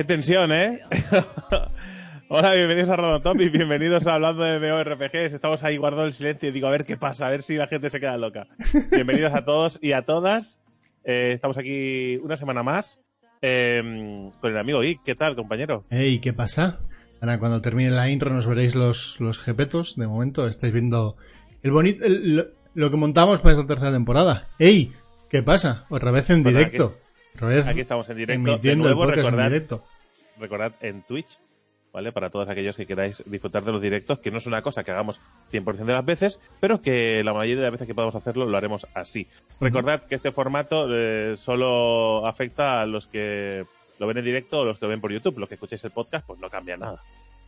Qué tensión, ¿eh? Hola, bienvenidos a Rodotop y bienvenidos a Hablando de MMORPGs. Estamos ahí guardando el silencio y digo, a ver qué pasa, a ver si la gente se queda loca. Bienvenidos a todos y a todas. Eh, estamos aquí una semana más eh, con el amigo Ick. ¿Qué tal, compañero? Ey, ¿qué pasa? Ahora, cuando termine la intro nos veréis los, los jepetos. De momento estáis viendo el bonito, el- lo, lo que montamos para esta tercera temporada. Ey, ¿qué pasa? Otra vez en directo. Otra vez Aquí estamos en directo. De emitiendo nuevo, el recordad, en directo. recordad en Twitch, ¿vale? Para todos aquellos que queráis disfrutar de los directos, que no es una cosa que hagamos 100% de las veces, pero que la mayoría de las veces que podamos hacerlo lo haremos así. Recordad que este formato eh, solo afecta a los que lo ven en directo o los que lo ven por YouTube. Los que escucháis el podcast, pues no cambia nada.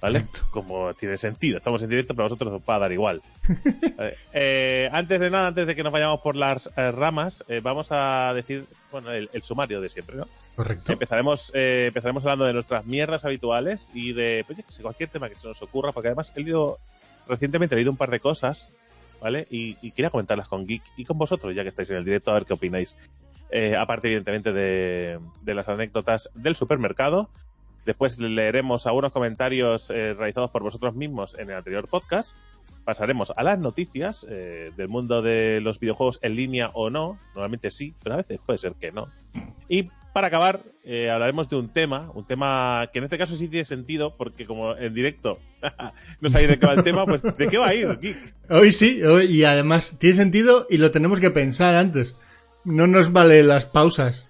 ¿Vale? Correcto. Como tiene sentido. Estamos en directo, pero a vosotros os va a dar igual. Vale. Eh, antes de nada, antes de que nos vayamos por las eh, ramas, eh, vamos a decir, bueno, el, el sumario de siempre, ¿no? Correcto. Empezaremos, eh, empezaremos hablando de nuestras mierdas habituales y de pues, cualquier tema que se nos ocurra, porque además he leído, recientemente he leído un par de cosas, ¿vale? Y, y quería comentarlas con Geek y con vosotros, ya que estáis en el directo, a ver qué opináis. Eh, aparte, evidentemente, de, las anécdotas del supermercado. Después leeremos algunos comentarios eh, realizados por vosotros mismos en el anterior podcast. Pasaremos a las noticias eh, del mundo de los videojuegos en línea o no. Normalmente sí, pero a veces puede ser que no. Y para acabar, eh, hablaremos de un tema, un tema que en este caso sí tiene sentido, porque como en directo no sabéis de qué va el tema, pues ¿de qué va a ir, Geek? Hoy sí, y además tiene sentido y lo tenemos que pensar antes. No nos vale las pausas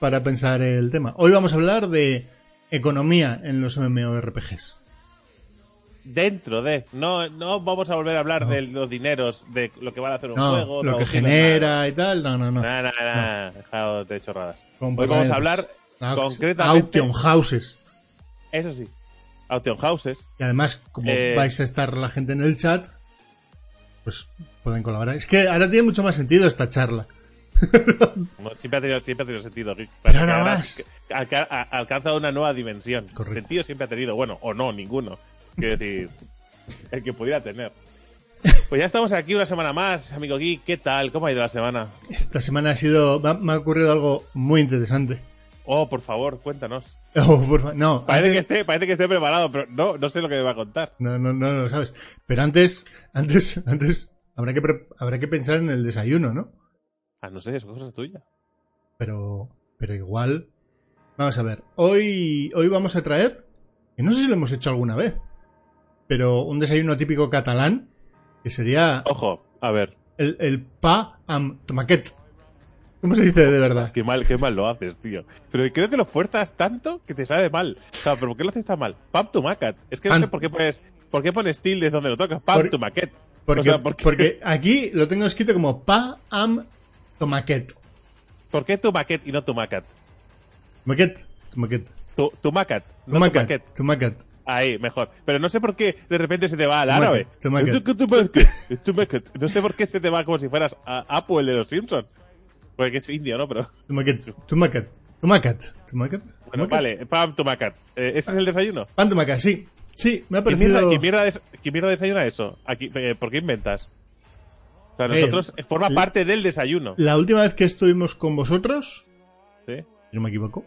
para pensar el tema. Hoy vamos a hablar de economía en los MMORPGs. Dentro de. No, no vamos a volver a hablar de los dineros, de lo que van a hacer un No, juego. lo que genera y tal, no, no, no. Nada, nada, nada. Dejado de chorradas. Hoy vamos a hablar concretamente. Auction houses. Eso sí. Auction Houses. Y además, como Eh, vais a estar la gente en el chat, pues pueden colaborar. Es que ahora tiene mucho más sentido esta charla. No, Siempre ha tenido, siempre ha tenido sentido, Geek. Pero ahora más. alca- alcanza una nueva dimensión. Correcto. Sentido siempre ha tenido. Bueno, o no, ninguno. Quiero decir, el que pudiera tener. Pues ya estamos aquí una semana más, amigo Geek. ¿Qué tal? ¿Cómo ha ido la semana? Esta semana ha sido, me ha- ocurrido algo muy interesante. Oh, por favor, cuéntanos. Oh, por fa- no, Parece que, esté, parece que esté preparado, pero no, no sé lo que me va a contar. no, no, no, lo sabes. Pero antes, antes, antes, habrá que, habrá que pensar en el desayuno, ¿no? Ah, no sé, es cosa tuya. Pero, pero igual, vamos a ver. Hoy, hoy vamos a traer, que no sé si lo hemos hecho alguna vez, pero un desayuno típico catalán, que sería Ojo, a ver, el, el pa am tomaquet. ¿Cómo se dice de verdad? qué mal, qué mal lo haces, tío. Pero creo que lo fuerzas tanto que te sabe mal. O sea, ¿pero por qué lo haces tan mal? Pam to macat. Es que no Pan- sé por qué pones, por qué pones tildes donde lo tocas. Pam Por- to maquet. Porque, o sea, ¿por qué, porque aquí lo tengo escrito como pa am tomaquet. ¿por qué tu maquet y no tu macat? Tomaquet, tomaquet. Tu, tu macat, no tu Tomaquet, maquet. tomaquet. Ahí, mejor. Pero no sé por qué de repente se te va al árabe. Tomaquet, tomaquet. No sé por qué se te va como si fueras a Apu, el de los Simpsons. Porque es indio, ¿no? Pero. Tomaquet, tomaquet, tomaquet, tomaquet. Bueno, vale, pam to macat. Eh, ¿Ese es el desayuno? Pan tomaquet, sí. Sí, me ha ¿Qué mierda, parecido... qué mierda des- qué mierda desayuna eso? Aquí, eh, ¿Por qué inventas? Sea, Eh, nosotros eh, forma parte del desayuno. La última vez que estuvimos con vosotros, ¿Sí? si no me equivoco,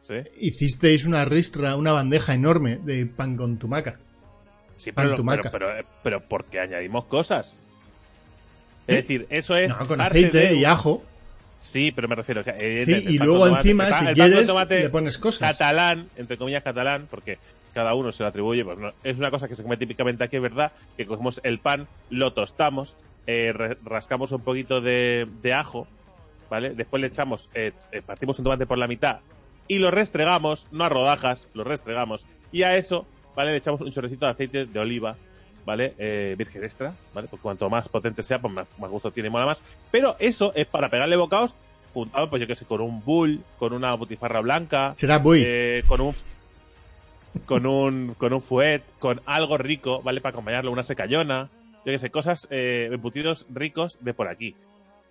Sí. hicisteis una ristra, una bandeja enorme de pan con tumaca. Sí, Pan pero, tumaca. pero, pero, pero porque añadimos cosas. Es decir, eso es. No, con aceite de- y ajo. Sí, pero me refiero. que, Sí, y luego tomate- encima, pan- si quieres, tomate le pones cosas. Catalán, entre comillas catalán, porque cada uno se lo atribuye. Pues no, es una cosa que se come típicamente aquí, es verdad, que cogemos el pan, lo tostamos, eh, rascamos un poquito de, de ajo, ¿vale? Después le echamos, eh, eh, partimos un tomate por la mitad y lo restregamos, no a rodajas, lo restregamos. Y a eso, ¿vale? Le echamos un chorrecito de aceite de oliva, ¿vale? Eh, virgen extra, ¿vale? Pues cuanto más potente sea, pues más, más gusto tiene y mola más. Pero eso es para pegarle bocados juntado, pues yo que sé, con un bull, con una butifarra blanca, Será buey. eh, con un con un con un fuet, con algo rico, ¿vale? Para acompañarlo, una secayona, yo que sé, cosas, eh, embutidos ricos de por aquí.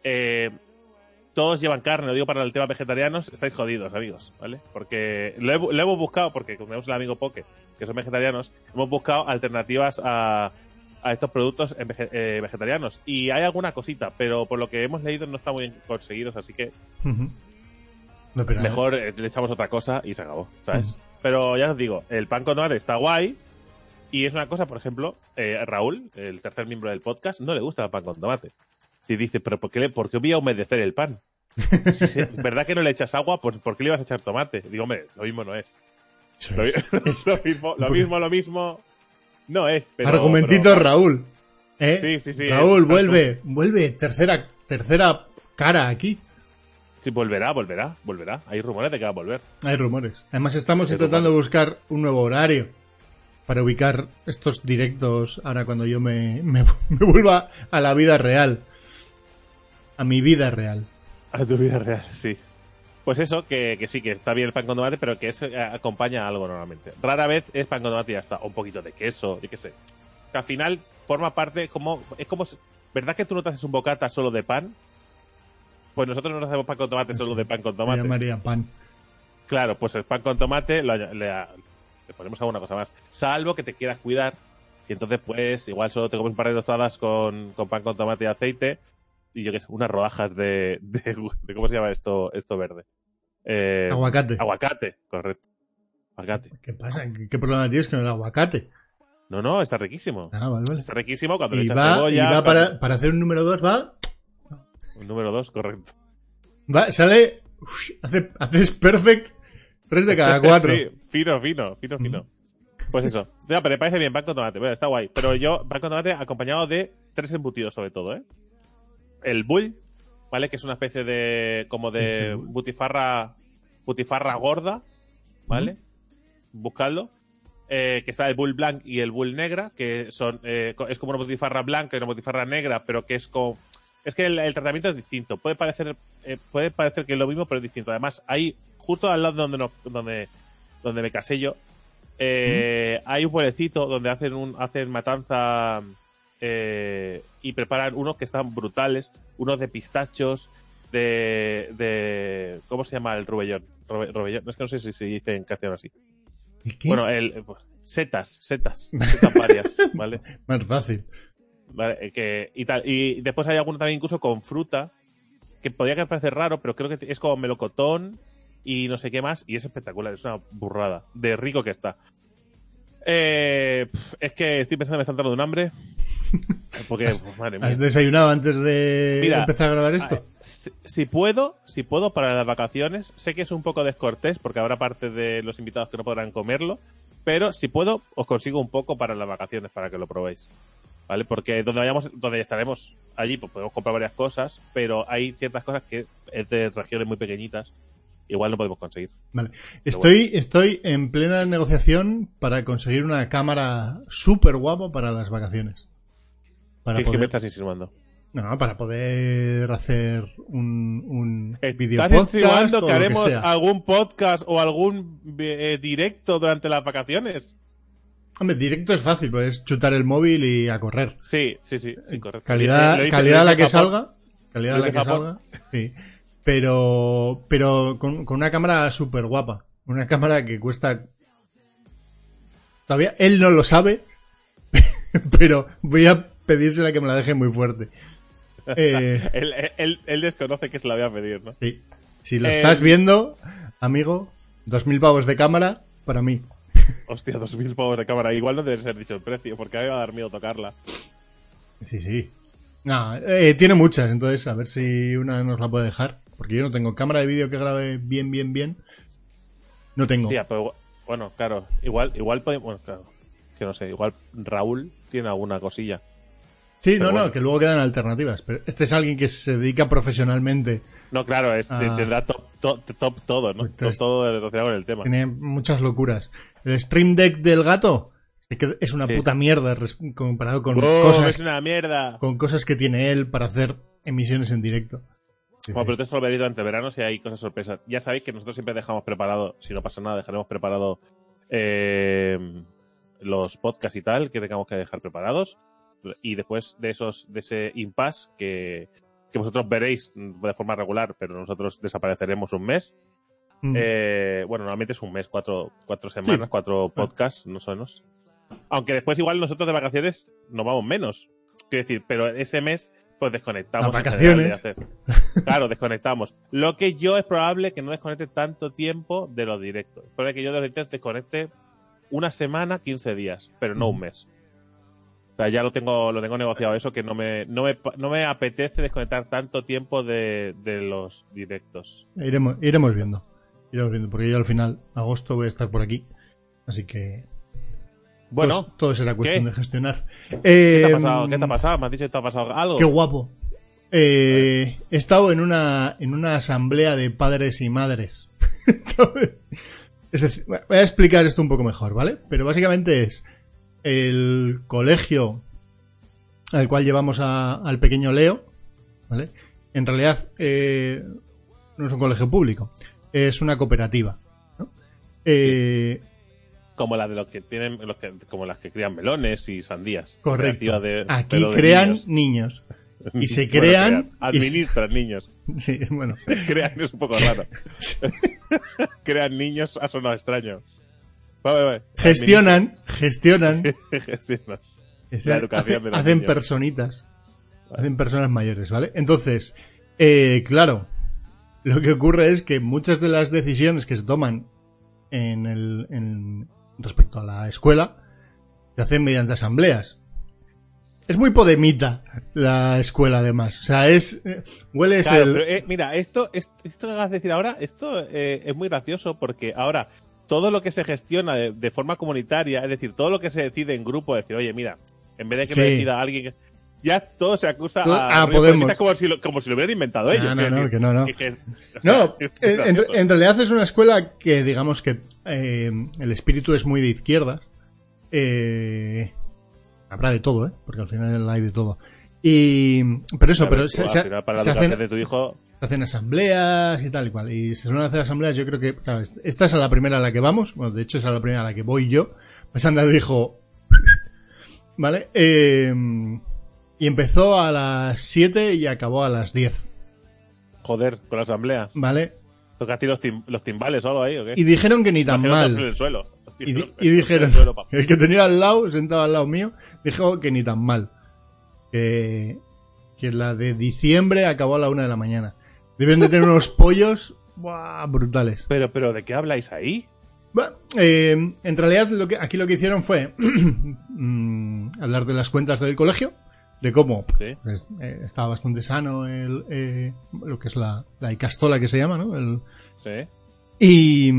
Eh, todos llevan carne, lo digo para el tema vegetarianos, estáis jodidos, amigos, ¿vale? Porque lo, he- lo hemos buscado, porque tenemos el amigo Poke, que son vegetarianos, hemos buscado alternativas a, a estos productos eh, vegetarianos. Y hay alguna cosita, pero por lo que hemos leído no está muy bien conseguidos, así que. No, mejor eh, le echamos otra cosa y se acabó, ¿sabes? Pero ya os digo, el pan con está guay. Y es una cosa, por ejemplo, eh, Raúl, el tercer miembro del podcast, no le gusta el pan con tomate. Y dice, ¿pero por qué, le- por qué voy a humedecer el pan? Si es ¿Verdad que no le echas agua? Pues ¿por qué le ibas a echar tomate? Digo, hombre, lo mismo no es. Lo, es. mi- lo mismo, lo mismo, lo mismo no es. Pero, Argumentito pero- Raúl. ¿Eh? Sí, sí, sí, Raúl, es- vuelve, vuelve, tercera, tercera cara aquí. Sí, volverá, volverá, volverá. Hay rumores de que va a volver. Hay rumores. Además estamos Hay intentando rumores. buscar un nuevo horario para ubicar estos directos ahora cuando yo me, me, me vuelva a la vida real. A mi vida real. A tu vida real, sí. Pues eso, que, que sí, que está bien el pan con tomate, pero que eso eh, acompaña a algo normalmente. Rara vez es pan con tomate y ya está. O un poquito de queso, yo qué sé. Que al final forma parte como... Es como... ¿Verdad que tú no te haces un bocata solo de pan? Pues nosotros no nos hacemos pan con tomate solo de pan con Me tomate. llamaría pan. Claro, pues el pan con tomate lo le, ponemos alguna cosa más. Salvo que te quieras cuidar. Y entonces, pues, igual solo te comes un par de tostadas con, con pan con tomate y aceite. Y yo qué sé, unas rodajas de, de, de- ¿cómo se llama esto, esto verde? Eh, Aguacate. Aguacate, correcto. Aguacate. ¿Qué pasa? ¿Qué, qué problema tienes con el aguacate? No, no, está riquísimo. Ah, vale, vale. Está riquísimo cuando le Y echas va, y cebolla. va cuando- para, para hacer un número 2, va, Un número dos, correcto. va, sale, uff, hace, haces perfect 3 de cada 4. sí, fino, fino, fino, fino. Pues eso. Ya, pero me parece bien, pan con tomate. Bueno, está guay. Pero yo, pan con tomate acompañado de tres embutidos, sobre todo, ¿eh? El bull, ¿vale? Que es una especie de. como ¿Qué es de butifarra. butifarra gorda, ¿vale? Buscadlo. Eh, que está el bull blanc y el bull negra, que son. eh, es como una butifarra blanca y una butifarra negra, pero que es como. Es que el, el tratamiento es distinto. Puede parecer, eh, puede parecer que es lo mismo, pero es distinto. Además, hay justo al lado donde, nos- donde, donde me casé yo, eh, hay un pueblecito donde hacen un hacen matanza eh, y preparan unos que están brutales, unos de pistachos, de, de ¿cómo se llama el rubellón? Robe- rubellón, es que no sé si se dice en castellano así. ¿Y qué? Bueno, el, eh, pues, setas, setas, setas varias, ¿vale? Más fácil. Vale, eh, que, y tal. Y después hay alguno también incluso con fruta, que podría que parecer raro, pero creo que es como melocotón y no sé qué más, y es espectacular, es una burrada, de rico que está. Eh, es que estoy pensando, me está entrando un hambre. Porque, pues, madre mía. ¿Has desayunado antes de Mira, empezar a grabar esto? Si, si puedo, si puedo para las vacaciones, sé que es un poco descortés porque habrá parte de los invitados que no podrán comerlo, pero si puedo, os consigo un poco para las vacaciones para que lo probéis. ¿Vale? Porque donde vayamos, donde estaremos allí, pues podemos comprar varias cosas, pero hay ciertas cosas que es de regiones muy pequeñitas, igual no podemos conseguir. Vale. Estoy, estoy en plena negociación para conseguir una cámara súper guapa para las vacaciones. Para ¿Qué es que me estás insinuando? no, para poder hacer un, un video ¿Estás podcast insinuando o que haremos algún podcast o algún eh, directo durante las vacaciones? Hombre, directo es fácil, puedes chutar el móvil y a correr. Sí, sí, sí, correcto. Calidad, calidad a la que Japón. salga. Calidad a la que Japón. salga. Sí. Pero, pero con, con una cámara súper guapa. Una cámara que cuesta. Todavía él no lo sabe. pero voy a pedírsela que me la deje muy fuerte. Eh, Él, él- él desconoce que se la voy a pedir, ¿no? sí. Si lo Eh, estás viendo, amigo, dos mil pavos de cámara para mí. Hostia, 2.000 pavos de cámara. Igual no debe ser dicho el precio, porque a mí me va a dar miedo tocarla. Sí, sí. No, eh, tiene muchas, entonces a ver si una nos la puede dejar. Porque yo no tengo cámara de vídeo que grabe bien, bien, bien. No tengo. Tía, pero bueno, claro, igual, igual podemos. Bueno, claro, que no sé, igual Raúl tiene alguna cosilla. Sí, Pero no, no, que luego quedan alternativas. Pero este es alguien que se dedica profesionalmente. No, claro, es, Ah. tendrá top, top, top todo, ¿no? Pues Top entonces- todo relacionado con el tema. Tiene muchas locuras. El Stream Deck del gato es una Sí. puta mierda comparado con ¡Oh, cosas es una mierda! con cosas que tiene él para hacer emisiones en directo. Sí, Bueno, pero esto lo veréis durante verano si hay cosas sorpresas. Ya sabéis que nosotros siempre dejamos preparado, si no pasa nada, dejaremos preparado eh, los podcasts y tal que tengamos que dejar preparados. Y después de esos, de ese impasse que, que vosotros veréis de forma regular, pero nosotros desapareceremos un mes. Mm. Eh, bueno, normalmente es un mes, cuatro, cuatro semanas, Sí. cuatro podcasts, no menos. Aunque después igual nosotros de vacaciones nos vamos menos. Quiero decir, pero ese mes pues desconectamos. Las general de vacaciones. hacer- Claro, desconectamos. Lo que yo es probable que no desconecte tanto tiempo de los directos. Es probable que yo de los directos desconecte una semana, 15 días, pero no un mes. O sea, ya lo tengo, lo tengo negociado eso, que no me, no me, no me apetece desconectar tanto tiempo de, de los directos. Iremos, iremos viendo. Iremos viendo, porque yo al final, agosto voy a estar por aquí. Así que Bueno, todo, todo será cuestión ¿qué? de gestionar. ¿qué te ha Eh, pasado? ¿Qué te ha pasado? ¿Me has dicho que te ha pasado algo? Qué guapo. Eh, he estado en una, en una asamblea de padres y madres. es decir, voy a explicar esto un poco mejor, ¿vale? Pero básicamente es el colegio al cual llevamos a- al pequeño Leo, ¿vale? En realidad eh, no es un colegio público, es una cooperativa. ¿no? Eh, Como la de los que tienen, los que, como las que crían melones y sandías. correcto. De- Aquí de crean niños. niños. Y se Bueno, crean. y Administran niños. sí, bueno. crean es un poco raro. crean niños ha sonado extraño. Vale, vale. Gestionan, gestionan Gestionan. Es La educación hace- de hacen niños. personitas. Hacen personas mayores, ¿vale? Entonces, eh, claro, lo que ocurre es que muchas de las decisiones que se toman en el, en- respecto a la escuela se hacen mediante asambleas. Es muy podemita la escuela, además. O sea, es. eh, hueles Claro, el. pero, eh, mira, esto, esto, esto que acabas de decir ahora, esto eh, es muy gracioso porque ahora todo lo que se gestiona de, de forma comunitaria, es decir, todo lo que se decide en grupo, decir, oye, mira, en vez de que Sí. me decida alguien, ya todo se acusa Todo- a, a Podemos. comunista como si, lo, como si lo hubieran inventado ellos. no, no, que no, no. que- que- o sea, No, es muy en, en realidad es una escuela que digamos que eh, el espíritu es muy de izquierdas. Eh, habrá de todo, ¿eh? Porque al final hay de todo. Y, pero eso, pero se, hacen, de tu hijo, se hacen asambleas y tal y cual. Y se suelen hacer asambleas, yo creo que, claro, esta es a la primera a la que vamos. Bueno, de hecho es a la primera a la que voy yo. Pues anda dijo, ¿vale? Eh, y empezó a las 7 y acabó a las 10, joder, con la asamblea. ¿vale? Toca a ti los, tim- los timbales o algo ahí, ¿o qué? Y dijeron que ni tan mal. en el suelo. Y, di- En y el dijeron, suelo, el que tenía al lado, sentado al lado mío, dijo que ni tan mal. Que, que la de diciembre acabó a la una de la mañana. Deben de tener unos pollos buah, brutales. Pero, pero, ¿de qué habláis ahí? Bueno, eh, en realidad lo que, aquí lo que hicieron fue mm, hablar de las cuentas del colegio, de cómo Sí. pues, eh, estaba bastante sano el, eh, lo que es la, la icastola que se llama, ¿no? El, Sí. y,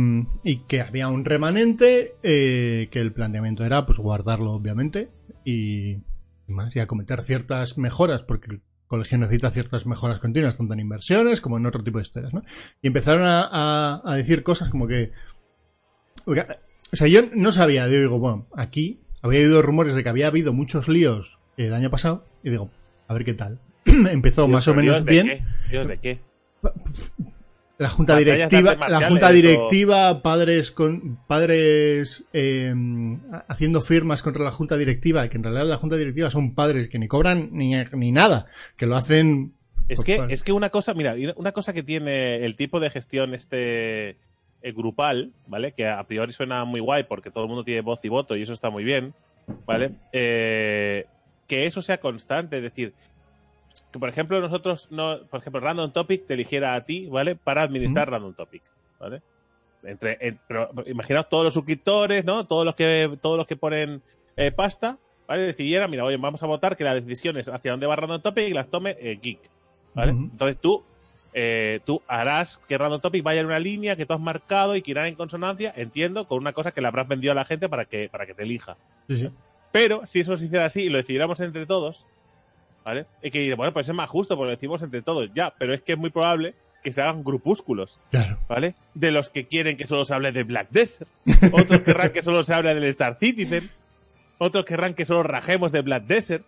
y que había un remanente, eh, que el planteamiento era pues guardarlo obviamente y, y más, y acometer ciertas mejoras, porque el colegio necesita ciertas mejoras continuas, tanto en inversiones como en otro tipo de historias, ¿no? Y empezaron a, a- a decir cosas como que... Oiga, O sea, yo no sabía, yo digo, bueno, aquí había oído rumores de que había habido muchos líos el año pasado, y digo, a ver qué tal. Empezó más o ¿Pero menos de bien. qué? ¿Líos de qué? La junta Batallas de directiva, la junta o- directiva, padres con padres eh, haciendo firmas contra la junta directiva, que en realidad la junta directiva son padres que ni cobran ni, ni nada, que lo hacen. Es que, es que una cosa, mira, una cosa que tiene el tipo de gestión este eh, grupal, ¿vale? Que a priori suena muy guay porque todo el mundo tiene voz y voto y eso está muy bien, ¿vale? Eh, que eso sea constante, es decir, que por ejemplo nosotros, no, por ejemplo, Random Topic te eligiera a ti, ¿vale? Para administrar Random Topic, ¿vale? Entre, en- pero imaginaos todos los suscriptores, ¿no? Todos los que, todos los que ponen eh, pasta, ¿vale? Decidieran, mira, oye, vamos a votar que las decisiones hacia dónde va Random Topic y las tome eh, Geek, ¿vale? Entonces tú, eh, tú harás que Random Topic vaya en una línea que tú has marcado y que irán en consonancia, entiendo, con una cosa que le habrás vendido a la gente para que, para que te elija. Sí, sí. Pero si eso se hiciera así y lo decidiéramos entre todos, ¿vale? Y que diré, bueno, pues es más justo porque lo decimos entre todos, ya, pero es que es muy probable que se hagan grupúsculos, Claro. ¿vale? De los que quieren que solo se hable de Black Desert, otros querrán que solo se hable del Star Citizen, otros querrán que solo rajemos de Black Desert,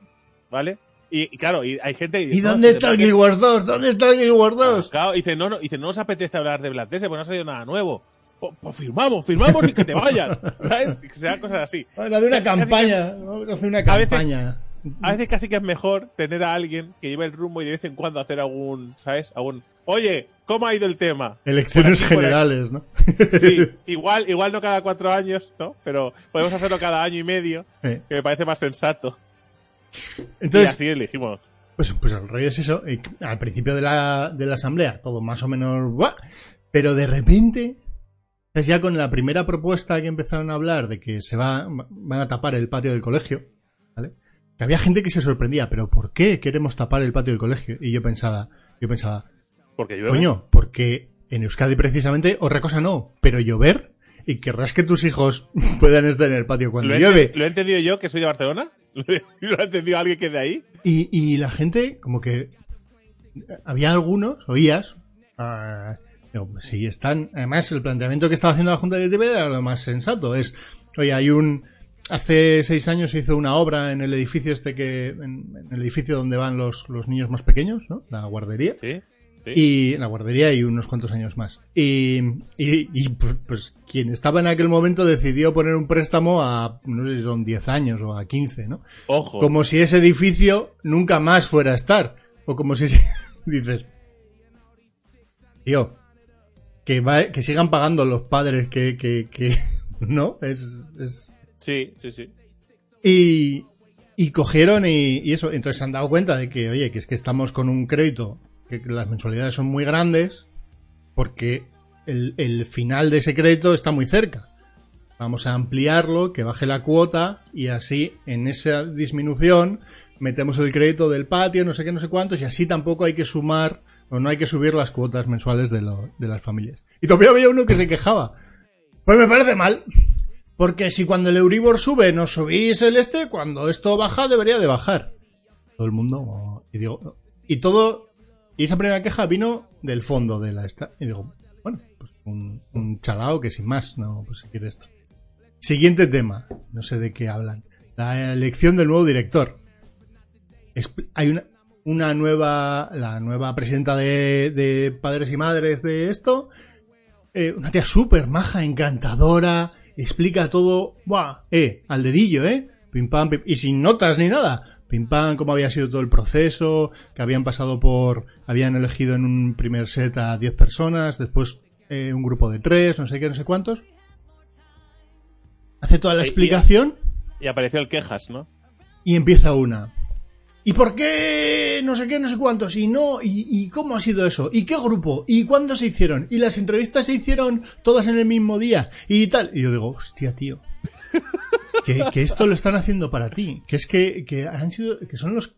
¿vale? Y, y claro, y hay gente... ¿Y no, dónde de está el Guild Wars 2? ¿Dónde está el Guild Wars 2? Claro, y dice, no, no, dice, no nos apetece hablar de Black Desert porque no ha salido nada nuevo. Pues, pues firmamos, firmamos y que te vayas. ¿Sabes? Que sean cosas así. Habla de una Casi que- campaña. A hacer una A veces- campaña. a veces casi que es mejor tener a alguien que lleve el rumbo y de vez en cuando hacer algún, ¿sabes? Algún, oye, ¿cómo ha ido el tema? Elecciones aquí, generales, ¿no? Sí, igual, igual no cada cuatro años, ¿no? Pero podemos hacerlo cada año y medio, Eh, que me parece más sensato. y Entonces, así elegimos. Pues, pues el rollo es eso. eh, Al principio de la, de la asamblea, todo más o menos. ¡buah! Pero de repente. Es ya con la primera propuesta que empezaron a hablar de que se va, van a tapar el patio del colegio. ¿Vale? Que había gente que se sorprendía, pero ¿por qué queremos tapar el patio del colegio? Y yo pensaba, yo pensaba, Porque llueve. coño, porque en Euskadi precisamente, otra cosa no, pero llover y querrás que tus hijos puedan estar en el patio cuando ¿Lo he, llueve. ¿Lo he entendido yo, que soy de Barcelona? ¿Lo ha entendido alguien que es de ahí? Y, y la gente, como que había algunos, oías, ah, si están, además el planteamiento que estaba haciendo la Junta Directiva era lo más sensato, es, oye, hay un, hace seis años se hizo una obra en el edificio este que, en, en el edificio donde van los, los niños más pequeños, ¿no? La guardería. Sí. sí. Y en la guardería y unos cuantos años más. Y, y, y, pues, pues quien estaba en aquel momento decidió poner un préstamo a, no sé si son 10 años o a 15, ¿no? Ojo. como si ese edificio nunca más fuera a estar. O como si dices, tío, que, va, que sigan pagando los padres que, que, que no, es, es... Sí, sí, sí. Y, y cogieron y, y eso, entonces se han dado cuenta de que, oye, que es que estamos con un crédito, que las mensualidades son muy grandes, porque el, el final de ese crédito está muy cerca. Vamos a ampliarlo, que baje la cuota y así en esa disminución metemos el crédito del patio, no sé qué, no sé cuántos, y así tampoco hay que sumar o no hay que subir las cuotas mensuales de, lo- de las familias. Y todavía había uno que se quejaba. Pues me parece mal. Porque si cuando el Euribor sube no subís el este, cuando esto baja debería de bajar. Todo el mundo. Y digo, y todo. Y esa primera queja vino del fondo de la esta. Y digo, bueno, pues un, un chalao que sin más, no, pues si quiere esto. Siguiente tema. No sé de qué hablan. La elección del nuevo director. Hay una, una nueva, la nueva presidenta de, de padres y madres de esto. Eh, una tía súper maja, encantadora, explica todo, ¡buah! Eh, al dedillo, ¿eh? Pim pam, pim- y sin notas ni nada. Pim pam, cómo había sido todo el proceso, que habían pasado por, habían elegido en un primer set a 10 personas, después eh, un grupo de 3, no sé qué, no sé cuántos. Hace toda la y- explicación Y apareció el quejas, ¿no? y empieza una. ¿Y por qué no sé qué, no sé cuántos? ¿Y no? ¿Y, y cómo ha sido eso? ¿Y qué grupo? ¿Y cuándo se hicieron? ¿Y las entrevistas se hicieron todas en el mismo día? Y tal. Y yo digo, hostia, tío. Que, que esto lo están haciendo para ti. Que es que, que han sido, que son los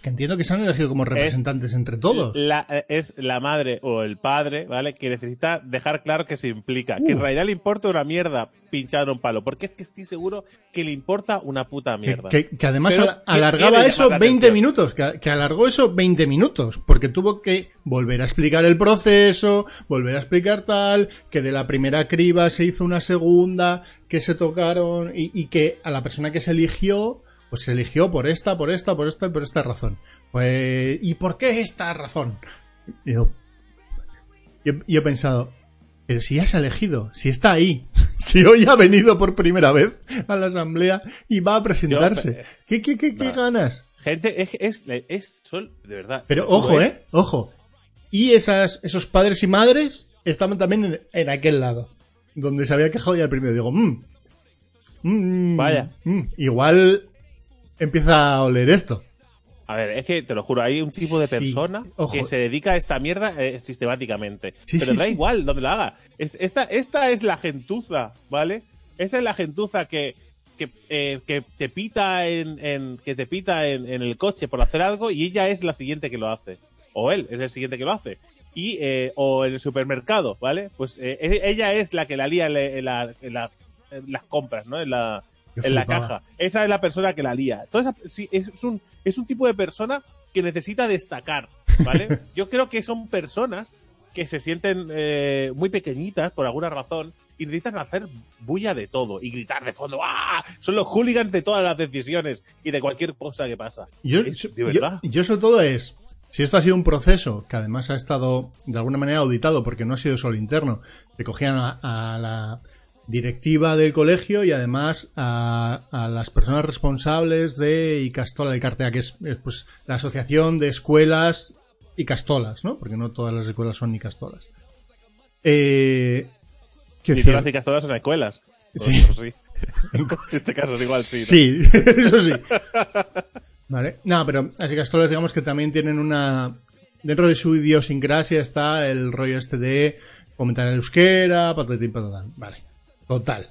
que entiendo que se han elegido como representantes entre todos. La- eh, es la madre o el padre, ¿vale? Que necesita dejar claro que se implica. Que en Uh. realidad le importa una mierda pinchar un palo. Porque es que estoy seguro que le importa una puta mierda. que- que además Pero alargaba eso llamar la 20 atención. minutos, que, que alargó eso 20 minutos, porque tuvo que volver a explicar el proceso, volver a explicar tal, que de la primera criba se hizo una segunda, que se tocaron y, y que a la persona que se eligió, pues se eligió por esta, por esta, por esta y por esta razón. Pues, ¿y por qué esta razón? Yo, yo, yo he pensado, pero si ya se ha elegido, si está ahí, si hoy ha venido por primera vez a la asamblea y va a presentarse, Yo, ¿qué, qué, qué, ganas? Gente, es, es, es, son, de verdad. Pero ojo, eh, ojo. Y esas, esos padres y madres estaban también en, en aquel lado, donde se había quejado ya el primero. Digo, mmm, mm, Vaya. mm, igual empieza a oler esto. A ver, es que te lo juro, hay un tipo de persona que se dedica a esta mierda eh, sistemáticamente. Sí, Pero sí, da igual donde la haga. Es, esta, esta es la gentuza, ¿vale? Esta es la gentuza que, que, eh, que te pita en, en- que te pita en, en el coche por hacer algo y ella es la siguiente que lo hace. O él es el siguiente que lo hace. Y, eh, o en el supermercado, ¿vale? Pues eh, e- ella es la que la lía en, la- en la- en la- en las compras, ¿no? En la, Qué en la caja. Esa es la persona que la lía. Entonces, sí, es, un, es un tipo de persona que necesita destacar, ¿vale? Yo creo que son personas que se sienten eh, muy pequeñitas por alguna razón y necesitan hacer bulla de todo y gritar de fondo. ¡Ah! Son los hooligans de todas las decisiones y de cualquier cosa que pasa. Yo, Es- de yo- verdad. yo sobre todo es, si esto ha sido un proceso que además ha estado de alguna manera auditado porque no ha sido solo interno, te cogían a, a la directiva del colegio y además a, a las personas responsables de Icastola de Cartea, que es, es, pues la asociación de escuelas Icastolas, ¿no? Porque no todas las escuelas son Icastolas. Eh, Ni decir- todas las chicas todas son escuelas. Sí. Pues sí. en este caso es igual, sí. ¿no? Sí, eso sí. Vale. No, pero las Icastolas digamos que también tienen una... Dentro de su idiosincrasia está el rollo este de fomentar el euskera, patatín, patatán. Vale. Total.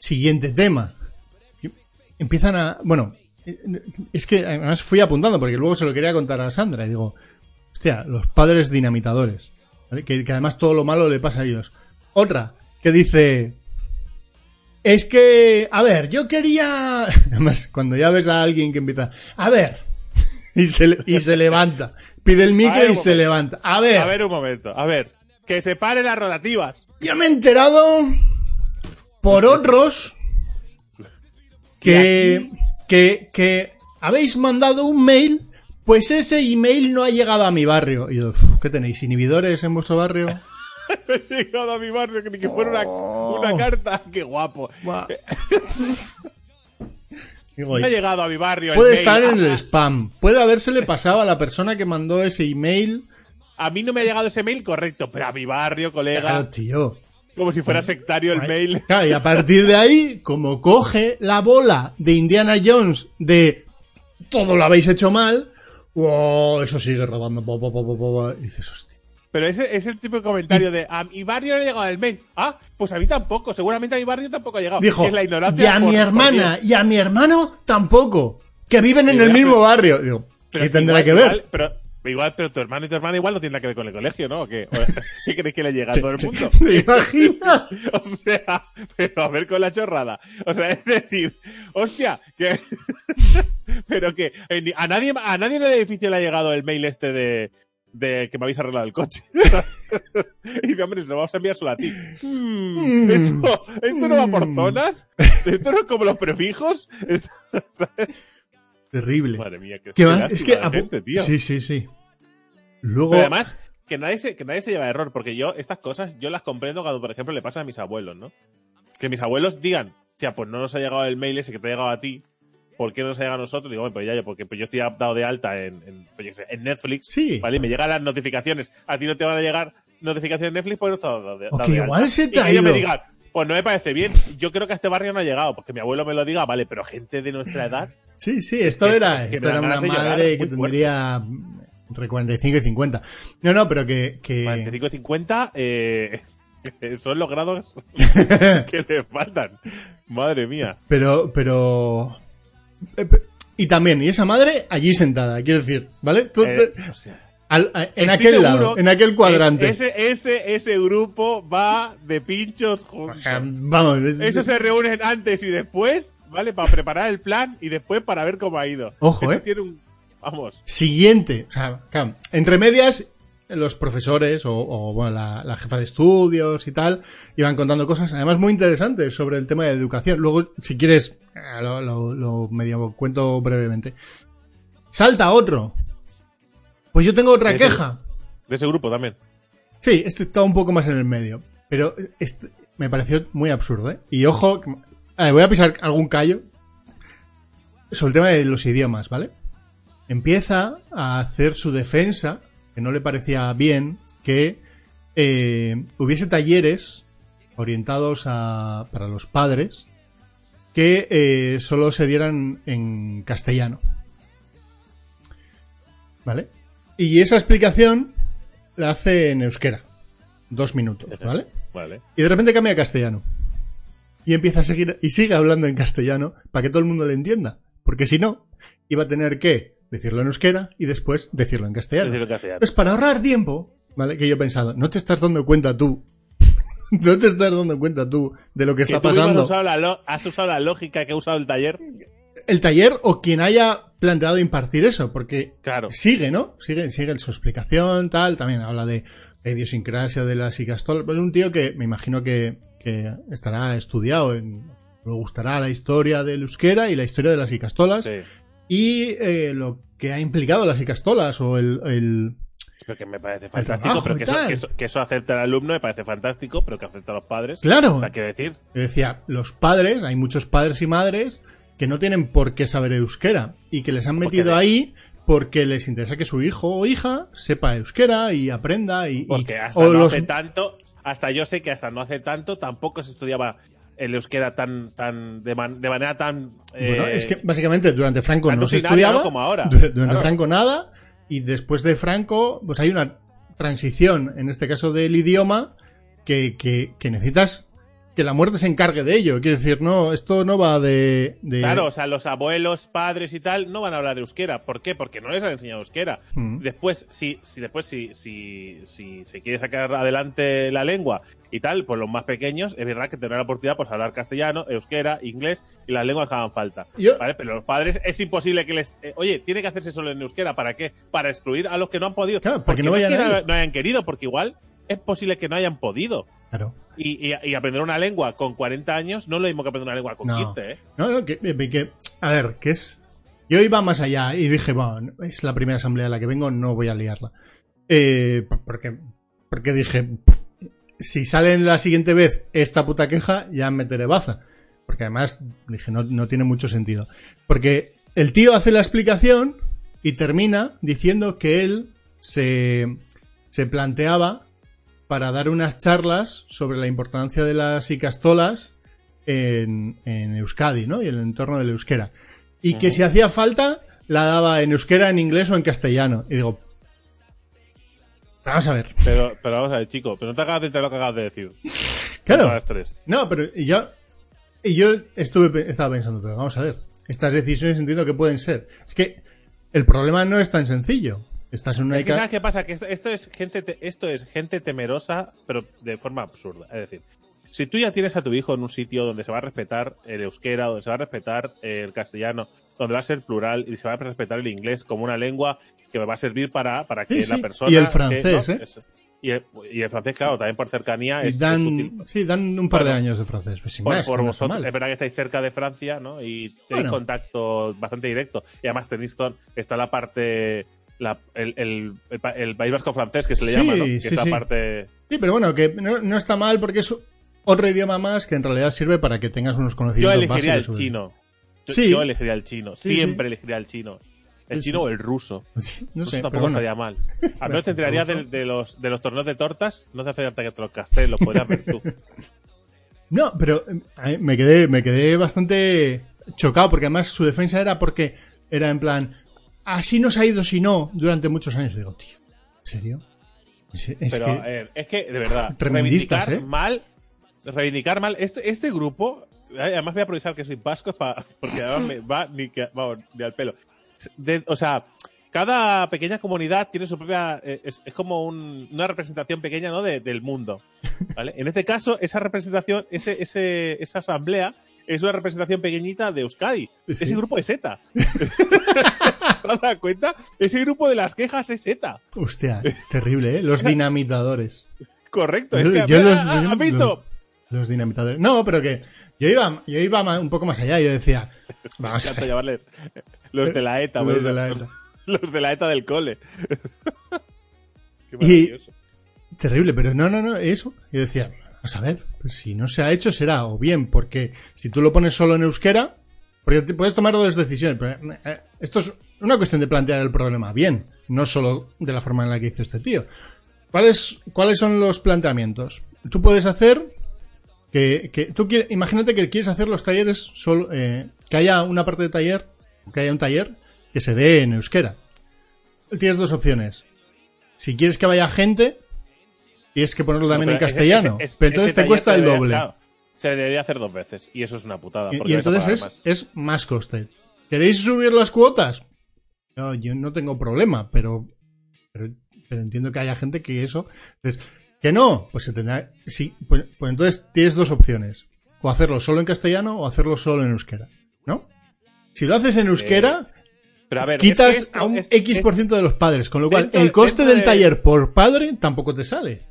Siguiente tema. Empiezan a... Bueno, es que además fui apuntando porque luego se lo quería contar a Sandra y digo, hostia, los padres dinamitadores. ¿vale? Que, que además todo lo malo le pasa a ellos. Otra, que dice... Es que, a ver, yo quería... Además, cuando ya ves a alguien que empieza... A ver. Y se, y se levanta. Pide el micro ver, y se levanta. A ver. A ver un momento, a ver. Que se paren las rotativas. Yo me he enterado por otros que, que, que habéis mandado un mail, pues ese email no ha llegado a mi barrio. Y yo, ¿qué tenéis? ¿Inhibidores en vuestro barrio? He llegado a mi barrio que ni que fuera una, Oh. una carta. Qué guapo. Me ha llegado a mi barrio. el puede mail. estar en el spam. Puede habérsele pasado a la persona que mandó ese email. A mí no me ha llegado ese mail correcto, pero a mi barrio, colega. Claro, tío. Como si fuera sectario el mail. Claro, y a partir de ahí, como coge la bola de Indiana Jones de todo lo habéis hecho mal, wow, eso sigue rodando. po, po, po, po, po, y dices, hostia. Pero ese es el tipo de comentario de a mi barrio no ha llegado el mail. Ah, pues a mí tampoco. Seguramente a mi barrio tampoco ha llegado. Dijo, Es la ignorancia y a por- mi hermana y a mi hermano tampoco, que viven en el mismo barrio. Digo, ¿qué tendrá igual- que ver? igual- pero, igual, pero tu hermano y tu hermana igual no tienen nada que ver con el colegio, ¿no? ¿O qué, ¿O ¿Qué crees que le llega a todo el mundo? ¿Te imaginas? O sea, pero a ver con la chorrada. O sea, es decir, hostia, que. pero que eh, a nadie, a nadie en el edificio le ha llegado el mail este de, de que me habéis arreglado el coche. y dice, hombre, lo vamos a enviar solo a ti. Hmm, esto, esto no va por zonas. Esto no es como los prefijos. Esto- ¿sabes? Terrible. Madre mía, qué, Es que gente, tío. Sí, sí, sí. Luego, Pero además, que nadie, se, que nadie se lleva a error, porque yo estas cosas yo las comprendo cuando, por ejemplo, le pasa a mis abuelos, ¿no? Que mis abuelos digan, tía, pues no nos ha llegado el mail ese que te ha llegado a ti, ¿por qué no nos ha llegado a nosotros? Digo, bueno, pues ya, ya, porque pues yo estoy dado de alta en, en, pues en Netflix, Sí. ¿vale? Y me llegan las notificaciones. A ti no te van a llegar notificaciones de Netflix porque no estás dado de, dado que de igual alta. se Y te ha que ellos me digan, pues no me parece bien. Yo creo que a este barrio no ha llegado, porque mi abuelo me lo diga, vale, pero gente de nuestra edad. Sí, sí, esto es- era, es que esto era una madre que tendría entre 45 y 50. No, no, pero que, que 45 y 50 eh, son los grados que le faltan. Madre mía. pero, pero, eh, y también, y esa madre allí sentada, quiero decir, ¿vale? Eh, o sea, al- a- en aquel lado, en aquel cuadrante. Ese, ese, ese grupo va de pinchos juntos. Vamos, Eso se reúnen antes y después, ¿vale? Para preparar el plan y después para ver cómo ha ido. Ojo, Eso ¿eh? tiene un. Vamos. siguiente, o sea, claro, entre medias, los profesores o, o, bueno, la, la jefa de estudios y tal, iban contando cosas, además muy interesantes sobre el tema de educación. Luego, si quieres, eh, lo, lo- lo medio cuento brevemente. Salta otro. Pues yo tengo otra Ese- queja. De ese grupo también. Sí, este está un poco más en el medio. Pero este me pareció muy absurdo, ¿eh? Y ojo, a ver, voy a pisar algún callo sobre el tema de los idiomas, ¿vale? Empieza a hacer su defensa, que no le parecía bien, que eh, hubiese talleres orientados a, para los padres que eh, solo se dieran en castellano. ¿Vale? Y esa explicación la hace en euskera. Dos minutos, ¿vale? Vale. Y de repente cambia a castellano. Y empieza a seguir, y sigue hablando en castellano para que todo el mundo le entienda. Porque si no, iba a tener que decirlo en euskera y después decirlo en castellano. Decir lo que hacía. Pues para ahorrar tiempo, ¿vale? Que yo he pensado, no te estás dando cuenta tú. no te estás dando cuenta tú de lo que Que está tú pasando. Has usado, la lo- has usado la lógica que ha usado el taller. El taller o quien haya planteado impartir eso, porque Claro. sigue, ¿no? Sigue, sigue en su explicación, tal, también habla de la idiosincrasia de las icastolas. Pues un tío que me imagino que, que estará estudiado, en, le gustará la historia del euskera y la historia de las icastolas Sí. Y eh, lo que ha implicado las icastolas o el, el, que me parece fantástico, pero que eso, que, eso, que eso acepte al alumno me parece fantástico, pero que acepte a los padres. Claro. O sea, quiero decir, Yo decía, los padres, hay muchos padres y madres que no tienen por qué saber euskera y que les han metido ahí porque les interesa que su hijo o hija sepa euskera y aprenda y, porque hasta o no los- hace tanto, hasta yo sé que hasta no hace tanto tampoco se estudiaba el euskera tan, tan, de, man- de manera tan. Bueno, eh, es que básicamente durante Franco no se estudiaba, ¿no? Como ahora. du- durante Claro. Franco nada, y después de Franco, pues hay una transición, en este caso del idioma, que, que, que necesitas que la muerte se encargue de ello. Quiero decir, no, esto no va de... de- Claro, o sea, los abuelos, padres y tal no van a hablar de euskera. ¿Por qué? Porque no les han enseñado euskera. Mm. Después, si, si después si, si, si se quiere sacar adelante la lengua y tal, pues los más pequeños, es verdad que tendrán la oportunidad pues hablar castellano, euskera, inglés y las lenguas que hagan falta. Yo- ¿Vale? Pero los padres es imposible que les eh, oye, tiene que hacerse solo en euskera, ¿para qué? Para excluir a los que no han podido. Claro, para que no vayan no hayan querido, porque igual es posible que no hayan podido. Claro. Y, y- y aprender una lengua con 40 años no es lo mismo que aprender una lengua con No. 15, ¿eh? No, no, que, a ver, que es... Yo iba más allá y dije, bueno, es la primera asamblea a la que vengo, no voy a liarla. Eh, porque, porque dije, "Pff, si sale la siguiente vez esta puta queja, ya meteré baza. Porque además, dije, no, no tiene mucho sentido. Porque el tío hace la explicación y termina diciendo que él se, se planteaba para dar unas charlas sobre la importancia de las icastolas en, en Euskadi, ¿no? Y en el entorno del euskera. Y que si hacía falta, la daba en euskera, en inglés o en castellano. Y digo, vamos a ver. Pero, pero vamos a ver, chico, pero no te acabas de lo que acabas de decir. Claro. Son las tres. No, pero y yo, y yo estuve, estaba pensando, pero vamos a ver. Estas decisiones entiendo que pueden ser. Es que el problema no es tan sencillo. Estás en una Es que ¿sabes qué pasa? Que esto, esto es gente te- esto es gente temerosa, pero de forma absurda. Es decir, si tú ya tienes a tu hijo en un sitio donde se va a respetar el euskera, donde se va a respetar el castellano, donde va a ser plural y se va a respetar el inglés como una lengua que va a servir para, para que Sí, la sí. persona... Y el que- francés, ¿no? ¿eh? Es- y, el, y el francés, claro, también por cercanía es, es dan, útil. sí, dan un par de Bueno, años de francés. Pues por, más, por no vosotros, es verdad que estáis cerca de Francia, ¿no? Y tenéis Bueno. contacto bastante directo. Y además tenéis está la parte, la- el, el, el pa- el País Vasco francés que se le Sí, llama, ¿no? Que sí, es la sí. parte. Sí, pero bueno, que no, no está mal porque es otro idioma más que en realidad sirve para que tengas unos Yo conocimientos elegiría el sobre- chino. Yo, Sí. yo elegiría el chino. Siempre elegiría el chino. El chino o el ruso. No Eso sé, pero tampoco bueno. estaría mal. Al menos te enterarías de, los, de los torneos de tortas. No te hace falta que te los castes, los podrías ver tú. No, pero eh, me quedé, me quedé bastante chocado porque además su defensa era porque era en plan, así nos ha ido si no durante muchos años. Digo, tío, ¿en serio? Es, es Pero que, eh, es que, de verdad, reivindicar ¿eh? mal, reivindicar mal, este, este grupo, además voy a aprovechar que soy vasco pa- porque además me va ni, que, vamos, ni al pelo. De- o sea, cada pequeña comunidad tiene su propia, eh, es, es como un- una representación pequeña, ¿no? De- del mundo, ¿vale? En este caso, esa representación, ese, ese, esa asamblea es una representación pequeñita de Euskadi. Sí. Ese grupo es ETA. ¿Te has dado cuenta? Ese grupo de las quejas es ETA. hostia, terrible, ¿eh? Los dinamitadores. Correcto. Es Yo- que, yo los- ¿has yo- visto? Los, los dinamitadores. No, pero que yo iba, yo iba un poco más allá. Yo decía, vamos a llamarles los de la ETA, Los de la los, ETA. los de la ETA del cole. Qué Y- maravilloso. terrible, pero no, no, no, eso. Yo decía, vamos a ver, pues si no se ha hecho será o bien porque si tú lo pones solo en euskera, porque puedes tomar dos decisiones, pero eh, esto es una cuestión de plantear el problema bien, no solo de la forma en la que hizo este tío. ¿Cuáles, cuáles son los planteamientos? Tú puedes hacer que, que tú quieres, imagínate que quieres hacer los talleres solo, eh, que haya una parte de taller, que haya un taller que se dé en euskera. Tienes dos opciones. Si quieres que vaya gente, tienes que ponerlo también No, en castellano. ese- ese- pero entonces te cuesta el debería- doble. claro, se debería hacer dos veces. Y eso es una putada. Y- entonces es, más. es más coste. ¿Queréis subir las cuotas? No, yo no tengo problema, pero, pero, pero entiendo que haya gente que eso. Entonces, que no, pues se tendrá. Sí, pues, pues entonces tienes dos opciones. O hacerlo solo en castellano o hacerlo solo en euskera. ¿No? Si lo haces en euskera, Pero a ver, quitas es que esto- a un es- X% es- por ciento de los padres. Con lo cual, el coste del de- taller por padre tampoco te sale.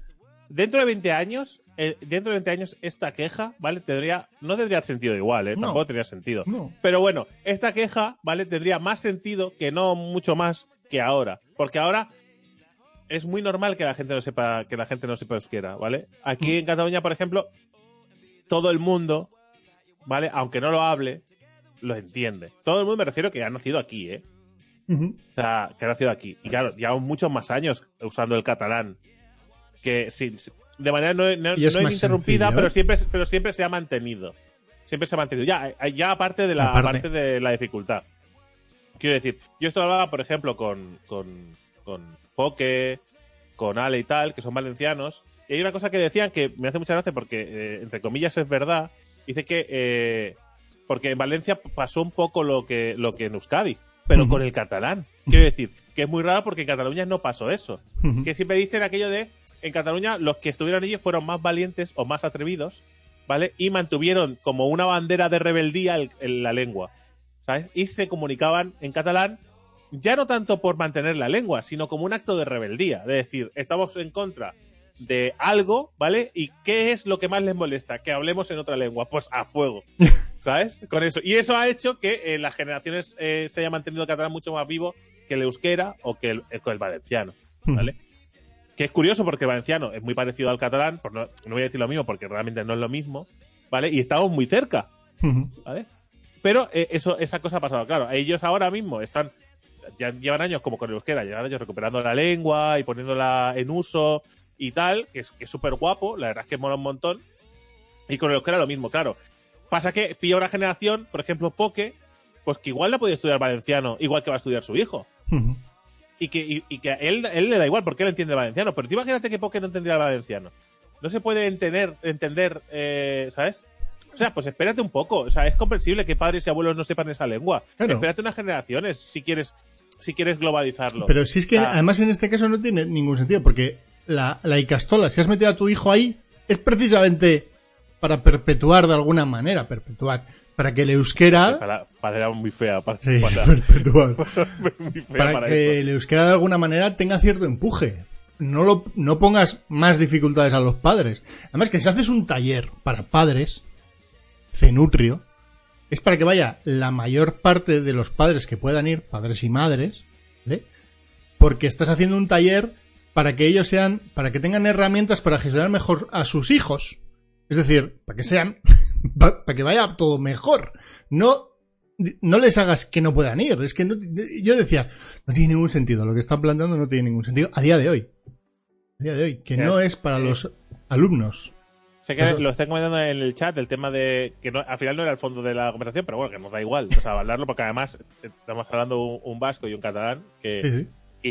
Dentro de 20 años, eh, dentro de 20 años, esta queja, ¿vale? Tendría, no tendría sentido igual, ¿eh? No. Tampoco tendría sentido. No. Pero bueno, esta queja, ¿vale? Tendría más sentido que no mucho más que ahora. Porque ahora es muy normal que la gente no sepa que la gente no sepa euskera, ¿vale? Aquí en Cataluña, por ejemplo, todo el mundo, ¿vale? Aunque no lo hable, lo entiende. Todo el mundo me refiero que ha nacido aquí, ¿eh? O sea, que ha nacido aquí. Y claro, lleva muchos más años usando el catalán. Que sí, sí, de manera no, no, no sencillo, pero ¿eh? siempre, pero siempre se ha mantenido. Siempre se ha mantenido. Ya, eh, ya aparte de la, Aparte. aparte de la dificultad. Quiero decir, yo esto hablaba, por ejemplo, con, con, con Poke, con Ale y tal, que son valencianos. Y hay una cosa que decían que me hace mucha gracia porque, eh, entre comillas, es verdad. Dice que. eh, porque en Valencia pasó un poco lo que, lo que en Euskadi, pero con el catalán. Quiero decir, que es muy raro porque en Cataluña no pasó eso. Que siempre dicen aquello de. En Cataluña, los que estuvieron allí fueron más valientes o más atrevidos, ¿vale? Y mantuvieron como una bandera de rebeldía el- el- la lengua, ¿sabes? Y se comunicaban en catalán ya no tanto por mantener la lengua, sino como un acto de rebeldía. De decir, estamos en contra de algo, ¿vale? ¿Y qué es lo que más les molesta? Que hablemos en otra lengua. Pues a fuego. ¿Sabes? Con eso. Y eso ha hecho que eh, las generaciones eh, se haya mantenido el catalán mucho más vivo que el euskera o que el, eh, que el valenciano. ¿Vale? Que es curioso porque valenciano es muy parecido al catalán, por no, no voy a decir lo mismo porque realmente no es lo mismo, ¿vale? Y estamos muy cerca. ¿vale? Pero eh, eso, esa cosa ha pasado. Claro, ellos ahora mismo están, ya llevan años como con el euskera, llevan años recuperando la lengua y poniéndola en uso y tal, que es que súper guapo, la verdad es que mola un montón. Y con el euskera lo mismo, claro. Pasa que pilla una generación, por ejemplo, Poke, pues que igual no puede estudiar valenciano, igual que va a estudiar su hijo. Y que, y, y que a él, él le da igual porque él entiende el valenciano. Pero tú imagínate que Poke no entendía el valenciano. No se puede entender, entender eh, ¿sabes? O sea, pues espérate un poco. O sea, es comprensible que padres y abuelos no sepan esa lengua. Claro. Espérate unas generaciones si quieres, si quieres globalizarlo. Pero si es que Ah. además en este caso no tiene ningún sentido, porque la, la Icastola, si has metido a tu hijo ahí, es precisamente para perpetuar de alguna manera, perpetuar, para que el euskera... Para, muy fea. Para, Sí, para- perpetuar. muy fea para, para que eso. el euskera de alguna manera tenga cierto empuje. No, lo, no pongas más dificultades a los padres. Además que si haces un taller para padres, cenutrio, es para que vaya la mayor parte de los padres que puedan ir, padres y madres, ¿vale? Porque estás haciendo un taller para que ellos sean, para que tengan herramientas para gestionar mejor a sus hijos. Es decir, para que sean, pa- para que vaya todo mejor. No, no les hagas que no puedan ir. Es que no, yo decía, no tiene ningún sentido. Lo que están planteando no tiene ningún sentido a día de hoy. A día de hoy. Que no es para los alumnos. Sé que Eso- lo están comentando en el chat el tema de que no, al final no era el fondo de la conversación, pero bueno, que nos da igual. O sea, hablarlo porque además estamos hablando un, un vasco y un catalán que Sí, sí.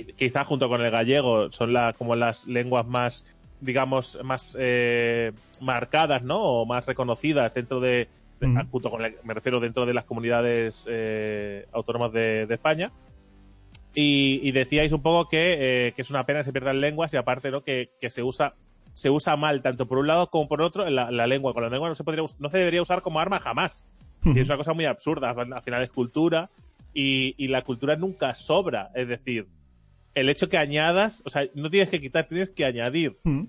qui- quizá junto con el gallego son la, como las lenguas más, digamos, más eh, marcadas, ¿no? O más reconocidas dentro de, de- Mm. junto con, el- me refiero dentro de las comunidades eh, autónomas de, de España. Y, y decíais un poco que, eh, que es una pena que se pierdan lenguas y aparte, ¿no? Que, que se usa se usa mal tanto por un lado como por otro la, la lengua. Con la lengua no se podría no se debería usar como arma jamás. Y es una cosa muy absurda. Al final es cultura y, y la cultura nunca sobra. Es decir, el hecho que añadas, o sea, no tienes que quitar, tienes que añadir. Mm.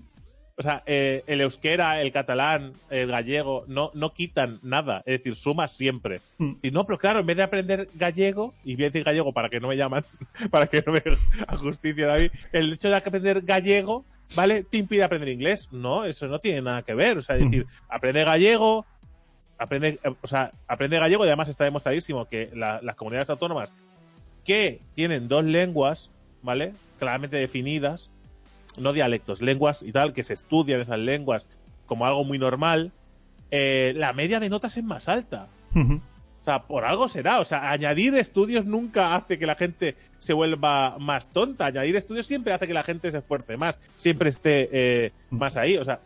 O sea, eh, el euskera, el catalán, el gallego, no, no quitan nada. Es decir, sumas siempre. Mm. Y no, pero claro, en vez de aprender gallego, y voy a decir gallego para que no me llaman, para que no me a justicia David, el hecho de aprender gallego, ¿vale? Te impide aprender inglés. No, eso no tiene nada que ver. O sea, es decir, aprende gallego, aprende, eh, o sea, aprende gallego y además está demostradísimo que la- las comunidades autónomas que tienen dos lenguas, ¿vale? Claramente definidas, no dialectos, lenguas y tal, que se estudian esas lenguas como algo muy normal, eh, la media de notas es más alta. O sea, por algo será. O sea, añadir estudios nunca hace que la gente se vuelva más tonta. Añadir estudios siempre hace que la gente se esfuerce más, siempre esté eh, más ahí. O sea,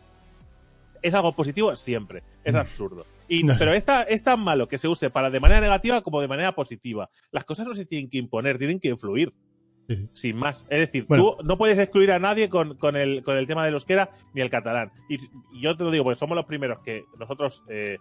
es algo positivo siempre. Es absurdo. Y, No. pero es tan, es tan malo que se use para de manera negativa como de manera positiva. Las cosas no se tienen que imponer, tienen que influir Sí, sin más. Es decir, Bueno. tú no puedes excluir a nadie con, con, el, con el tema del euskera ni el catalán. Y, yo te lo digo, porque somos los primeros que nosotros. eh,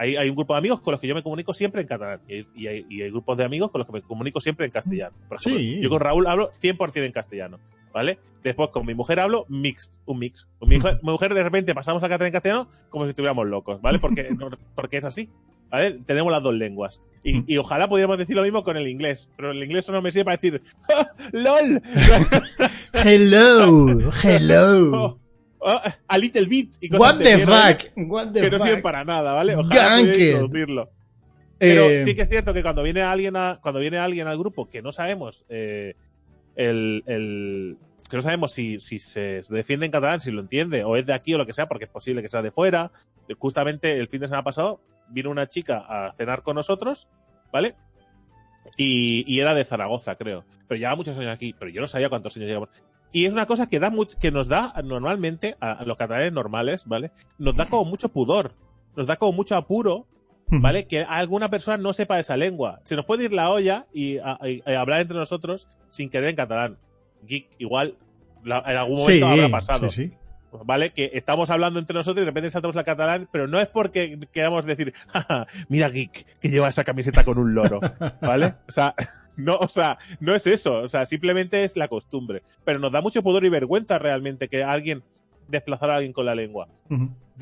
hay, hay un grupo de amigos con los que yo me comunico siempre en catalán. Y, y hay, y hay grupos de amigos con los que me comunico siempre en castellano. Por ejemplo, Sí. yo con Raúl hablo 100% en castellano. ¿Vale? Después con mi mujer hablo mixed, un mix. Con mi, mujer- mi mujer de repente pasamos a catalán en castellano como si estuviéramos locos, ¿vale? Porque, porque es así. ¿Vale? Tenemos las dos lenguas. Y, y ojalá pudiéramos decir lo mismo con el inglés, pero el inglés solo me sirve para decir ¡Ah, ¡LOL! Hello, hello. Oh, oh, a little bit. Y cosas What the mierda fuck? What the Que no sirven fuck? para nada, ¿vale? Ojalá introducirlo. Pero Eh, sí que es cierto que cuando viene alguien a, cuando viene alguien al grupo que no sabemos eh, el, el- que no sabemos si, si se defiende en catalán, si lo entiende, o es de aquí o lo que sea, porque es posible que sea de fuera. Justamente el fin de semana pasado vino una chica a cenar con nosotros, ¿vale? Y, y era de Zaragoza, creo. Pero lleva muchos años aquí, pero yo no sabía cuántos años llevamos. Y es una cosa que da much- que nos da normalmente a, a los catalanes normales, ¿vale? Nos da como mucho pudor, nos da como mucho apuro ¿vale? Que alguna persona no sepa esa lengua. Se nos puede ir la olla y, a- y- hablar entre nosotros sin querer en catalán. Geek, igual, la- en algún Sí, momento habrá pasado. sí, sí. ¿Vale? Que estamos hablando entre nosotros y de repente saltamos la catalán, pero no es porque queramos decir, "Jaja, mira Geek, que lleva esa camiseta con un loro. ¿Vale? O sea, no, o sea, no es eso. O sea, simplemente es la costumbre. Pero nos da mucho pudor y vergüenza realmente que alguien desplazara a alguien con la lengua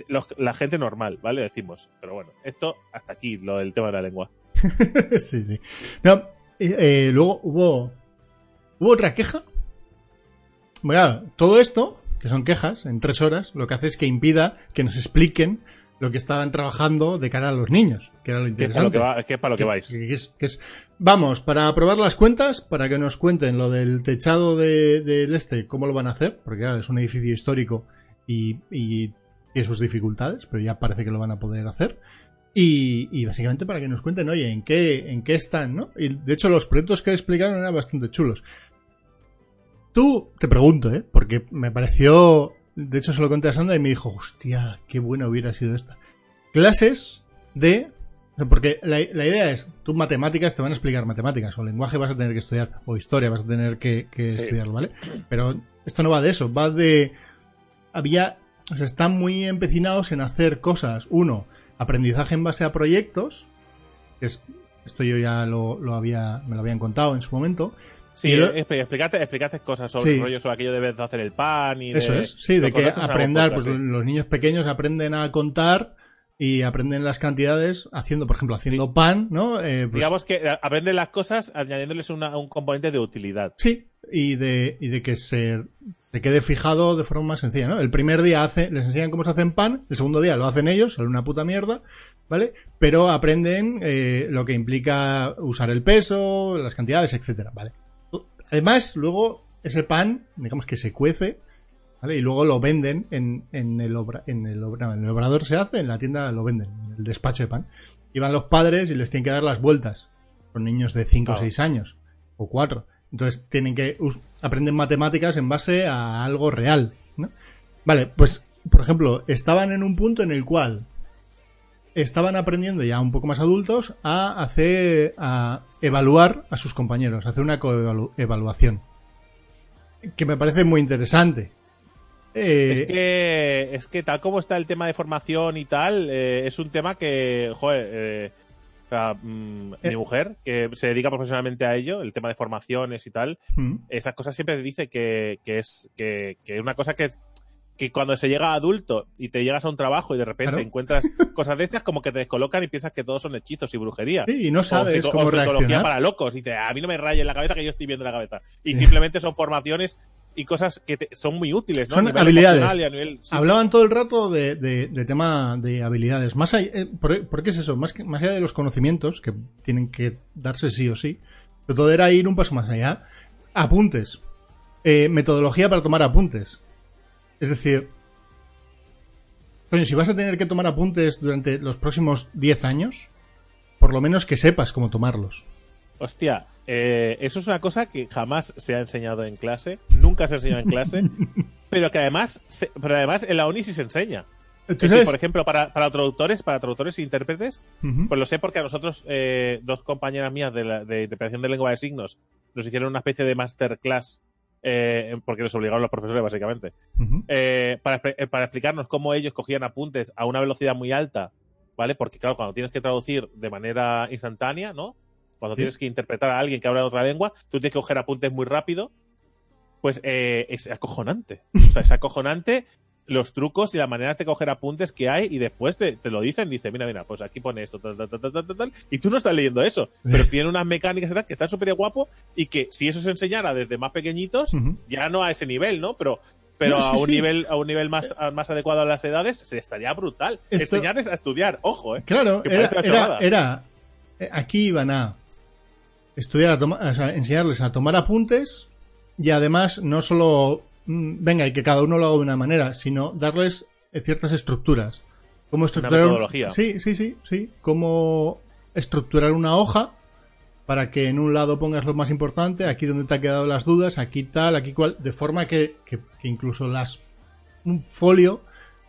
los- la gente normal, ¿vale? Decimos. Pero bueno, esto hasta aquí, lo del tema de la lengua. sí, sí. No, eh, eh, luego hubo, hubo otra queja. Bueno, todo esto, que son quejas, en tres horas, lo que hace es que impida que nos expliquen lo que estaban trabajando de cara a los niños, que era lo Que es para lo interesante. que, va, es para lo que vais. Que- que es- que es- vamos, para probar las cuentas, para que nos cuenten lo del techado de- del este, cómo lo van a hacer, porque claro, es un edificio histórico y, y tiene sus dificultades, pero ya parece que lo van a poder hacer. Y, y básicamente para que nos cuenten, oye, en qué, en qué están, ¿no? Y de hecho los proyectos que explicaron eran bastante chulos. Tú, te pregunto, ¿eh? Porque me pareció, de hecho se lo conté a Sandra y me dijo, hostia, qué buena hubiera sido esta. Clases de Porque la, la idea es, tú matemáticas te van a explicar matemáticas, o lenguaje vas a tener que estudiar, o historia vas a tener que, que Sí. estudiar, ¿vale? Pero esto no va de eso, va de... Había... O sea, están muy empecinados en hacer cosas. Uno, aprendizaje en base a proyectos, que es, esto yo ya lo, lo había, me lo habían contado en su momento. Sí, lo- expli- explícate, explícate cosas sobre Sí. el rollo, sobre aquello de hacer el pan y Eso es, sí, de que aprender, pues sí. los niños pequeños aprenden a contar y aprenden las cantidades haciendo, por ejemplo, haciendo pan, ¿no? Eh, pues- Digamos que eh, aprenden las cosas añadiéndoles una- un componente de utilidad. Sí, y de, y de que se, se quede fijado de forma más sencilla, ¿no? El primer día hace, les enseñan cómo se hacen pan, el segundo día lo hacen ellos, sale una puta mierda, ¿vale? Pero aprenden eh, lo que implica usar el peso, las cantidades, etcétera, ¿vale? Además, luego ese pan, digamos que se cuece, ¿vale? Y luego lo venden en, en el obra, en el obra, no, en el obrador se hace, en la tienda lo venden, en el despacho de pan. Y van los padres y les tienen que dar las vueltas. Son niños de 5 o Claro. 6 años, o 4. Entonces tienen que aprenden matemáticas en base a algo real, ¿no? Vale, pues, por ejemplo, estaban en un punto en el cual estaban aprendiendo ya un poco más adultos a hacer, a evaluar a sus compañeros, a hacer una coevaluación. Que me parece muy interesante. Eh, Es que, es que tal como está el tema de formación y tal, eh, es un tema que, joder, eh, o sea, mm, mi mujer, que se dedica profesionalmente a ello, el tema de formaciones y tal, mm, esas cosas siempre dice que, que es que, que es una cosa que que cuando se llega a adulto y te llegas a un trabajo y de repente Claro. encuentras cosas de estas como que te descolocan y piensas que todos son hechizos y brujería. sí, y no O sabes psico- cómo o psicología para locos. Dice, a mí no me rayes la cabeza que yo estoy viendo la cabeza. Y simplemente son formaciones y cosas que te- son muy útiles, ¿no? Son a nivel habilidades. emocional y a nivel- sí, sí. Hablaban todo el rato de, de- de tema de habilidades. Más allá, eh, ¿por, por qué es eso? Más, que, más allá de los conocimientos, que tienen que darse sí o sí, todo era ir un paso más allá. Apuntes. Eh, metodología para tomar apuntes. Es decir, coño, si vas a tener que tomar apuntes durante los próximos 10 años, por lo menos que sepas cómo tomarlos. Hostia, eh, eso es una cosa que jamás se ha enseñado en clase, nunca se ha enseñado en clase, pero que además, se- pero además en la uni sí se enseña. Por ejemplo, para, para traductores, para traductores e intérpretes, pues lo sé porque a nosotros, eh, dos compañeras mías de, la, de interpretación de lengua de signos, nos hicieron una especie de masterclass, eh, porque nos obligaron los profesores, básicamente, eh, para, eh, para explicarnos cómo ellos cogían apuntes a una velocidad muy alta, ¿vale? Porque, claro, cuando tienes que traducir de manera instantánea, ¿no? Cuando Sí. tienes que interpretar a alguien que habla de otra lengua, tú tienes que coger apuntes muy rápido, pues eh, es acojonante. O sea, es acojonante los trucos y las maneras de coger apuntes que hay y después te, te lo dicen, dice, mira, mira, pues aquí pone esto, tal, tal, tal, tal, tal, tal, y tú no estás leyendo eso, pero tiene unas mecánicas y tal que están súper guapo y que si eso se enseñara desde más pequeñitos, ya no a ese nivel, ¿no? Pero pero No, sí, a un sí. nivel a un nivel más, más adecuado a las edades se estaría brutal. Esto- Enseñarles a estudiar, ojo, eh. Claro, era, era, era- eh, aquí iban a estudiar, a toma- o sea, enseñarles a tomar apuntes y además no solo, venga, y que cada uno lo haga de una manera, sino darles eh, ciertas estructuras. Cómo estructurar un- metodología. Sí, sí, sí, sí. Cómo estructurar una hoja para que en un lado pongas lo más importante, aquí donde te han quedado las dudas, aquí tal, aquí cual, de forma que, que- que incluso las un folio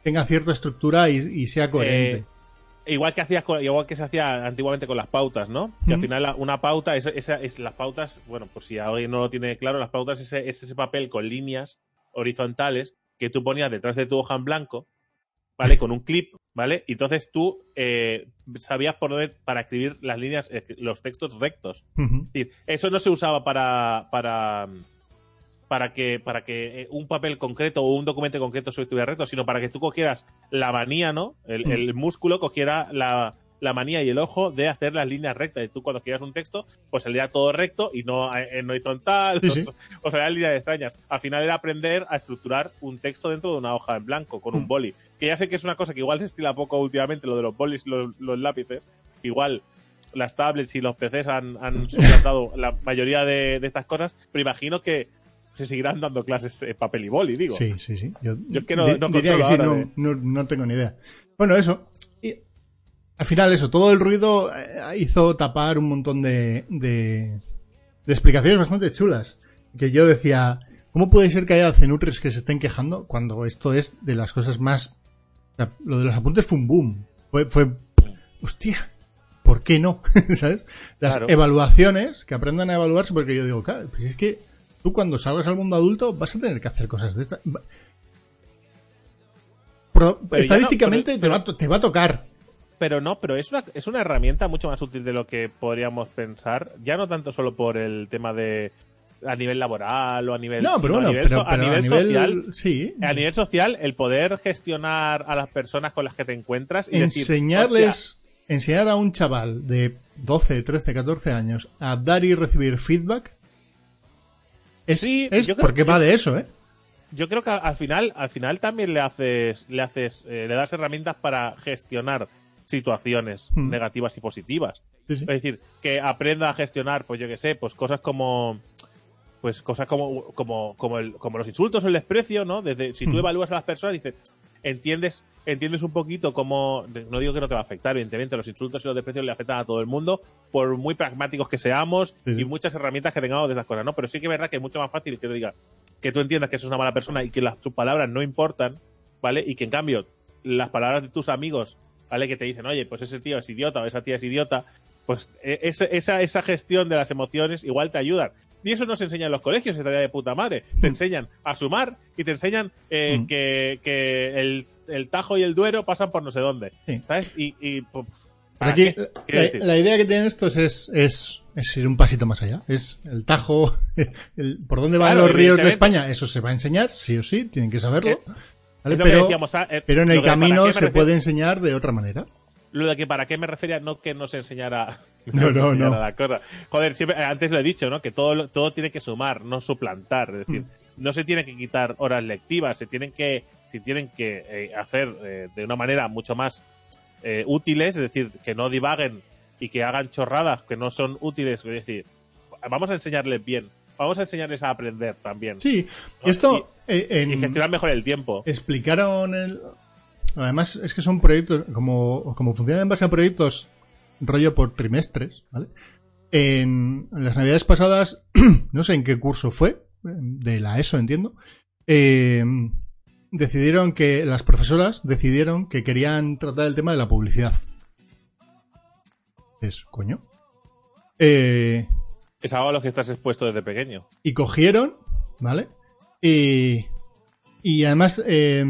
tenga cierta estructura y, y sea coherente. Eh, igual que hacías con- igual que se hacía antiguamente con las pautas, ¿no? Que al final la- una pauta es, esa- es las pautas, bueno, por si alguien no lo tiene claro, las pautas es ese, es ese papel con líneas horizontales que tú ponías detrás de tu hoja en blanco, ¿vale? Con un clip, ¿vale? Y entonces tú eh, sabías por dónde para escribir las líneas, los textos rectos. Ujú. Es decir, eso no se usaba para para para que para que eh, un papel concreto o un documento concreto se estuviera recto, sino para que tú cogieras la manía, ¿no? El, el músculo cogiera la, la manía y el ojo de hacer las líneas rectas. Y tú cuando escribías un texto, pues salía todo recto y no eh, en horizontal, Sí, sí. o, o sea, eran líneas extrañas. Al final era aprender a estructurar un texto dentro de una hoja en blanco, con un Mm. boli. Que ya sé que es una cosa que igual se estila poco últimamente, lo de los bolis y los, los lápices. Igual las tablets y los PCs han, han suplantado la mayoría de, de estas cosas, pero imagino que se seguirán dando clases en papel y boli, digo. Sí, sí, sí. Yo, Yo es que no- no diría que controlo sí, ahora no, de- no, no tengo ni idea. Bueno, eso. Al final eso, todo el ruido eh, hizo tapar un montón de, de, de explicaciones bastante chulas. Que yo decía, ¿cómo puede ser que haya cenutres que se estén quejando cuando esto es de las cosas más... o sea, lo de los apuntes fue un boom. Fue, fue hostia, ¿por qué no? ¿Sabes? Las Claro. evaluaciones, que aprendan a evaluarse, porque yo digo, claro, pues es que tú cuando salgas al mundo adulto vas a tener que hacer cosas de estas. Pro- estadísticamente va, te va a tocar. Pero no, pero es una, es una herramienta mucho más útil de lo que podríamos pensar. Ya no tanto solo por el tema de a nivel laboral o a nivel, No, sino pero bueno, a nivel, pero, so- a pero nivel social. sí. A nivel social, el poder gestionar a las personas con las que te encuentras y decir, enseñarles, enseñar a un chaval de 12, 13, 14 años a dar y recibir feedback es, Sí, es porque va de eso, ¿eh? yo creo que al final, al final también le haces, le haces, eh, le das herramientas para gestionar situaciones Hmm. negativas y positivas. Sí, sí. Es decir, que aprenda a gestionar, pues yo qué sé, pues cosas como pues cosas como como como, el, como los insultos o el desprecio, ¿no? Desde si tú Hmm. evalúas a las personas dices, entiendes entiendes un poquito cómo no digo que no te va a afectar, evidentemente los insultos y los desprecios le afectan a todo el mundo por muy pragmáticos que seamos Sí, y muchas herramientas que tengamos de esas cosas, ¿no? Pero sí que es verdad que es mucho más fácil que te diga que tú entiendas que eso es una mala persona y que las, sus palabras no importan, ¿vale? Y que en cambio las palabras de tus amigos, ¿vale? Que te dicen, oye, pues ese tío es idiota o esa tía es idiota, pues e- esa, esa, gestión de las emociones igual te ayudan. Y eso no se enseña en los colegios, estaría de puta madre. Te enseñan a sumar y te enseñan eh, Mm. que, que el, el Tajo y el Duero pasan por no sé dónde. Sí. ¿Sabes? Y, y pues, ¿para aquí la, idea que tienen estos es, es, es ir un pasito más allá. Es el Tajo, el- por dónde van Claro, los ríos de. España. Eso se va a enseñar, sí o sí, tienen que saberlo. Eh, ah, eh, pero en el que- ¿para camino se refiero? puede enseñar de otra manera. Lo de que para qué me refería, no que enseñara, No, no, enseñara no. la cosa. Joder, siempre, antes lo he dicho, ¿no? Que todo, todo tiene que sumar, no suplantar. Es decir, Mm. no se tiene que quitar horas lectivas, se tienen que, se tienen que eh, hacer eh, de una manera mucho más eh, útiles, es decir, que no divaguen y que hagan chorradas que no son útiles. Es decir, vamos a enseñarles bien, vamos a enseñarles a aprender también. Sí, No, esto eh, en- Y gestionar mejor el tiempo. explicaron el... Además, es que son proyectos, como, como funcionan en base a proyectos rollo por trimestres, ¿vale? En, en las navidades pasadas, no sé en qué curso fue, de la ESO entiendo, eh, decidieron que, las profesoras decidieron que querían tratar el tema de la publicidad. Es, coño. Eh, Es algo a lo que estás expuesto desde pequeño. y cogieron, ¿vale? Y, y además eh,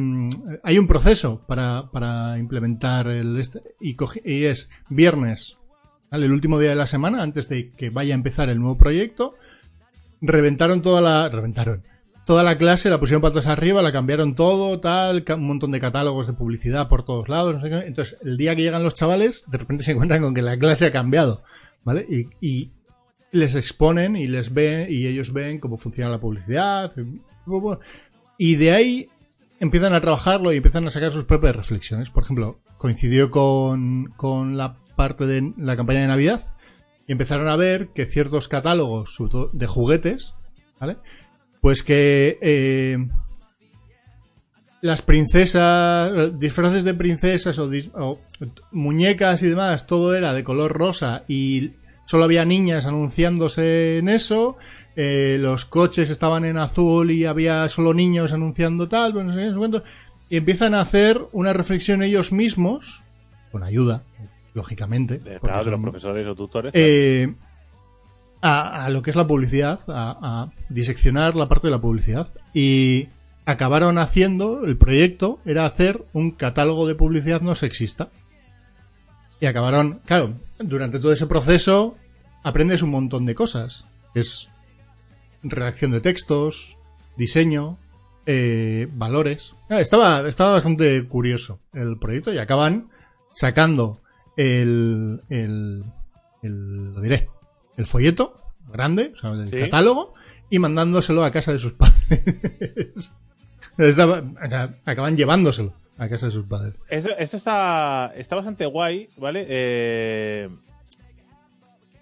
hay un proceso para, para implementar el este, y, y es viernes, ¿vale? El último día de la semana, antes de que vaya a empezar el nuevo proyecto, reventaron toda la... reventaron. toda la clase la pusieron patas arriba, la cambiaron todo, tal, un montón de catálogos de publicidad por todos lados, no sé qué. Entonces, el día que llegan los chavales, de repente se encuentran con que la clase ha cambiado, ¿vale? Y les exponen y les ven, y ellos ven cómo funciona la publicidad. Y de ahí empiezan a trabajarlo y empiezan a sacar sus propias reflexiones. Por ejemplo, coincidió con, con la parte de la campaña de Navidad y empezaron a ver que ciertos catálogos de juguetes, ¿vale? Pues que eh, las princesas, disfraces de princesas o, o muñecas y demás, todo era de color rosa y solo había niñas anunciándose en eso. eh, los coches estaban en azul y había solo niños anunciando tal, no sé qué, no sé cuánto. Y empiezan a hacer una reflexión ellos mismos, con ayuda, lógicamente. De, porque claro, de los profesores o tutores. eh, a, a lo que es la publicidad, a, a diseccionar la parte de la publicidad. Y acabaron haciendo, el proyecto era hacer un catálogo de publicidad no sexista. Y acabaron, claro, durante todo ese proceso aprendes un montón de cosas. Es redacción de textos, diseño, eh, valores. Ah, Estaba, estaba bastante curioso el proyecto y acaban sacando el, el, el- lo diré, el folleto grande, o sea, el Sí. catálogo, y mandándoselo a casa de sus padres. Estaba- o sea, acaban llevándoselo a casa de sus padres. Esto, esto está, está bastante guay, ¿vale? Eh,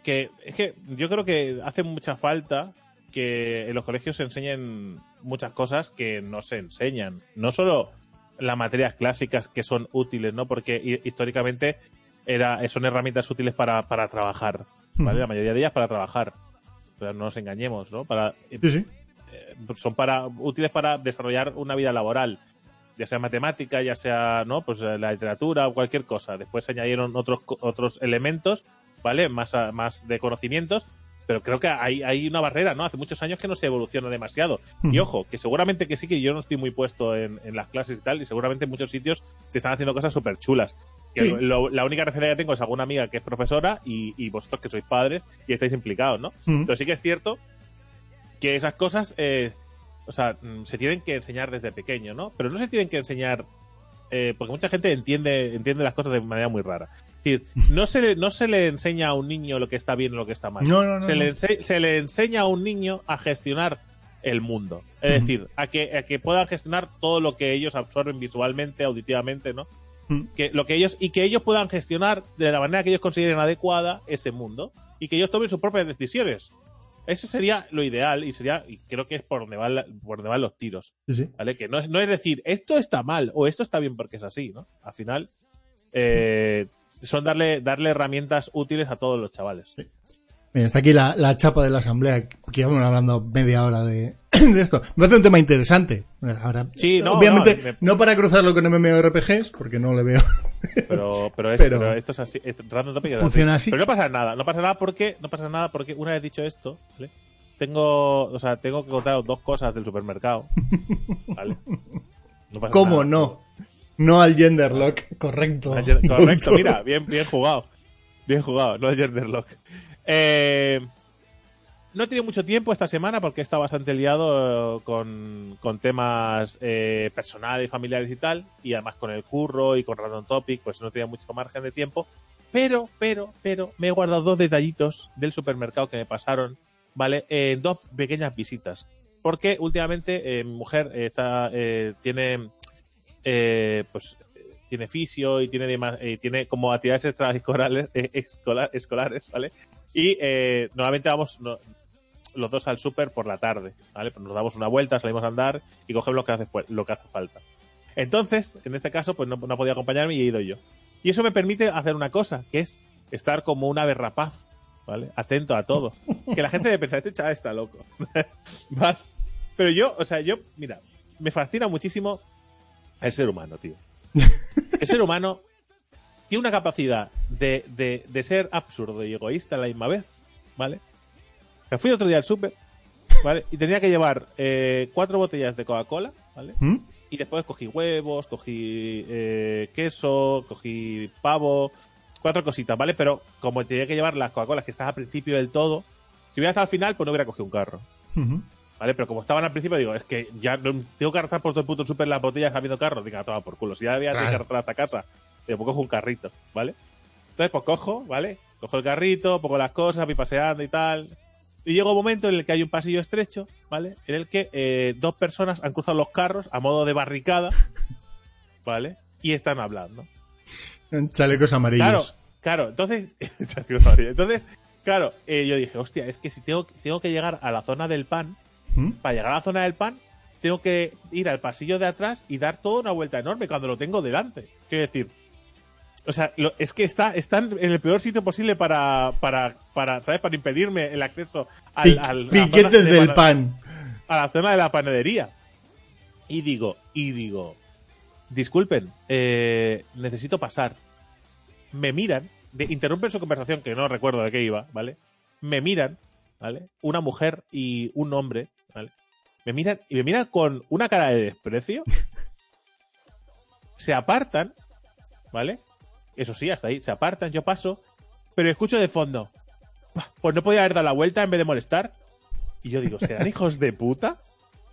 que es que yo creo que hace mucha falta que en los colegios se enseñen muchas cosas que no se enseñan. No solo las materias clásicas que son útiles, ¿no? Porque hi- históricamente era, son herramientas útiles para, para trabajar, ¿vale? La mayoría de ellas para trabajar. Pero no nos engañemos, ¿no? Para, Sí, sí. son para útiles para desarrollar una vida laboral ya sea matemática ya sea no pues eh, la literatura o cualquier cosa. Después se añadieron otros otros elementos vale más a- más de conocimientos pero creo que hay, hay una barrera no hace muchos años que no se evoluciona demasiado. Y Ujú. ojo que seguramente que sí que yo no estoy muy puesto en, en las clases y tal y seguramente en muchos sitios te están haciendo cosas súper chulas Sí. lo- la única referencia que tengo es alguna amiga que es profesora y, y vosotros que sois padres y estáis implicados no Ujú. pero sí que es cierto que esas cosas, eh, o sea, mm, se tienen que enseñar desde pequeño, ¿no? Pero no se tienen que enseñar, eh, porque mucha gente entiende, entiende las cosas de manera muy rara. Es decir, no se, le, no se le enseña a un niño lo que está bien o lo que está mal. No, no, no, se. Le se le enseña a un niño a gestionar el mundo. Es decir, a que, a que puedan gestionar todo lo que ellos absorben visualmente, auditivamente, ¿no? Que lo que ellos y que ellos puedan gestionar de la manera que ellos consideren adecuada ese mundo y que ellos tomen sus propias decisiones. Ese sería lo ideal y sería y creo que es por donde van la- por donde van los tiros, Sí, sí. ¿vale? Que no es no es decir esto está mal o esto está bien porque es así, ¿no? Al final eh, son darle darle herramientas útiles a todos los chavales. Mira, está aquí la, la chapa de la asamblea, que llevamos hablando media hora de, de esto. Me parece un tema interesante. Ahora, Sí, no, obviamente, no, me- no para cruzarlo con MMORPGs, porque no le veo. Pero pero es Pero- pero esto es así, es- Random Funciona así. Pero no pasa nada, no pasa nada porque no pasa nada porque una vez dicho esto, ¿vale? Tengo, o sea, tengo que contaros dos cosas del supermercado. ¿Vale? No pasa ¿Cómo nada. no? No al genderlock, correcto. Correcto, mira, bien, bien jugado. Bien jugado, no es Genderlock. Eh, no tenido mucho tiempo esta semana porque estado bastante liado eh, con, con temas eh, personales, familiares y tal. Y además con el curro y con Random Topic, pues no tenía mucho margen de tiempo. Pero, pero, pero, me he guardado dos detallitos del supermercado que me pasaron, ¿vale? En dos pequeñas visitas. Porque últimamente eh, mi mujer eh, está, eh, tiene, eh, pues, eh, tiene fisio y tiene, eh, tiene como actividades extraescolares, eh, escolar- escolares, ¿vale? Y eh, normalmente vamos los dos al súper por la tarde, ¿vale? Pues nos damos una vuelta, salimos a andar y cogemos lo que hace, falta. Entonces, en este caso, pues no, podía acompañarme y he ido yo. Y eso me permite hacer una cosa, que es estar como un ave rapaz, ¿vale? Atento a todo. Que la gente debe pensar, este chaval está loco. ¿Vale? Pero yo, o sea, yo, mira, me fascina muchísimo el ser humano, tío. El ser humano tiene una capacidad de, de, de ser absurdo y egoísta a la misma vez, ¿vale? Me fui otro día al súper, ¿vale? Y tenía que llevar eh, cuatro botellas de Coca-Cola, ¿vale? ¿Mm? Y después cogí huevos, cogí eh, queso, cogí pavo, cuatro cositas, ¿vale? Pero como tenía que llevar las Coca-Colas que están al principio del todo, si hubiera estado al final, pues no hubiera cogido un carro. ¿Vale? Pero como estaban al principio, digo, es que ya no- tengo que arrastrar por todo el puto super las botellas habiendo carros. Diga, toma por culo. Si ya había Claro. que arrastrar hasta casa, digo, pues cojo un carrito, ¿vale? Entonces, pues cojo, ¿vale? Cojo el carrito, pongo las cosas, voy paseando y tal. Y llega un momento en el que hay un pasillo estrecho, ¿vale? En el que eh, dos personas han cruzado los carros a modo de barricada, ¿vale? Y están hablando. Chalecos amarillos. Claro, claro. Entonces, entonces claro, eh, yo dije, hostia, es que si tengo, tengo que llegar a la zona del pan, ¿Mm? para llegar a la zona del pan, tengo que ir al pasillo de atrás y dar toda una vuelta enorme cuando lo tengo delante. Quiero decir, o sea, lo- es que está, están en el peor sitio posible para, para, para ¿sabes? Para impedirme el acceso al, Pi- al- a la piquetes del pan. a la zona de la panadería. Y digo, y digo, disculpen, eh, necesito pasar. Me miran, de- interrumpen su conversación, que no recuerdo de qué iba, ¿vale? Me miran, ¿vale? Una mujer y un hombre, ¿vale? Me miran y me miran con una cara de desprecio. Se apartan, ¿vale? Eso sí, hasta ahí, se apartan, yo paso, pero escucho de fondo. "Bah, Pues no podía haber dado la vuelta en vez de molestar. Y yo digo, ¿serán hijos de puta?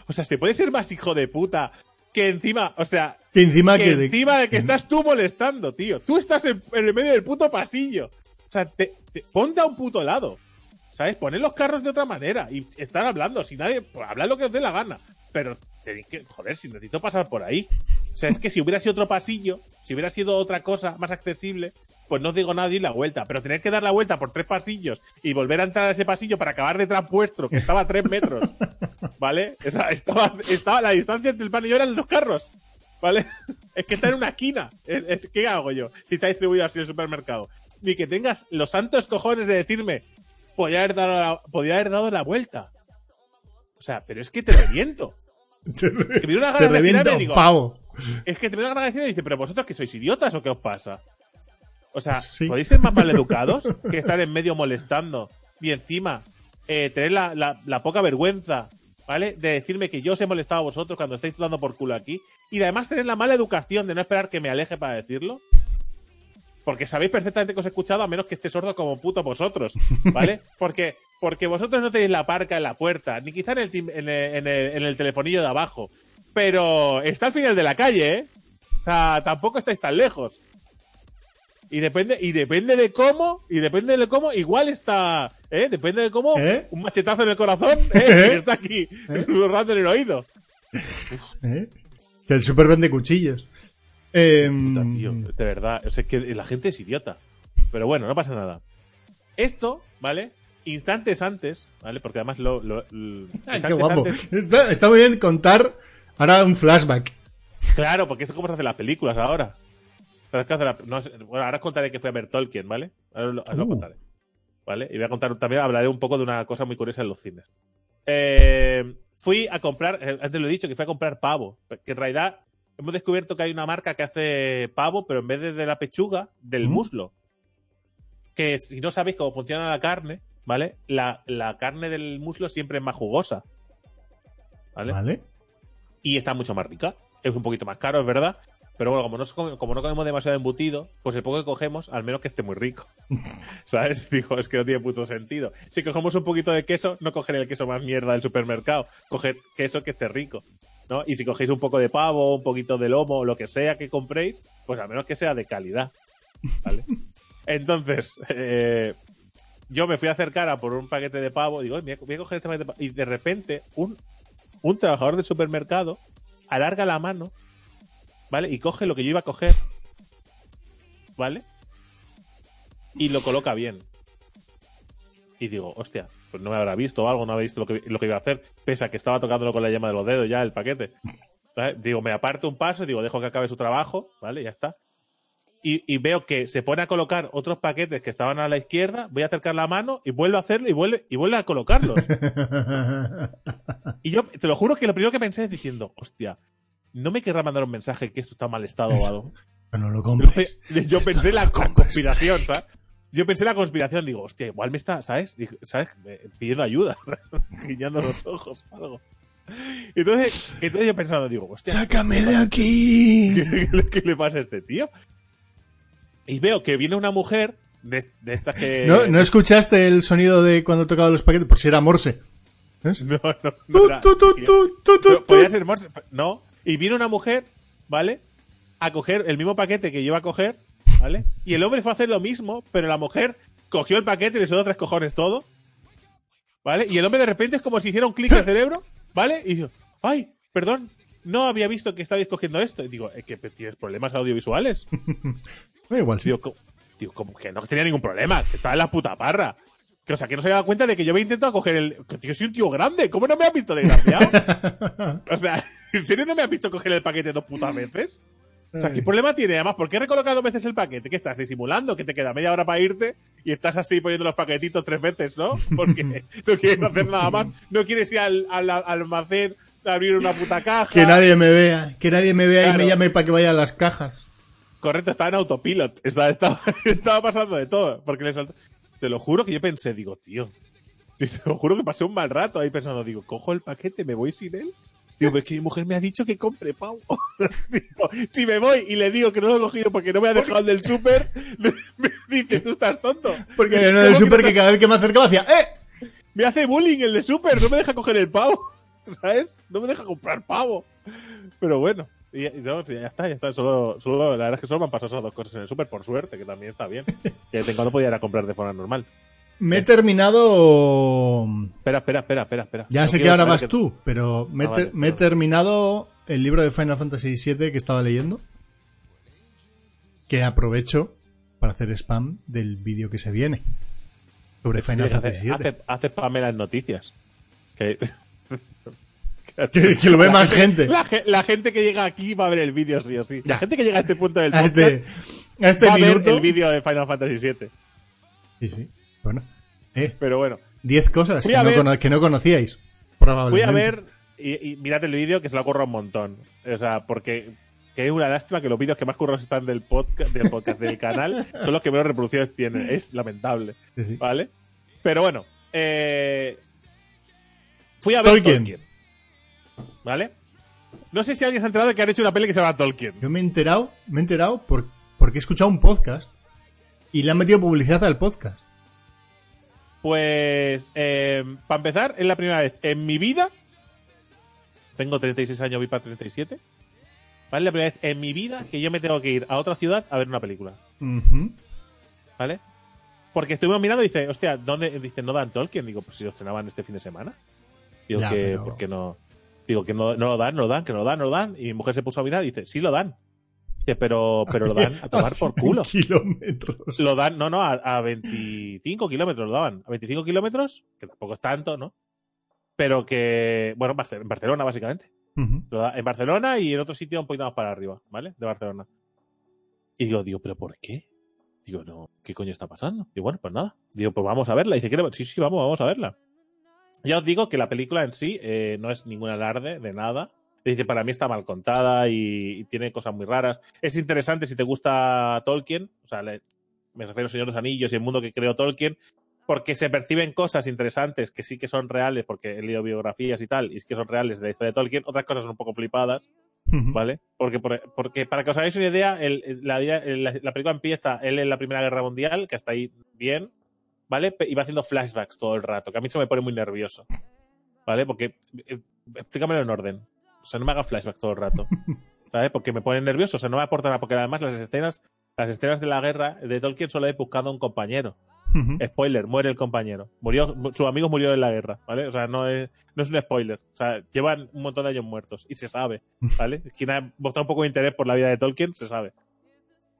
O sea, ¿se puede ser más hijo de puta que encima, o sea, Que encima que que... de- encima de que estás tú molestando, tío? Tú estás en, en el medio del puto pasillo. O sea, te, te- ponte a un puto lado. ¿Sabes? Poned los carros de otra manera y estar hablando. Si nadie, pues hablad lo que os dé la gana. Pero tenéis que, joder, si necesito pasar por ahí. O sea, es que si hubiera sido otro pasillo, si hubiera sido otra cosa más accesible, pues no os digo nada y la vuelta. Pero tener que dar la vuelta por tres pasillos y volver a entrar a ese pasillo para acabar detrás vuestro, que estaba a tres metros, ¿vale? Esa- estaba, estaba la distancia entre el pan y yo eran los carros, ¿vale? Es que está en una esquina. Es- es- ¿Qué hago yo si está distribuido así el supermercado? Ni que tengas los santos cojones de decirme, podía haber dado la, podía haber dado la vuelta. O sea, pero es que te reviento. te, Es que me dio una te gana de girarme y un digo, pavo. Es que te de decir y dice, pero vosotros que sois idiotas o qué os pasa. O sea, Sí. ¿podéis ser más maleducados que estar en medio molestando y encima eh, tener la, la- la poca vergüenza, ¿vale? De decirme que yo os he molestado a vosotros cuando estáis dando por culo aquí y de además tener la mala educación de no esperar que me aleje para decirlo. Porque sabéis perfectamente que os he escuchado a menos que esté sordo como puto vosotros, ¿vale? Porque, porque vosotros no tenéis la parca en la puerta, ni quizá en el, en el, en el- en el telefonillo de abajo. Pero está al final de la calle, ¿eh? O sea, tampoco estáis tan lejos. Y depende, y depende de cómo, y depende de cómo, igual está, ¿eh? Depende de cómo, ¿Eh? un machetazo en el corazón, ¿eh? Y está aquí, susurrando en el oído. ¿eh? Que el super vende cuchillos. Em, Puta, tío, de verdad. O sea, es que la gente es idiota. Pero bueno, no pasa nada. Esto, ¿vale? Instantes antes, ¿vale? Porque además lo. lo- lo- Ay, instantes qué guapo. antes- Está, está muy bien contar ahora un flashback. claro, porque eso es como se hacen las películas ahora. ¿Sabes qué hace la- no bueno, ahora os contaré que fui a ver Tolkien, ¿vale? Ahora lo, ahora lo Uh. contaré. ¿Vale? Y voy a contar también, hablaré un poco de una cosa muy curiosa en los cines. Eh, fui a comprar, eh, antes lo he dicho, que fui a comprar pavo. Que en realidad hemos descubierto que hay una marca que hace pavo, pero en vez de, de la pechuga, del Mm. muslo. Que si no sabéis cómo funciona la carne, ¿vale? La, la carne del muslo siempre es más jugosa. ¿Vale? ¿Vale? Y está mucho más rica. Es un poquito más caro, es verdad. Pero bueno, como no, como no comemos demasiado embutido, pues el poco que cogemos, al menos que esté muy rico. ¿Sabes? Digo, es que no tiene puto sentido. Si cogemos un poquito de queso, no coger el queso más mierda del supermercado. Coger queso que esté rico. ¿No? Y si cogéis un poco de pavo, un poquito de lomo, lo que sea que compréis, pues al menos que sea de calidad. ¿Vale? Entonces, eh, yo me fui a acercar a por un paquete de pavo, digo, "Oye, voy a, voy a coger este paquete de pavo. Y de repente, un, un trabajador del supermercado alarga la mano, ¿vale? Y coge lo que yo iba a coger, ¿vale? Y lo coloca bien. Y digo, hostia, pues no me habrá visto algo, no habrá visto lo que, iba a hacer, pese a que estaba tocándolo con la llama de los dedos ya el paquete. Digo, me aparto un paso, digo, dejo que acabe su trabajo, ¿vale? Ya está. Y, y veo que se pone a colocar otros paquetes que estaban a la izquierda, voy a acercar la mano y vuelve a hacerlo y vuelve, y vuelve a colocarlos. Y yo te lo juro que lo primero que pensé es diciendo, hostia, no me querrá mandar un mensaje que esto está mal estado o algo. no lo compres. yo pensé la, conspiración, ¿sabes? Yo pensé la conspiración, digo, hostia, igual me está, ¿sabes? ¿Sabes? Pidiendo ayuda, guiñando los ojos o algo. Entonces, entonces yo pensando, digo, hostia, ¡Sácame de aquí! ¿qué, qué le pasa a este tío? Y veo que viene una mujer de, de estas que... ¿No, ¿No escuchaste el sonido de cuando tocaba los paquetes? Por si era Morse. ¿Ves? No, no, no. Era- podía ser Morse. No. Y vino una mujer, ¿vale? A coger el mismo paquete que yo iba a coger, ¿vale? Y el hombre fue a hacer lo mismo, pero la mujer cogió el paquete y le sonó tres cojones todo. ¿Vale? Y el hombre de repente es como si hiciera un clic de cerebro, ¿vale? Y dijo, ay, perdón, no había visto que estabais cogiendo esto. Y digo, es que tienes problemas audiovisuales. Da igual. Digo, digo, como que no tenía ningún problema, que estaba en la puta parra. Que, o sea, que no se había dado cuenta de que yo había intentado coger el. Que tío, soy un tío grande, ¿cómo no me has visto, desgraciado? o sea, ¿en serio no me has visto coger el paquete dos putas veces? O sea, ¿qué problema tiene? Además, ¿por qué he recolocado dos veces el paquete? ¿Qué estás disimulando? Que te queda media hora para irte y estás así poniendo los paquetitos tres veces, ¿no? Porque no quieres hacer nada más. No quieres ir al, al- al almacén abrir una puta caja. Que nadie me vea, que nadie me vea y me llame para que vaya a las cajas. Correcto, estaba en autopilot. Estaba, estaba, estaba pasando de todo. Porque le saltó. Te lo juro que yo pensé, digo, tío. Te lo juro que pasé un mal rato ahí pensando, digo, cojo el paquete, me voy sin él. Digo, es que mi mujer me ha dicho que compre pavo. digo, si me voy y le digo que no lo he cogido porque no me ha dejado el del súper, me dice, tú estás tonto. Porque ¿Cómo no del que súper no que cada vez que me acercaba hacía ¡Eh! me hace bullying el de súper, no me deja coger el pavo, ¿sabes? No me deja comprar pavo. Pero bueno, y, y no, ya está, ya está. Solo, solo, la verdad es que solo me han pasado esas dos cosas en el súper, por suerte, que también está bien. Que de cuando podía ir a comprar de forma normal. Me he terminado. Espera, espera, espera, espera. espera. Ya No sé que ahora vas que- tú, pero me, he Ah, ter- vale, me he perdón. terminado el libro de Final Fantasy VII que estaba leyendo. Que aprovecho para hacer spam del vídeo que se viene. Sobre Final Fantasy VII. hace, hace Pamela en noticias. Que, Que, que lo ve La más gente. La, ge- la gente que llega aquí va a ver el vídeo sí o sí. Ya. La gente que llega a este punto del A podcast este, a este va a ver minuto. el vídeo de Final Fantasy VII. Sí, sí. Bueno. Eh, Pero bueno, 10 cosas que a no, que no conocíais. Fui Probablemente. a ver y, y mirad el vídeo que se lo ocurra un montón. O sea, porque que es una lástima que los vídeos que más curros están del podcast, del podcast del canal son los que menos reproducciones tienen. Es lamentable, Sí, sí. ¿vale? Pero bueno, eh, fui a ver Tolkien. Tolkien. ¿Vale? No sé si alguien se ha enterado de que han hecho una peli que se llama Tolkien. Yo me he enterado, me he enterado por- porque he escuchado un podcast y le han metido publicidad al podcast. Pues, para empezar, es la primera vez en mi vida. Tengo 36 años, voy para 37. ¿Vale? La primera vez en mi vida que yo me tengo que ir a otra ciudad a ver una película. ¿Vale? Porque estuvimos mirando y dice, hostia, ¿dónde? Dice, ¿no dan Tolkien? Digo, pues si lo cenaban este fin de semana. Digo, Ya, que, pero- ¿por qué no? Digo, que no, no lo dan, no lo dan, que no lo dan, no lo dan. Y mi mujer se puso a mirar y dice, sí lo dan. Dice, pero, pero lo dan a tomar por culo. Kilómetros. Lo dan, no, no, a, a 25 kilómetros lo daban. A 25 kilómetros, que tampoco es tanto, ¿no? Pero que, bueno, en Barce- en Barcelona, básicamente. Ujú. Lo da- en Barcelona y en otro sitio un poquito más para arriba, ¿vale? De Barcelona. Y digo, digo, ¿pero por qué? Digo, no, ¿qué coño está pasando? Y bueno, pues nada. Digo, pues vamos a verla. Y dice. Sí, sí, vamos, vamos a verla. Ya os digo que la película en sí eh, no es ningún alarde de nada. Dice, para mí está mal contada y, y tiene cosas muy raras. Es interesante si te gusta Tolkien, o sea, le- me refiero a Señor de los Anillos y el mundo que creó Tolkien, porque se perciben cosas interesantes que sí que son reales, porque he leído biografías y tal, y es que son reales de la historia de Tolkien. Otras cosas son un poco flipadas, Ujú. ¿vale? Porque, por- porque para que os hagáis una idea, el- el- la, el- la- la película empieza él en la Primera Guerra Mundial, que hasta ahí bien, ¿vale? Y va haciendo flashbacks todo el rato, que a mí se me pone muy nervioso, ¿vale? Porque, eh, explícamelo en orden. O sea, no me haga flashbacks todo el rato, ¿sabes? Porque me pone nervioso, o sea, no me aporta nada, porque además las escenas, las escenas de la guerra de Tolkien solo he buscado a un compañero. Spoiler, muere el compañero. Murió, su amigo murió en la guerra, ¿vale? O sea, no es, no es un spoiler. O sea, llevan un montón de años muertos y se sabe, ¿vale? Quien ha mostrado un poco de interés por la vida de Tolkien, se sabe.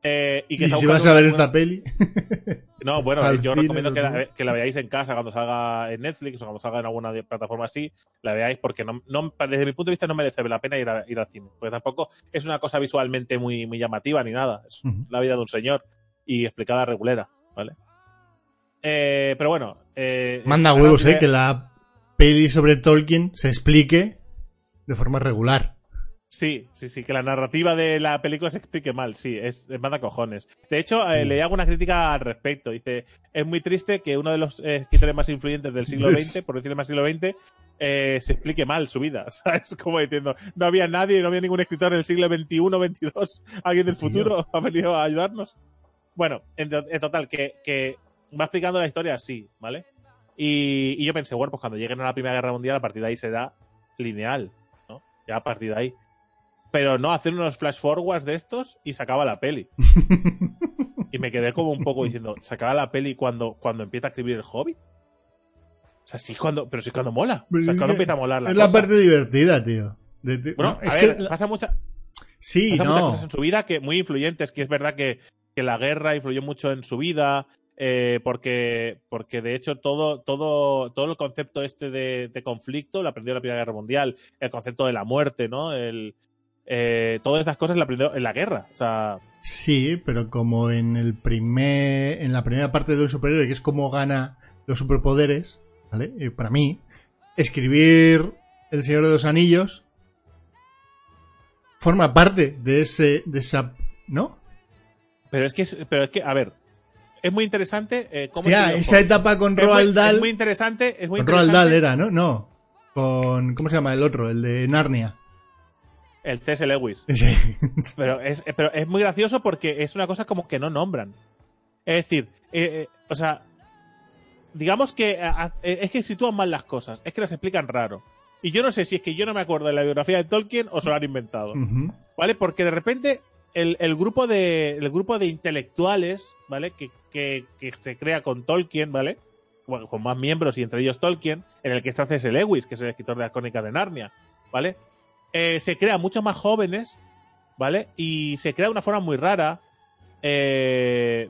Eh, y que Sí, si vas a ver esta peli. No, bueno, al yo recomiendo que la, que la veáis en casa cuando salga en Netflix o cuando salga en alguna plataforma así, la veáis porque no, no- desde mi punto de vista no merece la pena ir, a- ir al cine. Porque tampoco es una cosa visualmente muy, muy llamativa ni nada. Es la vida de un señor y explicada regulera, ¿vale? Eh, pero bueno. Eh, Manda huevos, eh, que la peli sobre Tolkien se explique de forma regular. Sí, sí, sí, que la narrativa de la película se explique mal, sí, es, es manda cojones. De hecho, eh, Mm. le hago una crítica al respecto. Dice, es muy triste que uno de los eh, escritores más influyentes del siglo. XX, por decirle más siglo XX, eh, se explique mal su vida. ¿Sabes? Como diciendo, no había nadie, no había ningún escritor del siglo XXI, XXII, alguien del futuro ha venido a ayudarnos. Bueno, en, to- en total, que, que va explicando la historia así, ¿vale? Y, y yo pensé, bueno, pues cuando lleguen a la Primera Guerra Mundial, a partir de ahí será lineal, ¿no? Ya a partir de ahí. Pero no, hacer unos flash forwards de estos y se acaba la peli. y me quedé como un poco diciendo, ¿se acaba la peli cuando, cuando empieza a escribir el hobby? O sea, sí cuando, pero sí cuando mola. O sea, es cuando empieza a molar la es la parte divertida, tío. De- de- Bueno, no, a es ver, que. pasa mucha, Sí, pasa muchas no. cosas en su vida que muy influyentes, que es verdad que, que la guerra influyó mucho en su vida, eh, porque, porque de hecho todo, todo, todo el concepto este de, de conflicto lo aprendió en la Primera Guerra Mundial, el concepto de la muerte, ¿no? El, eh, todas estas cosas en la guerra. O sea, Sí, pero como en el primer, en la primera parte del superhéroe, que es como gana los superpoderes, ¿vale? Eh, para mí, escribir El Señor de los Anillos forma parte de ese, de esa, ¿no? pero es que, pero es que, a ver, es muy interesante eh, cómo Hostia, se- esa etapa con es Roald Dahl, Es muy interesante, es muy con Roald. Dahl era, ¿no? No, con, ¿cómo se llama el otro? El de Narnia. El C.S. Lewis. Sí. Pero es, pero es muy gracioso porque es una cosa como que no nombran. Es decir, eh, eh, o sea, digamos que eh, eh, es que sitúan mal las cosas, es que las explican raro. Y yo no sé si es que yo no me acuerdo de la biografía de Tolkien o se lo han inventado. ¿Vale? Porque de repente el, el grupo de el grupo de intelectuales, ¿vale? Que, que, que se crea con Tolkien, ¿vale? Bueno, con más miembros y entre ellos Tolkien, en el que está C.S. Lewis, que es el escritor de la crónica de Narnia, ¿vale? Eh, se crea mucho más jóvenes, ¿vale? Y se crea de una forma muy rara. Eh,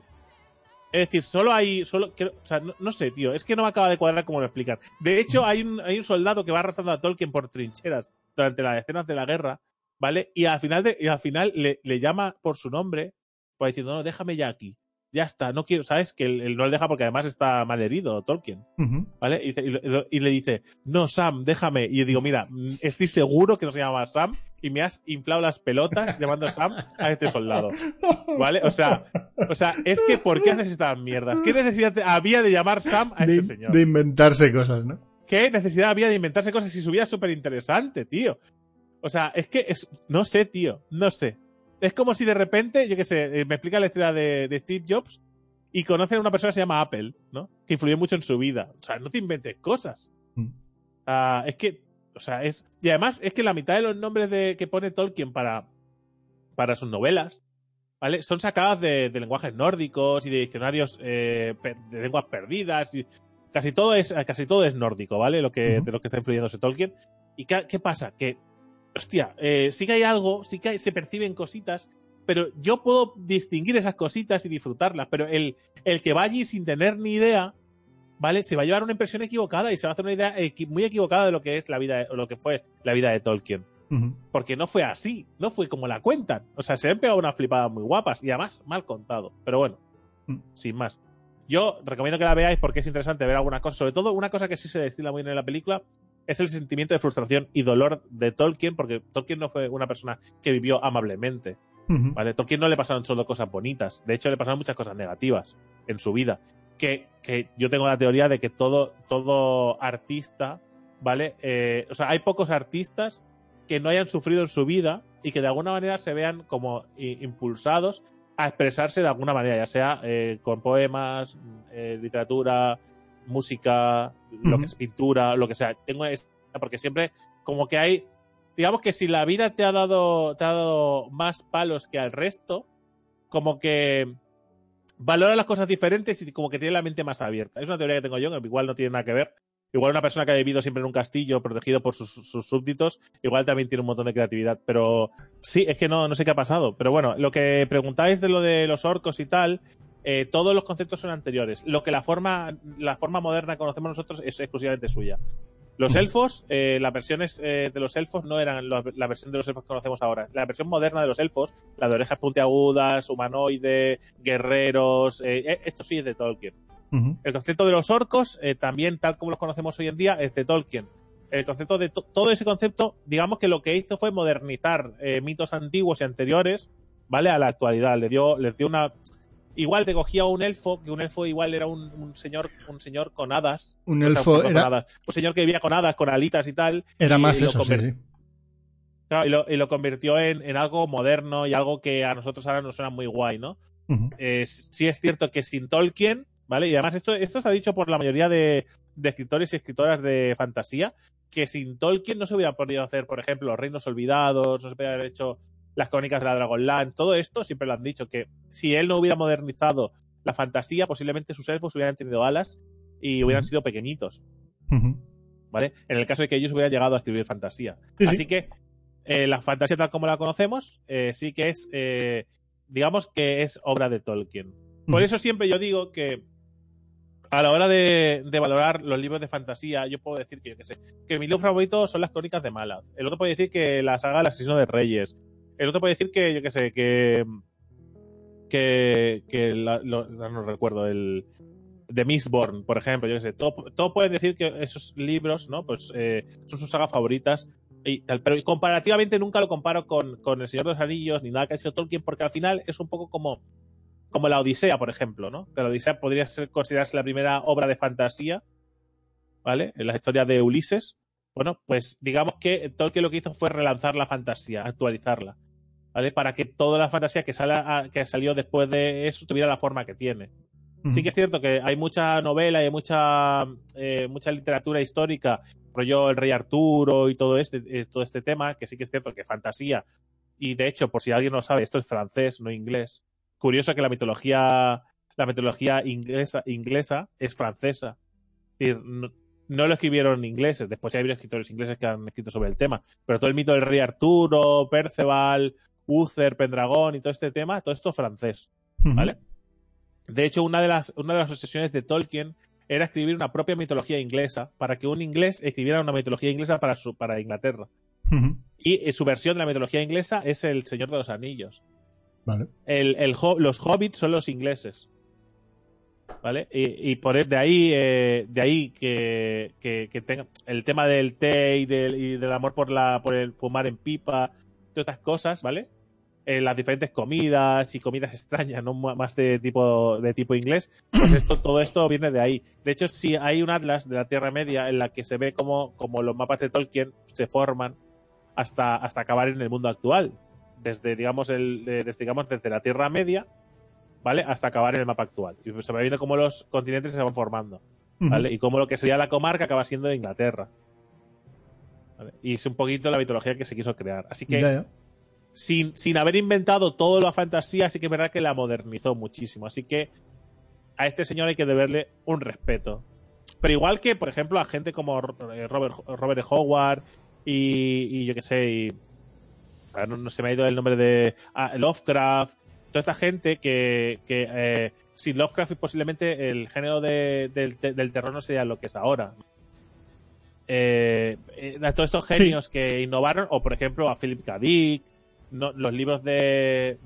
es decir, solo hay. Solo, o sea, no, sé, tío. Es que no me acaba de cuadrar cómo lo explicar. De hecho, hay un, hay un soldado que va arrastrando a Tolkien por trincheras durante las escenas de la guerra, ¿vale? Y al final, y al final le, le llama por su nombre, pues diciendo, no, déjame ya aquí. Ya está, no quiero, ¿sabes? Que él, él no le deja porque además está mal herido, Tolkien. ¿Vale? Y, dice- y lo- y le dice, no, Sam, déjame. Y yo digo, mira, mm, estoy seguro que no se llama Sam y me has inflado las pelotas llamando Sam a este soldado. ¿Vale? O sea, o sea, es que ¿por qué haces estas mierdas? ¿Qué necesidad había de llamar Sam a De, este señor? de inventarse cosas, ¿no? ¿Qué necesidad había de inventarse cosas si su vida es súper interesante, tío? O sea, es que es, no sé, tío, no sé. Es como si de repente, yo qué sé, eh, me explica la historia de, de Steve Jobs y conocen a una persona que se llama Apple, ¿no? Que influyó mucho en su vida. O sea, no te inventes cosas. Mm. Es que, o sea, es. Y además, es que la mitad de los nombres de, que pone Tolkien para, para sus novelas, ¿vale? Son sacadas de, de lenguajes nórdicos y de diccionarios eh, de lenguas perdidas. Y casi todo es, casi todo es nórdico, ¿vale? Lo que. De lo que está influyéndose Tolkien. ¿Y qué, qué pasa? Que, hostia, eh, sí que hay algo, sí que hay- se perciben cositas, pero yo puedo distinguir esas cositas y disfrutarlas, pero el, el que va allí sin tener ni idea, ¿vale? Se va a llevar una impresión equivocada y se va a hacer una idea equi- muy equivocada de lo que es la vida, o lo que fue la vida de Tolkien. Porque no fue así, no fue como la cuentan. O sea, se han pegado unas flipadas muy guapas y además mal contado. Pero bueno, Mm. sin más. Yo recomiendo que la veáis porque es interesante ver algunas cosas. Sobre todo, una cosa que sí se destila muy bien en la película es el sentimiento de frustración y dolor de Tolkien, porque Tolkien no fue una persona que vivió amablemente. ¿vale? Tolkien no le pasaron solo cosas bonitas. De hecho, le pasaron muchas cosas negativas en su vida. Que, que yo tengo la teoría de que todo, todo artista, ¿vale? Eh, o sea, hay pocos artistas que no hayan sufrido en su vida y que de alguna manera se vean como impulsados a expresarse de alguna manera, ya sea eh, con poemas, eh, literatura, música, lo que es pintura, lo que sea. Tengo esa- porque siempre como que hay digamos que si la vida te ha dado te ha dado más palos que al resto, como que valora las cosas diferentes y como que tiene la mente más abierta. Es una teoría que tengo yo, que igual no tiene nada que ver. Igual una persona que ha vivido siempre en un castillo protegido por sus, sus súbditos, igual también tiene un montón de creatividad. Pero sí, es que no, no sé qué ha pasado. Pero bueno, lo que preguntáis de lo de los orcos y tal, eh, todos los conceptos son anteriores. Lo que la forma, la forma moderna que conocemos nosotros es exclusivamente suya. Los elfos, eh, las versiones eh, de los elfos no eran la versión de los elfos que conocemos ahora. La versión moderna de los elfos, la de orejas puntiagudas, humanoide, guerreros, eh, esto sí es de Tolkien. El concepto de los orcos, también tal como los conocemos hoy en día, es de Tolkien. El concepto de to- todo ese concepto, digamos que lo que hizo fue modernizar mitos antiguos y anteriores, ¿vale? A la actualidad. Le dio, les dio una. Igual te cogía un elfo, que un elfo igual era un, un señor, un señor con hadas. Un O sea, elfo con era, hadas. Un señor que vivía con hadas, con alitas y tal. era y más lo eso, sí. Claro, y, lo, y lo convirtió en, en algo moderno y algo que a nosotros ahora nos suena muy guay, ¿no? Eh, sí es cierto que sin Tolkien, ¿vale? Y además esto, esto se ha dicho por la mayoría de, de escritores y escritoras de fantasía que sin Tolkien no se hubiera podido hacer, por ejemplo, Los Reinos Olvidados, no se hubiera hecho las crónicas de la Dragonland, todo esto siempre lo han dicho, que si él no hubiera modernizado la fantasía, posiblemente sus elfos hubieran tenido alas y hubieran sido pequeñitos. ¿vale? En el caso de que ellos hubieran llegado a escribir fantasía. Sí, sí. Así que eh, la fantasía tal como la conocemos, eh, sí que es, eh, digamos que es obra de Tolkien. Por eso siempre yo digo que a la hora de, de valorar los libros de fantasía, yo puedo decir que, yo qué sé, que mi libro favorito son las crónicas de Malaz. El otro puede decir que la saga El asesino de Reyes. El otro puede decir que, yo qué sé, que. que. que no, recuerdo, el. de Mistborn, por ejemplo, yo qué sé. Todo- Todos pueden decir que esos libros, ¿no? Pues eh, son sus sagas favoritas. Y tal, pero comparativamente nunca lo comparo con, con El Señor de los Anillos ni nada que ha hecho Tolkien, porque al final es un poco como como la Odisea, por ejemplo, ¿no? Que la Odisea podría ser, considerarse la primera obra de fantasía, ¿vale? En la historia de Ulises. Bueno, pues digamos que Tolkien lo que hizo fue relanzar la fantasía, actualizarla, ¿vale? Para que toda la fantasía que, sale a- que salió después de eso tuviera la forma que tiene. Sí que es cierto que hay mucha novela y hay mucha, eh, mucha literatura histórica, rollo El Rey Arturo y todo este, eh, todo este tema, que sí que es cierto que fantasía. Y de hecho, por si alguien no lo sabe, esto es francés, no inglés. Curioso que la mitología, la mitología inglesa, inglesa es francesa. Es decir, no, no lo escribieron ingleses, después ya ha habido escritores ingleses que han escrito sobre el tema. Pero todo el mito del Rey Arturo, Perceval, Uther, Pendragón y todo este tema, todo esto es francés. ¿vale? De hecho, una de las, una de las obsesiones de Tolkien era escribir una propia mitología inglesa para que un inglés escribiera una mitología inglesa para, su, para Inglaterra. Y eh, su versión de la mitología inglesa es El Señor de los Anillos. Vale. El, el los hobbits son los ingleses. ¿Vale? Y, y por de ahí, eh, de ahí que, que, que tenga el tema del té y del, y del amor por la por el fumar en pipa, todas estas cosas, ¿vale? Eh, las diferentes comidas y comidas extrañas, no más de tipo de tipo inglés, pues esto todo esto viene de ahí. De hecho, sí hay un atlas de la Tierra Media en la que se ve como, como los mapas de Tolkien se forman hasta, hasta acabar en el mundo actual. Desde, digamos, el, desde, digamos, desde la Tierra Media, ¿vale? Hasta acabar en el mapa actual. Y se va viendo cómo los continentes se van formando. ¿vale? Y cómo lo que sería la comarca acaba siendo de Inglaterra. ¿Vale? Y es un poquito la mitología que se quiso crear. Así que, Ya, ya. sin, sin haber inventado toda la fantasía, sí que es verdad que la modernizó muchísimo. Así que a este señor hay que deberle un respeto. Pero igual que, por ejemplo, a gente como eh, Robert, Robert E. Howard y, y yo qué sé, y, no, no se me ha ido el nombre de ah, Lovecraft, toda esta gente que, que eh, sin Lovecraft posiblemente el género de- del, del terror no sería lo que es ahora. Eh, eh, a todos estos Sí. genios que innovaron, o por ejemplo a Philip K. Dick, no, los libros de,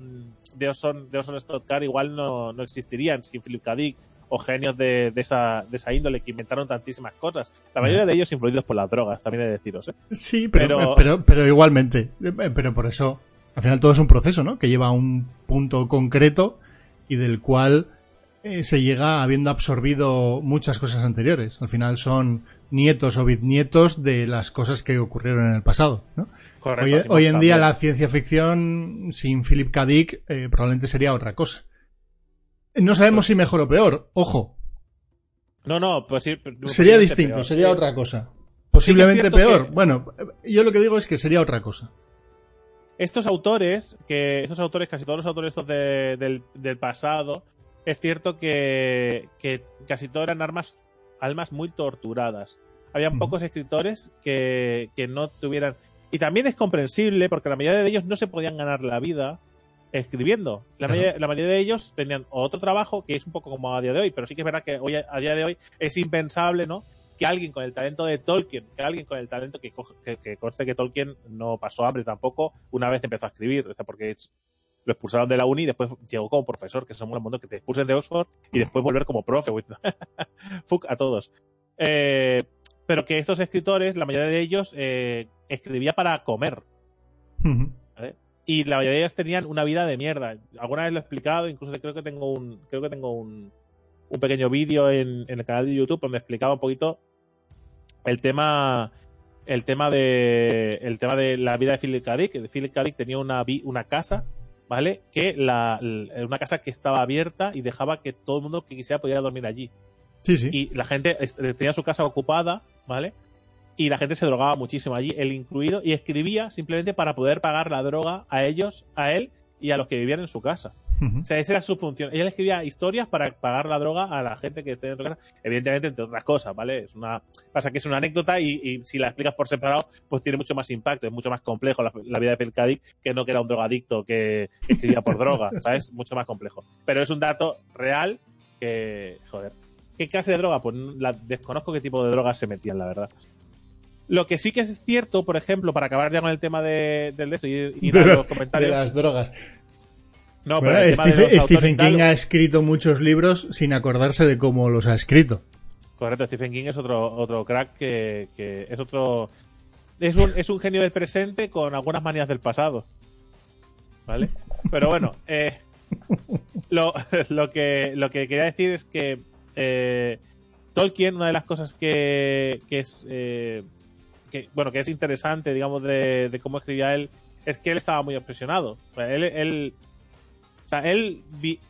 de Orson, de Orson Scott Card igual no, no existirían sin Philip K. Dick, o genios de, de esa, de esa índole que inventaron tantísimas cosas. La mayoría de ellos influidos por las drogas, también he de deciros. ¿eh? Sí, pero, Pero- pero, pero, igualmente. Eh, Pero por eso, al final todo es un proceso, ¿no? Que lleva a un punto concreto y del cual eh, se llega habiendo absorbido muchas cosas anteriores. Al final son nietos o bisnietos de las cosas que ocurrieron en el pasado, ¿no? Correcto, Hoy, en día la ciencia ficción sin Philip K. Dick eh, probablemente sería otra cosa. No sabemos si mejor o peor, ojo, No, no, pues sí. sería distinto, peor. sería otra cosa. Posiblemente peor. que- Bueno, yo lo que digo es que sería otra cosa. estos autores, que estos autores, casi todos los autores estos de- del, del pasado, es cierto que, que casi todos eran armas, almas muy torturadas. Habían pocos escritores que, que no tuvieran. Y también es comprensible porque la mayoría de ellos no se podían ganar la vida escribiendo. La, mayoría, la mayoría de ellos tenían otro trabajo que es un poco como a día de hoy, pero sí que es verdad que hoy, a día de hoy es impensable, ¿no? Que alguien con el talento de Tolkien, que alguien con el talento que, coge- que, que conste que Tolkien no pasó hambre tampoco una vez empezó a escribir, o sea, porque lo expulsaron de la uni y después llegó como profesor, que somos el mundo que te expulsen de Oxford y después volver como profe. Fuck a todos. Eh, pero que estos escritores, la mayoría de ellos, eh, escribía para comer. Y la mayoría de ellos tenían una vida de mierda. Alguna vez lo he explicado, incluso creo que tengo un, creo que tengo un, un pequeño vídeo en, en el canal de YouTube donde explicaba un poquito el tema, el tema de, el tema de la vida de Philip K. Dick. Philip K. Dick tenía una, una casa, ¿vale? Que la, una casa que estaba abierta y dejaba que todo el mundo que quisiera pudiera dormir allí. Sí, sí. y la gente est- tenía su casa ocupada, ¿vale? Y la gente se drogaba muchísimo allí, él incluido, y escribía simplemente para poder pagar la droga a ellos, a él y a los que vivían en su casa. O sea, esa era su función. Ella le escribía historias para pagar la droga a la gente que tenía en casa. Evidentemente, entre otras cosas, ¿vale? Es una, pasa que es una anécdota y, y si la explicas por separado, pues tiene mucho más impacto, es mucho más complejo la, la vida de. Dick que no que era un drogadicto que escribía por droga, ¿sabes? Mucho más complejo. Pero es un dato real que, joder. ¿Qué clase de droga? Pues la, desconozco qué tipo de drogas se metían, la verdad. Lo que sí que es cierto, por ejemplo, para acabar ya con el tema de, del de esto y ir De los comentarios. de las drogas. No, pero Bueno, Stephen, tal, King ha escrito muchos libros sin acordarse de cómo los ha escrito. Correcto, Stephen King es otro, otro crack que, que es otro. Es un, es un genio del presente con algunas manías del pasado. ¿Vale? Pero bueno, eh, lo, lo, que, lo que quería decir es que eh, Tolkien, una de las cosas que, que es. eh, que, bueno, que es interesante, digamos, de, de cómo escribía él, es que él estaba muy obsesionado. Él- o sea, él,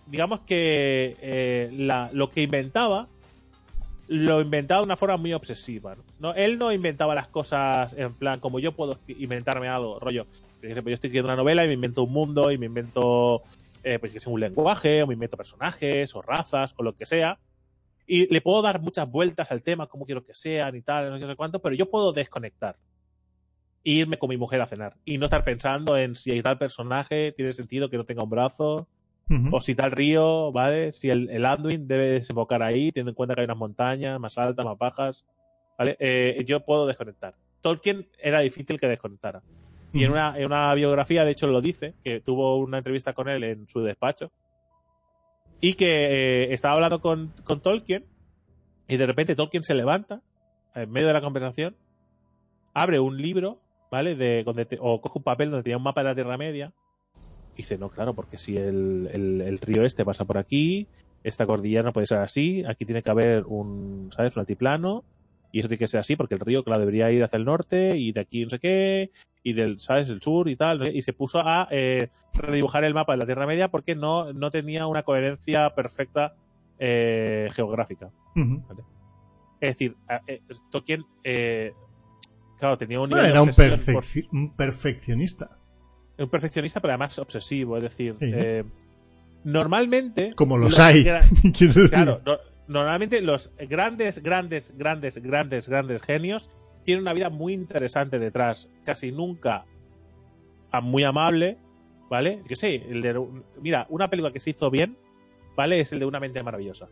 digamos que eh, lo que inventaba lo inventaba de una forma muy obsesiva. ¿no? No, él no inventaba las cosas en plan como yo puedo inventarme algo, rollo. Pues yo estoy escribiendo una novela y me invento un mundo y me invento eh, pues, que sea un lenguaje, o me invento personajes, o razas, o lo que sea. Y le puedo dar muchas vueltas al tema, como quiero que sean y tal, no sé cuánto, pero yo puedo desconectar. Irme con mi mujer a cenar. Y no estar pensando en si hay tal personaje tiene sentido que no tenga un brazo, o si tal río, ¿vale? Si el, el Anduin debe desembocar ahí, teniendo en cuenta que hay unas montañas más altas, más bajas, ¿vale? Eh, yo puedo desconectar. Tolkien era difícil que desconectara. Y en una, en una biografía, de hecho, lo dice, que tuvo una entrevista con él en su despacho, y que eh, estaba hablando con, con Tolkien, y de repente Tolkien se levanta, en medio de la conversación, abre un libro, ¿vale? De, donde te- o coge un papel donde tenía un mapa de la Tierra Media, y dice, no, claro, porque si el, el, el río este pasa por aquí, esta cordillera no puede ser así, aquí tiene que haber un, ¿sabes? Un altiplano, y eso tiene que ser así porque el río, claro, debería ir hacia el norte, y de aquí no sé qué, y del, ¿sabes? El sur y tal, no sé y se puso a eh, redibujar el mapa de la Tierra Media porque no, no tenía una coherencia perfecta eh, geográfica. Es decir, eh, Tolkien, eh, claro, tenía un nivel era de un, por- perfeccionista. un perfeccionista, pero además obsesivo. Es decir, Sí. eh, normalmente. Como los los hay. Claro, no- normalmente los grandes, grandes, grandes, grandes, grandes genios tienen una vida muy interesante detrás. Casi nunca muy amable, ¿vale? Yo sé, el de, mira, una película que se hizo bien, ¿vale? Es el de Una mente maravillosa.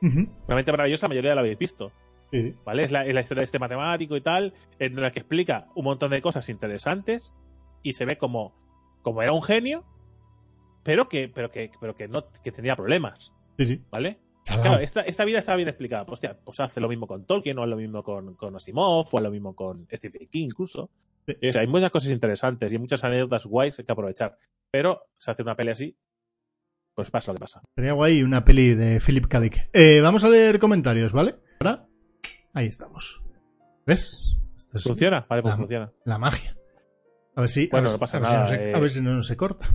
Una mente maravillosa, la mayoría la habéis visto. Sí. ¿vale? Es la, es la historia de este matemático y tal, en la que explica un montón de cosas interesantes y se ve como, como era un genio, pero que, pero que, pero que no, que tenía problemas, Sí, sí. ¿vale? Salado. Claro, esta, esta vida estaba bien explicada. Pues, hostia, pues hace lo mismo con Tolkien, o hace lo mismo con, con Asimov, o hace lo mismo con Stephen King incluso. Sí. O sea, hay muchas cosas interesantes y hay muchas anécdotas guays que aprovechar. Pero se hace una pelea así, pues pasa lo que pasa. Sería guay una peli de Philip K. Dick. Eh, vamos a leer comentarios, ¿vale? Ahora, ahí estamos. ¿Ves? Esto es ¿Funciona? Vale, pues Ah. funciona. la magia. A ver si, a ver no si- pasa a ver nada, si no se- eh. a ver si no se corta.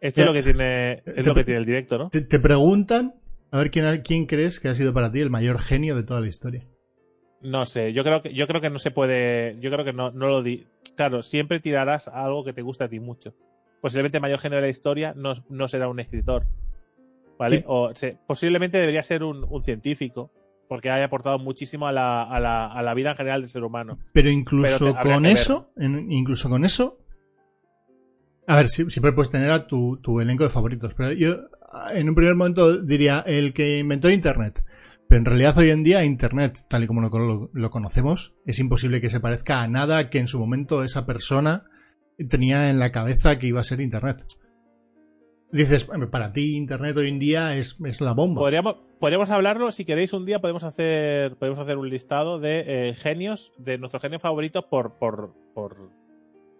Esto Ya. es lo que tiene, es Te- lo que tiene el directo, ¿no? Te, te preguntan a ver quién, quién crees que ha sido para ti el mayor genio de toda la historia. No sé, yo creo que, yo creo que no se puede, yo creo que no, no lo di. Claro, siempre tirarás a algo que te gusta a ti mucho. Posiblemente el mayor genio de la historia no, no será un escritor. ¿Vale? O se- posiblemente debería ser un, un científico, porque haya aportado muchísimo a la, a, la, a la vida en general del ser humano. Pero incluso Pero te- habría con eso, en- incluso con eso. A ver, si- siempre puedes tener a tu, tu elenco de favoritos. Pero yo, en un primer momento, diría el que inventó Internet. Pero en realidad, hoy en día, Internet, tal y como lo- lo conocemos, es imposible que se parezca a nada que en su momento esa persona tenía en la cabeza que iba a ser Internet. Dices, "Bueno, para ti, Internet hoy en día es, es la bomba. Podríamos, podríamos hablarlo, si queréis un día podemos hacer, podemos hacer un listado de eh, genios, de nuestros genios favoritos por, por, por,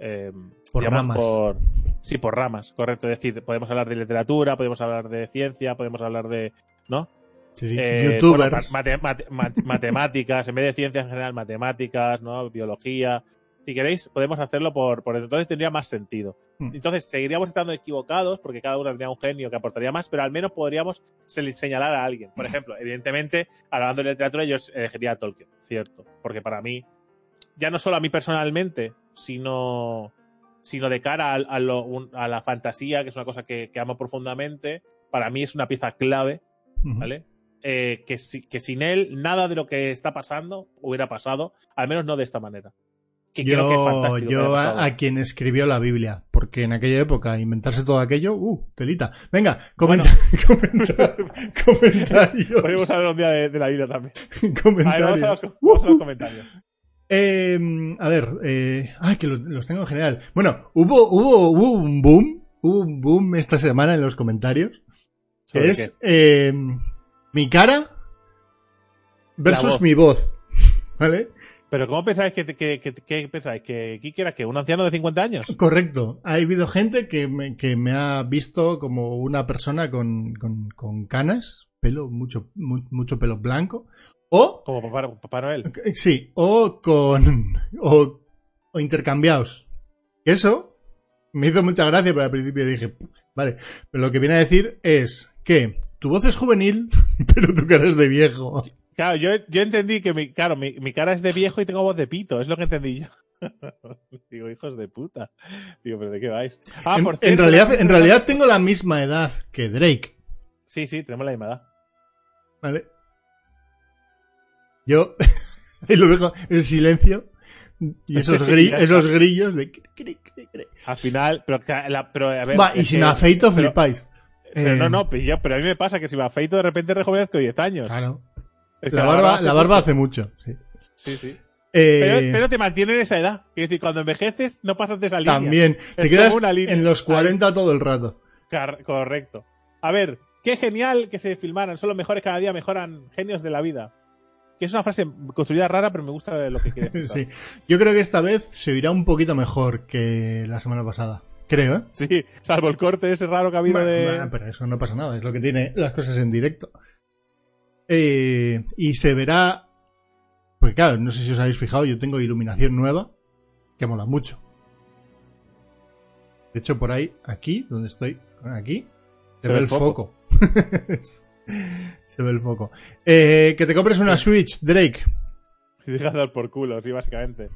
eh, Por ramas. por- sí, por ramas, correcto. Es decir, podemos hablar de literatura, podemos hablar de ciencia, podemos hablar de, ¿no? Sí, sí. Eh, Youtubers. bueno, mate- mate- mate- matemáticas, en vez de ciencias en general, matemáticas, ¿no? Biología. Si queréis, podemos hacerlo por, por entonces tendría más sentido. Hmm. Entonces, seguiríamos estando equivocados porque cada uno tendría un genio que aportaría más, pero al menos podríamos se- señalar a alguien. Por ejemplo, evidentemente, hablando de literatura, yo elegiría a Tolkien, cierto. Porque para mí, ya no solo a mí personalmente, sino, sino de cara a, a lo- un- a la fantasía, que es una cosa que, que amo profundamente, para mí es una pieza clave. ¿vale? Eh, que, si- que sin él nada de lo que está pasando hubiera pasado, al menos no de esta manera. Que creo que es Yo, fantástico. yo a, a quien escribió la Biblia, porque en aquella época inventarse todo aquello, uh, telita. Venga, comenta, comenta- comentarios. Podemos hablar un día de, de la vida también. A ver, comentarios. vamos a los, vamos a los comentarios. Eh, a ver, eh, ay, que lo- los, tengo en general. Bueno, hubo, hubo, hubo un boom, hubo un boom esta semana en los comentarios. Que ¿Sobre es eh, mi cara versus voz. mi voz. ¿Vale? Pero ¿cómo pensáis que, que, que, que pensáis? ¿Que Kiki era que un anciano de 50 años? Correcto. Ha habido gente que me, que me ha visto como una persona con, con, con canas, pelo, mucho, mu- mucho pelo blanco. O, Como Papá, Papá Noel. eh, sí, o con, o, o intercambiados. Eso me hizo mucha gracia, pero al principio dije, vale, pero lo que viene a decir es que tu voz es juvenil, pero tu cara es de viejo. Claro, yo, yo entendí que mi, claro, mi, mi cara es de viejo y tengo voz de pito, es lo que entendí yo. Digo, hijos de puta. Digo, ¿pero de qué vais? Ah, en, por en cierto, realidad, ¿no? en realidad tengo la misma edad que Drake. Sí, sí, tenemos la misma edad. ¿Vale? Yo ahí lo dejo en silencio. Y esos, gri- esos grillos de... Al final, pero, la- pero a ver. Va, y si que- me afeito, pero- flipáis. Pero Eh, no, no, pero, yo- pero a mí me pasa que si me afeito de repente rejuvenezco 10 años. Claro. Es que La barba, hace la barba hace mucho. Sí. Sí, sí. Eh, Pero, pero te mantiene en esa edad. Es decir, cuando envejeces no pasas de esa línea. también. Te Es quedas una línea. en los 40 todo el rato. Car- correcto. A ver, qué genial que se filmaran. Son los mejores cada día, mejoran genios de la vida. Que es una frase construida rara, pero me gusta lo que quiere. Sí. Yo creo que esta vez se oirá un poquito mejor que la semana pasada. Creo, ¿eh? Sí, salvo el corte ese raro que ha habido Bueno, de. bueno, pero eso no pasa nada, es lo que tiene las cosas en directo. Eh, y se verá. Porque claro, no sé si os habéis fijado, yo tengo iluminación nueva que mola mucho. De hecho, por ahí, aquí, donde estoy, aquí, se, ve el foco. se ve el foco. Eh, que te compres una Switch, Drake. Deja de dar por culo, sí, básicamente.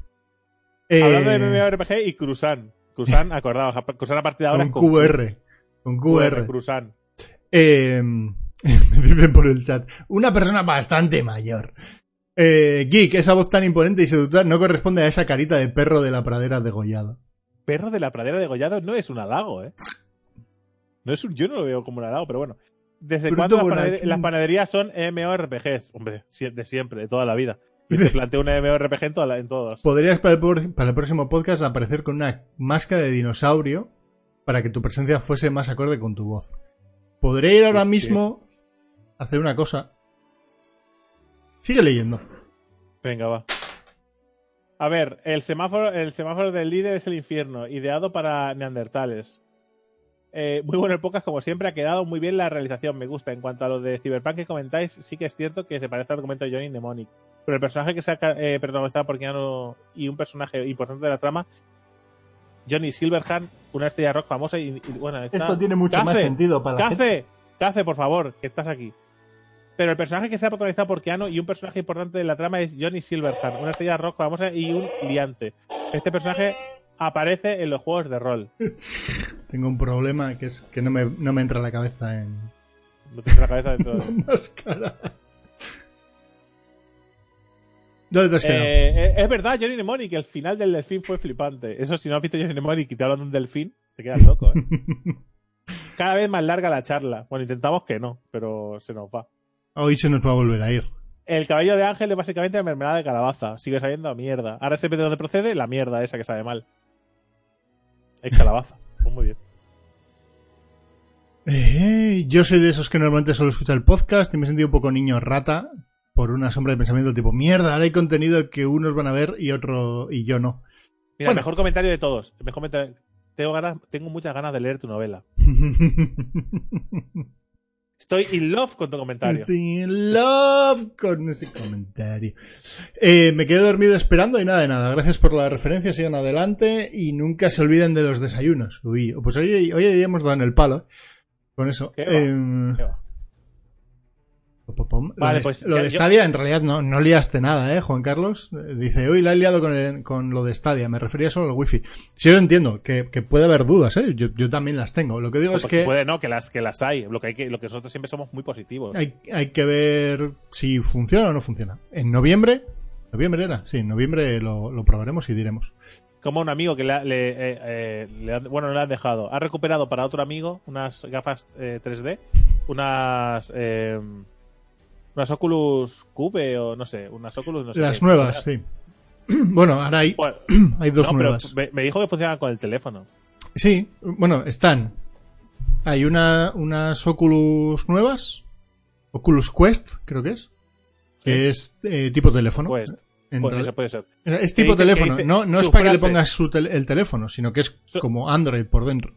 Eh, Hablando de MMORPG y Cruzan. Cruzan, acordaos, Cruzan a partir de ahora con QR. Con QR. Cruzan. Eh, me dicen por el chat. Una persona bastante mayor. Eh, Geek, esa voz tan imponente y seductora no corresponde a esa carita de perro de la pradera degollado. Perro de la pradera de Gollado no es un halago, ¿eh? No es un, yo no lo veo como un halago, pero bueno. ¿Desde cuándo las, bonachón. panader- las panaderías son MMORPGs? Hombre, de siempre, de toda la vida. Se plantea un MMORPG en, toda en todos. Podrías para el, para el próximo podcast aparecer con una máscara de dinosaurio para que tu presencia fuese más acorde con tu voz. Podré ir ahora mismo hacer una cosa. Sigue leyendo. Venga, va. A ver, el semáforo, el semáforo del líder es el infierno, ideado para neandertales. Eh, muy bueno el podcast, como siempre, ha quedado muy bien la realización, me gusta. En cuanto a lo de Cyberpunk que comentáis, sí que es cierto que se parece al documento de Johnny Mnemonic. Pero el personaje que se ha eh, protagonizado por Keanu y un personaje importante de la trama, Johnny Silverhand, una estrella rock famosa y, y, bueno, está... Esto tiene mucho Cace, más sentido para la gente. Cace, por favor, que estás aquí. Pero el personaje que se ha protagonizado por Keanu y un personaje importante de la trama es Johnny Silverhand, una estrella rock famosa y un liante. Este personaje aparece en los juegos de rol. Tengo un problema que es que no me, no me entra la cabeza en No tienes la cabeza dentro de... máscara. ¿Dónde te has quedado? Eh, es verdad, Johnny Mnemonic, el final del delfín fue flipante. Eso, si no has visto Johnny Mnemonic y te hablan de un delfín, te quedas loco, ¿eh? Cada vez más larga la charla. Bueno, intentamos que no, pero se nos va. Hoy se nos va a volver a ir. El cabello de ángel es básicamente la mermelada de calabaza. Sigue sabiendo a mierda. Ahora se ve de dónde procede la mierda esa que sabe mal. Es calabaza. Pues muy bien. Eh, yo soy de esos que normalmente solo escucha el podcast y me he sentido un poco niño rata por una sombra de pensamiento tipo, mierda, ahora hay contenido que unos van a ver y otro y yo no. Mira, Bueno. el mejor comentario de todos. El mejor comentario- Tengo, ganas, tengo muchas ganas de leer tu novela. Estoy in love con tu comentario. Estoy in love con ese comentario. Eh, me quedo dormido esperando y nada de nada. Gracias por la referencia, sigan adelante y nunca se olviden de los desayunos. Uy, pues hoy, hoy hemos dado en el palo. Con eso. ¿Qué va? Em, ¿Qué va? Lo de- pues, lo ya- de yo- Stadia, en realidad no, no liaste nada, ¿eh, Juan Carlos? Dice, hoy la he liado con, el- con lo de Stadia, me refería solo al wifi. Sí, yo entiendo que, que puede haber dudas, ¿eh? Yo, yo también las tengo. Lo que digo es que puede no, que las, que las hay. Lo que hay que, lo que nosotros siempre somos muy positivos. hay, hay que ver si funciona o no funciona. En noviembre, noviembre era, sí, en noviembre lo, lo probaremos y diremos. Como un amigo que le, le, eh, eh, le han- bueno, le han dejado. Ha recuperado para otro amigo unas gafas eh, 3D, unas eh, unas Oculus Cube o no sé, unas Oculus no sé Las qué. nuevas, sí. bueno, ahora hay, Bueno, hay dos no, nuevas. me, me dijo que funcionaban con el teléfono. Sí, bueno, están. Hay una, unas Oculus nuevas, Oculus Quest, creo que es, que es eh, tipo teléfono. En pues eso puede ser. Es tipo dice- teléfono, no, no es para que le pongas su tel- el teléfono, sino que es como Android por dentro.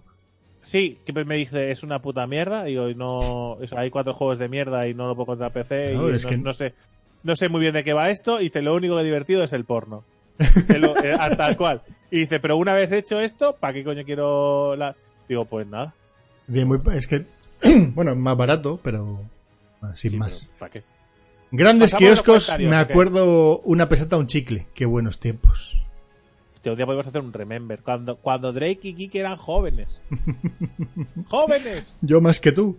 Sí, que me dice es una puta mierda. Digo, y no, o sea, hay cuatro juegos de mierda y no lo puedo contra PC. Claro, y es no, que- no sé, no sé muy bien de qué va esto. Y dice, lo único que divertido es el porno. Eh, ah, tal cual. Y dice, pero una vez hecho esto, ¿para qué coño quiero la...? Digo, pues nada. Bien, muy- es que, bueno, es más barato, pero ah, sin Sí, más. ¿Para qué? Grandes Pasamos kioscos, me acuerdo una peseta, un chicle. Qué buenos tiempos. Hostia, un día podemos hacer un remember. Cuando, cuando Drake y Kiki eran jóvenes. ¡Jóvenes! Yo más que tú.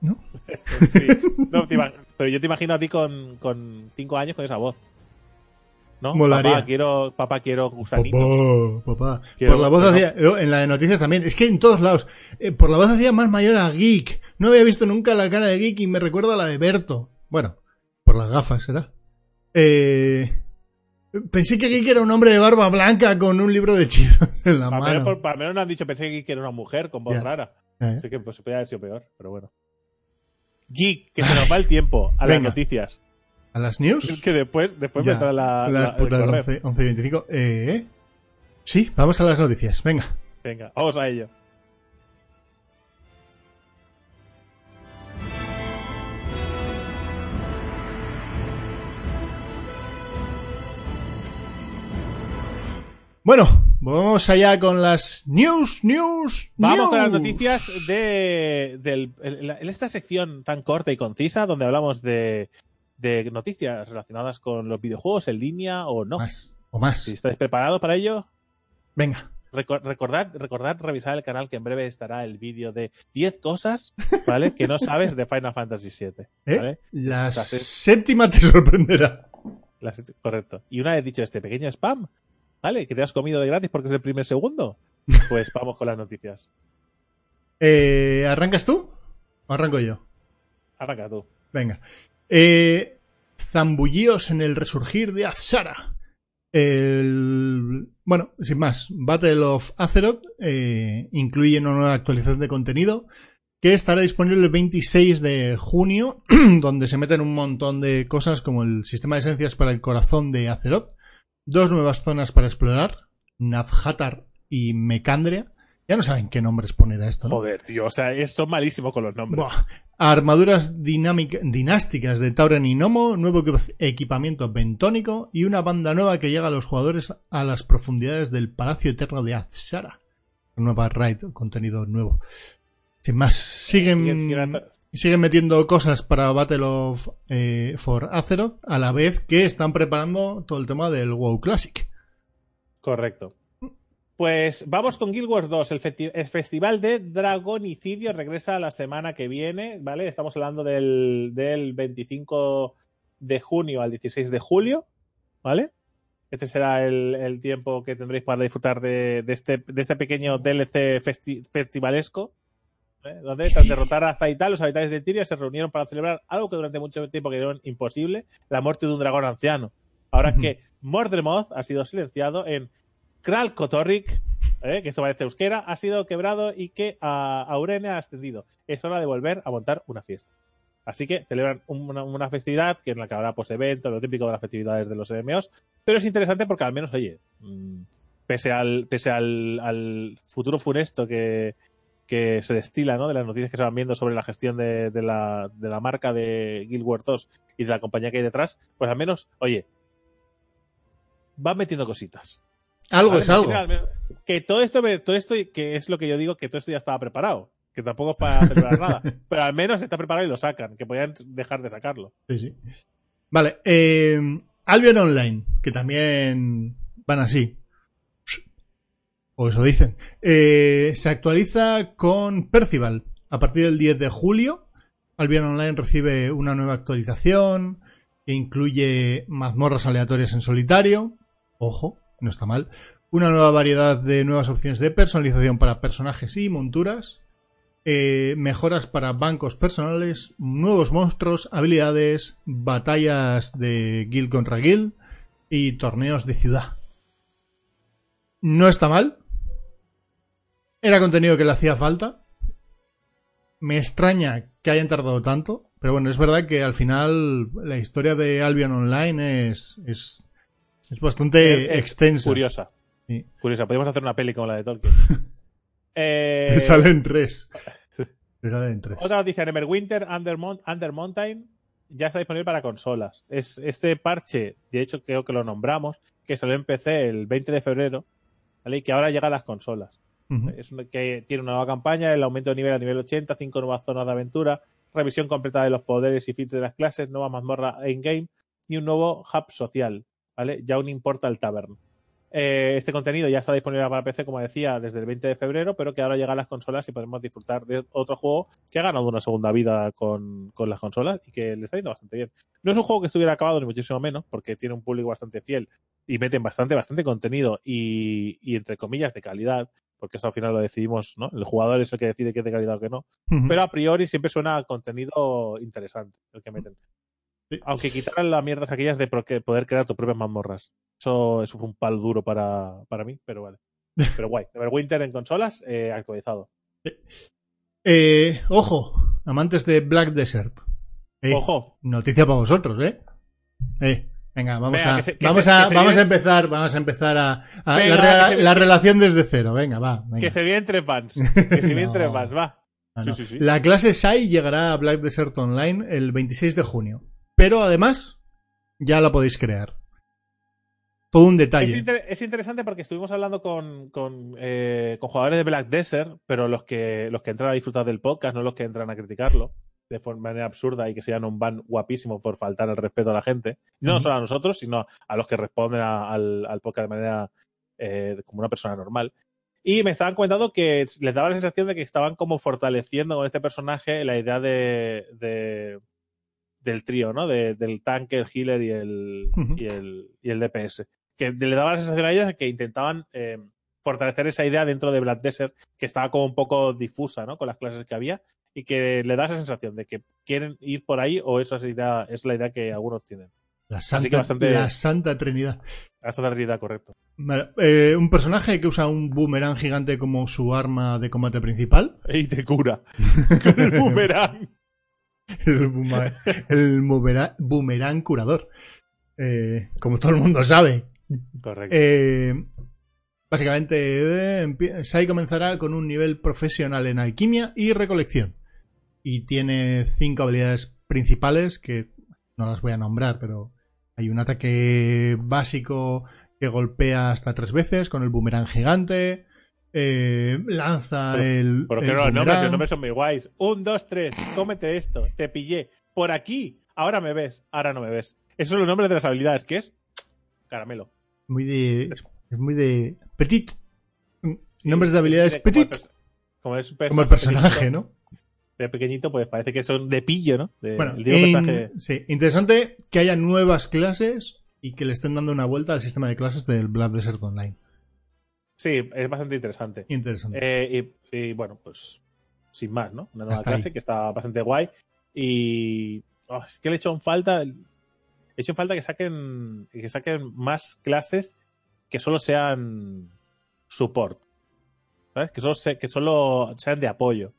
¿No? Sí. No, te ima- pero yo te imagino a ti con, con cinco años con esa voz. ¿No? Molaría. Papá, quiero, papá, quiero gusanito. Papá, papá. Quiero- por la voz hacía, en la de noticias también, es que en todos lados, eh, por la voz hacía más mayor a Geek. No había visto nunca la cara de Geek y me recuerda a la de Berto. Bueno, por las gafas será. Eh, pensé que Geek era un hombre de barba blanca con un libro de hechizos en la menos, mano. por- al menos no han dicho, pensé que Geek era una mujer con voz rara. Eh, Así que pues, podría haber sido peor, pero bueno. Geek, que se nos va el tiempo a las Venga. noticias. ¿A las news? Es que después, después vendrá la, las la- el putas correo. 11, 11 y 25. Eh, sí, vamos a las noticias. Venga. Venga, vamos a ello. Bueno, vamos allá con las news, news, Vamos con las noticias de, en esta sección tan corta y concisa donde hablamos de, de noticias relacionadas con los videojuegos en línea o no. Más, o más. Si estáis preparados para ello, Venga. Reco- recordad, recordad revisar el canal que en breve estará el vídeo de 10 cosas, ¿vale? que no sabes de Final Fantasy VII. ¿eh? ¿vale? La sea, sí. séptima te sorprenderá. Las- correcto. Y una vez dicho este pequeño spam, ¿vale? Que te has comido de gratis porque es el primer segundo. Pues vamos con las noticias. Eh, ¿Arrancas tú? ¿O arranco yo? Arranca tú. Venga. Eh, zambullíos en el resurgir de Azara. El, bueno, sin más, Battle of Azeroth eh, incluye una nueva actualización de contenido que estará disponible el 26 de junio, donde se meten un montón de cosas como el sistema de esencias para el corazón de Azeroth, dos nuevas zonas para explorar, Navhatar y Mecandria. Ya no saben qué nombres poner a esto. ¿no? Joder, tío. O sea, es- son malísimos con los nombres. Buah. Armaduras dinámica- dinásticas de Tauren y Nomo, nuevo equi- equipamiento bentónico y una banda nueva que llega a los jugadores a las profundidades del Palacio Eterno de Azshara. Nueva raid, contenido nuevo. Sin más, siguen, Siguen- siguen at- siguen metiendo cosas para Battle of eh, for Azeroth, a la vez que están preparando todo el tema del WoW Classic. Correcto. Pues vamos con Guild Wars 2. El, festi- el festival de Dragonicidio regresa la semana que viene, ¿vale? Estamos hablando del, del 25 de junio al 16 de julio, ¿vale? Este será el, el tiempo que tendréis para disfrutar de, este, de este pequeño DLC festi- festivalesco, ¿eh? donde tras derrotar a Zaital, los habitantes de Tiria se reunieron para celebrar algo que durante mucho tiempo creyeron imposible, la muerte de un dragón anciano. Ahora que Mordremoth ha sido silenciado en Kral Kotorrik, ¿eh? que esto parece euskera, ha sido quebrado y que a Aurene ha ascendido. Es hora de volver a montar una fiesta. Así que celebran una, una festividad que en la que habrá pues eventos, lo típico de las festividades de los MMOs, pero es interesante porque al menos, oye, mm, pese al, pese al, al futuro funesto que, que se destila, ¿no? De las noticias que se van viendo sobre la gestión de, de la, de la marca de Guild Wars 2 y de la compañía que hay detrás, pues al menos, oye, van metiendo cositas. Algo Vale, es algo. Que todo esto, todo esto, que es lo que yo digo, que todo esto ya estaba preparado. Que tampoco es para celebrar nada. Pero al menos está preparado y lo sacan. Que podían dejar de sacarlo. Sí, sí. Vale, eh, Albion Online, que también van así. O eso dicen. Eh, se actualiza con Percival. A partir del 10 de julio, Albion Online recibe una nueva actualización que incluye mazmorras aleatorias en solitario. Ojo, no está mal. Una nueva variedad de nuevas opciones de personalización para personajes y monturas. Eh, mejoras para bancos personales, nuevos monstruos, habilidades, batallas de guild contra guild y torneos de ciudad. No está mal. Era contenido que le hacía falta. Me extraña que hayan tardado tanto, pero bueno, es verdad que al final la historia de Albion Online es, es, es bastante Es extensa. Curiosa. Sí. Curiosa. Podríamos hacer una peli como la de Tolkien. Eh, Te salen tres. Te salen tres. Otra noticia, Neverwinter Under, Mon- Under Mountain ya está disponible para consolas. Es este parche, de hecho creo que lo nombramos, que salió en PC el 20 de febrero, ¿vale? y que ahora llega a las consolas. Es que tiene una nueva campaña, el aumento de nivel a nivel 80, cinco nuevas zonas de aventura, revisión completa de los poderes y feats de las clases, nueva mazmorra in-game y un nuevo hub social, ¿vale? Ya un Importal Tavern. Eh, este contenido ya está disponible para PC, como decía, desde el 20 de febrero, pero que ahora llega a las consolas y podemos disfrutar de otro juego que ha ganado una segunda vida con, con las consolas y que le está yendo bastante bien. No es un juego que estuviera acabado, ni muchísimo menos, porque tiene un público bastante fiel y meten bastante, bastante contenido y, y entre comillas de calidad, porque eso al final lo decidimos, ¿no? El jugador es el que decide qué es de calidad o qué no. Pero a priori siempre suena a contenido interesante el que meten. Sí. Aunque quitaran las mierdas aquellas de poder crear tus propias mazmorras. Eso, eso fue un pal duro para, para mí, pero vale. Pero guay. Neverwinter en consolas, eh, actualizado. Eh, ojo, amantes de Black Desert. Eh, Ojo, Noticia para vosotros, ¿eh? Eh, venga, vamos Venga, a, que se- que vamos se- a, vamos a empezar, vamos a empezar a, a Venga, la, se- relación desde cero. Venga, va. venga. que se viene entre fans. Que se viene No. entre fans, va. Ah, sí, no. sí, sí. La clase SAI llegará a Black Desert Online el 26 de junio. Pero además, ya la podéis crear. Todo un Es, detalle. inter- es interesante porque estuvimos hablando con, con, eh, con jugadores de Black Desert, pero los que, los que entran a disfrutar del podcast, no los que entran a criticarlo de forma- manera absurda y que se llevan un ban guapísimo por faltar el respeto a la gente. No solo a nosotros, sino a los que responden a- al, al podcast de manera eh, como una persona normal. Y me estaban comentando que les daba la sensación de que estaban como fortaleciendo con este personaje la idea de, de- del trío, ¿no? De- del tanque, el healer y el, y el, y el DPS. Que le daba la sensación a ellos de que intentaban eh, fortalecer esa idea dentro de Black Desert, que estaba como un poco difusa, ¿no? Con las clases que había, y que le da esa sensación de que quieren ir por ahí o esa es, la idea, es la idea que algunos tienen. La que Santa, bastante- la Santa Trinidad. La realidad, correcto. Vale, eh, un personaje que usa un boomerang gigante como su arma de combate principal. Y te cura con el boomerang. El, boomerang curador. Eh, como todo el mundo sabe. Correcto. Eh, básicamente, Sai comenzará con un nivel profesional en alquimia y recolección. Y tiene cinco habilidades principales que no las voy a nombrar, pero hay un ataque básico que golpea hasta tres veces con el boomerang gigante. eh, lanza Pero- el. ¿Por qué el no? Los nombres, los nombres son muy guays. Un, dos, tres. Cómete esto. Te pillé. Por aquí. Ahora me ves. Ahora no me ves. Esos son los nombres de las habilidades. ¿Qué es? Caramelo. Muy de. Es muy de. Petit. Sí, Nombres de habilidades como el petit. Como, es un Como el personaje, ¿no? De pequeñito, pues parece que son de pillo, ¿no? De, Bueno, el in- personaje- sí, interesante que haya nuevas clases y que le estén dando una vuelta al sistema de clases del Black Desert Online. Sí, es bastante interesante. Interesante. Eh, y, y, bueno, pues sin más, ¿no? Una nueva Hasta clase ahí. que está bastante guay. Y oh, es que le he hecho en falta. Le he hecho en falta que saquen, que saquen más clases que solo sean support. ¿Sabes? Que solo, se- que solo sean de apoyo.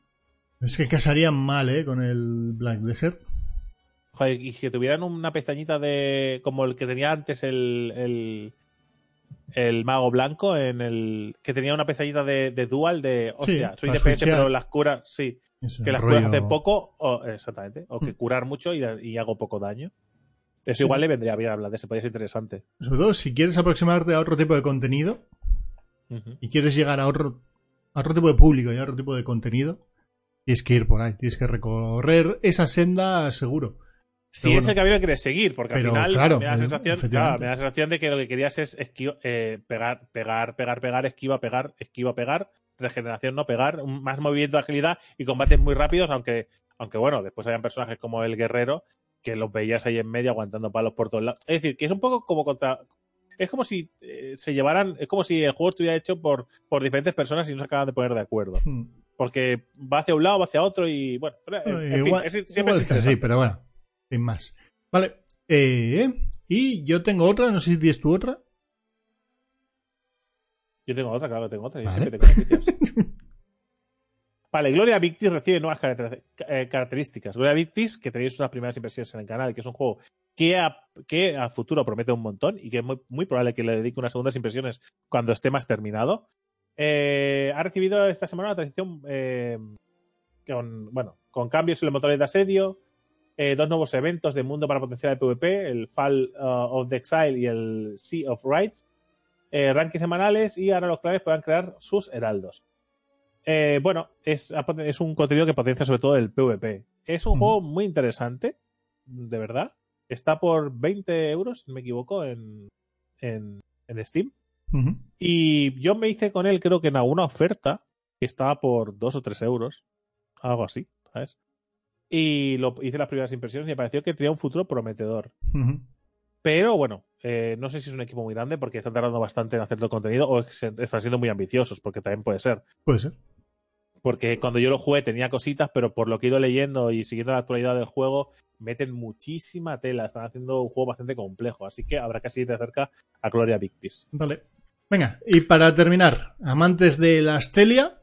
Es que casarían mal, ¿eh? Con el Black Desert. Joder, y si tuvieran una pestañita de. como el que tenía antes el. el el mago blanco en el que tenía una pesadilla de, de dual de hostia, soy para DPS switchear. pero las curas sí, Eso, que las rollo- curas hace poco o, exactamente, o que Mm. curar mucho y, y hago poco daño. Eso igual le vendría bien hablar de ese, podría ser interesante. Sobre todo si quieres aproximarte a otro tipo de contenido y quieres llegar a otro, a otro tipo de público y a otro tipo de contenido, tienes que ir por ahí, tienes que recorrer esa senda seguro. Si Pero es bueno. el camino que quieres seguir, porque al final claro, me, da la eh, sensación, efectivamente. claro, me da la sensación de que lo que querías es esquiva- eh, pegar, pegar, pegar, pegar, esquiva, pegar, esquiva, pegar, regeneración, no pegar, más movimiento, agilidad y combates muy rápidos, aunque, aunque bueno, después hayan personajes como el guerrero que los veías ahí en medio aguantando palos por todos lados. Es decir, que es un poco como contra. Es como si eh, se llevaran. Es como si el juego estuviera hecho por, por diferentes personas y no se acaban de poner de acuerdo. Hmm. Porque va hacia un lado, va hacia otro y bueno. en- en fin, igual es- siempre igual es es que sí, interesante. pero bueno, sin más. Vale. Eh, y yo tengo otra, no sé si tienes tú otra. Yo tengo otra, claro, tengo otra. Yo Vale. siempre tengo vale, Gloria Victis recibe nuevas caracter- eh, características. Gloria Victis, que tenéis unas primeras impresiones en el canal, que es un juego que a, que a futuro promete un montón y que es muy, muy probable que le dedique unas segundas impresiones cuando esté más terminado. Eh, ha recibido esta semana una transición eh, con, bueno, con cambios en los motores de asedio, eh, dos nuevos eventos de mundo para potenciar el PvP, el Fall uh, of the Exile y el Sea of Rights, rankings semanales y ahora los claves puedan crear sus heraldos. Bueno, es, es un contenido que potencia sobre todo el PvP. Es un juego muy interesante, de verdad. Está por 20 euros, si no me equivoco, en, en, en Steam. Y yo me hice con él, creo que en alguna oferta, que estaba por 2 o 3 euros. Algo así, ¿sabes? Y lo hice las primeras impresiones y me pareció que tenía un futuro prometedor. Pero bueno, eh, no sé si es un equipo muy grande porque están tardando bastante en hacer todo el contenido o es- están siendo muy ambiciosos, porque también puede ser. Puede ser. Porque cuando yo lo jugué tenía cositas, pero por lo que he ido leyendo y siguiendo la actualidad del juego, meten muchísima tela. Están haciendo un juego bastante complejo. Así que habrá que seguir de cerca a Gloria Victis. Vale. Venga, y para terminar, amantes de la Astelia,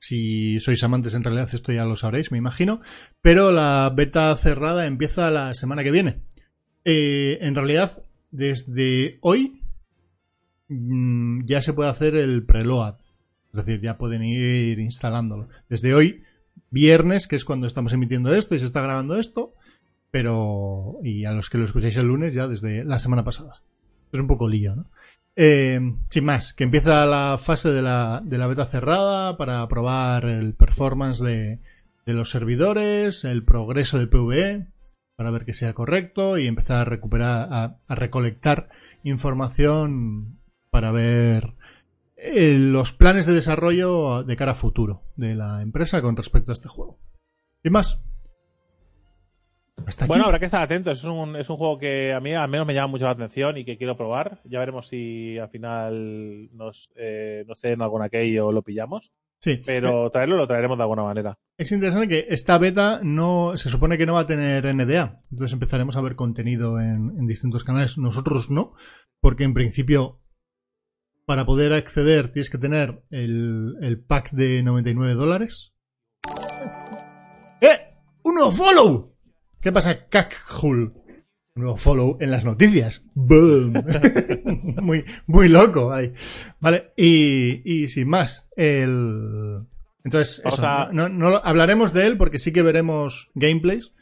si sois amantes en realidad esto ya lo sabréis, me imagino, pero la beta cerrada empieza la semana que viene. Eh, en realidad, desde hoy mm, ya se puede hacer el preload, es decir, ya pueden ir instalándolo. Desde hoy, viernes, que es cuando estamos emitiendo esto y se está grabando esto, pero y a los que lo escucháis el lunes ya desde la semana pasada. Es un poco lío, ¿no? Eh, sin más, que empieza la fase de la, de la beta cerrada para probar el performance de, los servidores, el progreso del PvE, para ver que sea correcto y empezar a recuperar, a, a recolectar información para ver eh, los planes de desarrollo de cara a futuro de la empresa con respecto a este juego. Sin más. Hasta aquí. Bueno, habrá que estar atentos. Es un, es un juego que a mí al menos me llama mucho la atención y que quiero probar. Ya veremos si al final nos, eh, nos ceden alguna key o lo pillamos. sí, Pero traerlo lo traeremos de alguna manera. Es interesante que esta beta no se supone que no va a tener NDA. Entonces empezaremos a ver contenido en, en distintos canales. Nosotros no, porque en principio para poder acceder tienes que tener el, el pack de 99 dólares. ¡Eh! ¡Un nuevo follow! ¿Qué pasa, Cakhul? Un nuevo follow en las noticias. ¡Boom! muy, muy loco ahí. Vale, y, y sin más, el... Entonces, Vamos eso, a- no, no lo- hablaremos de él porque sí que veremos gameplays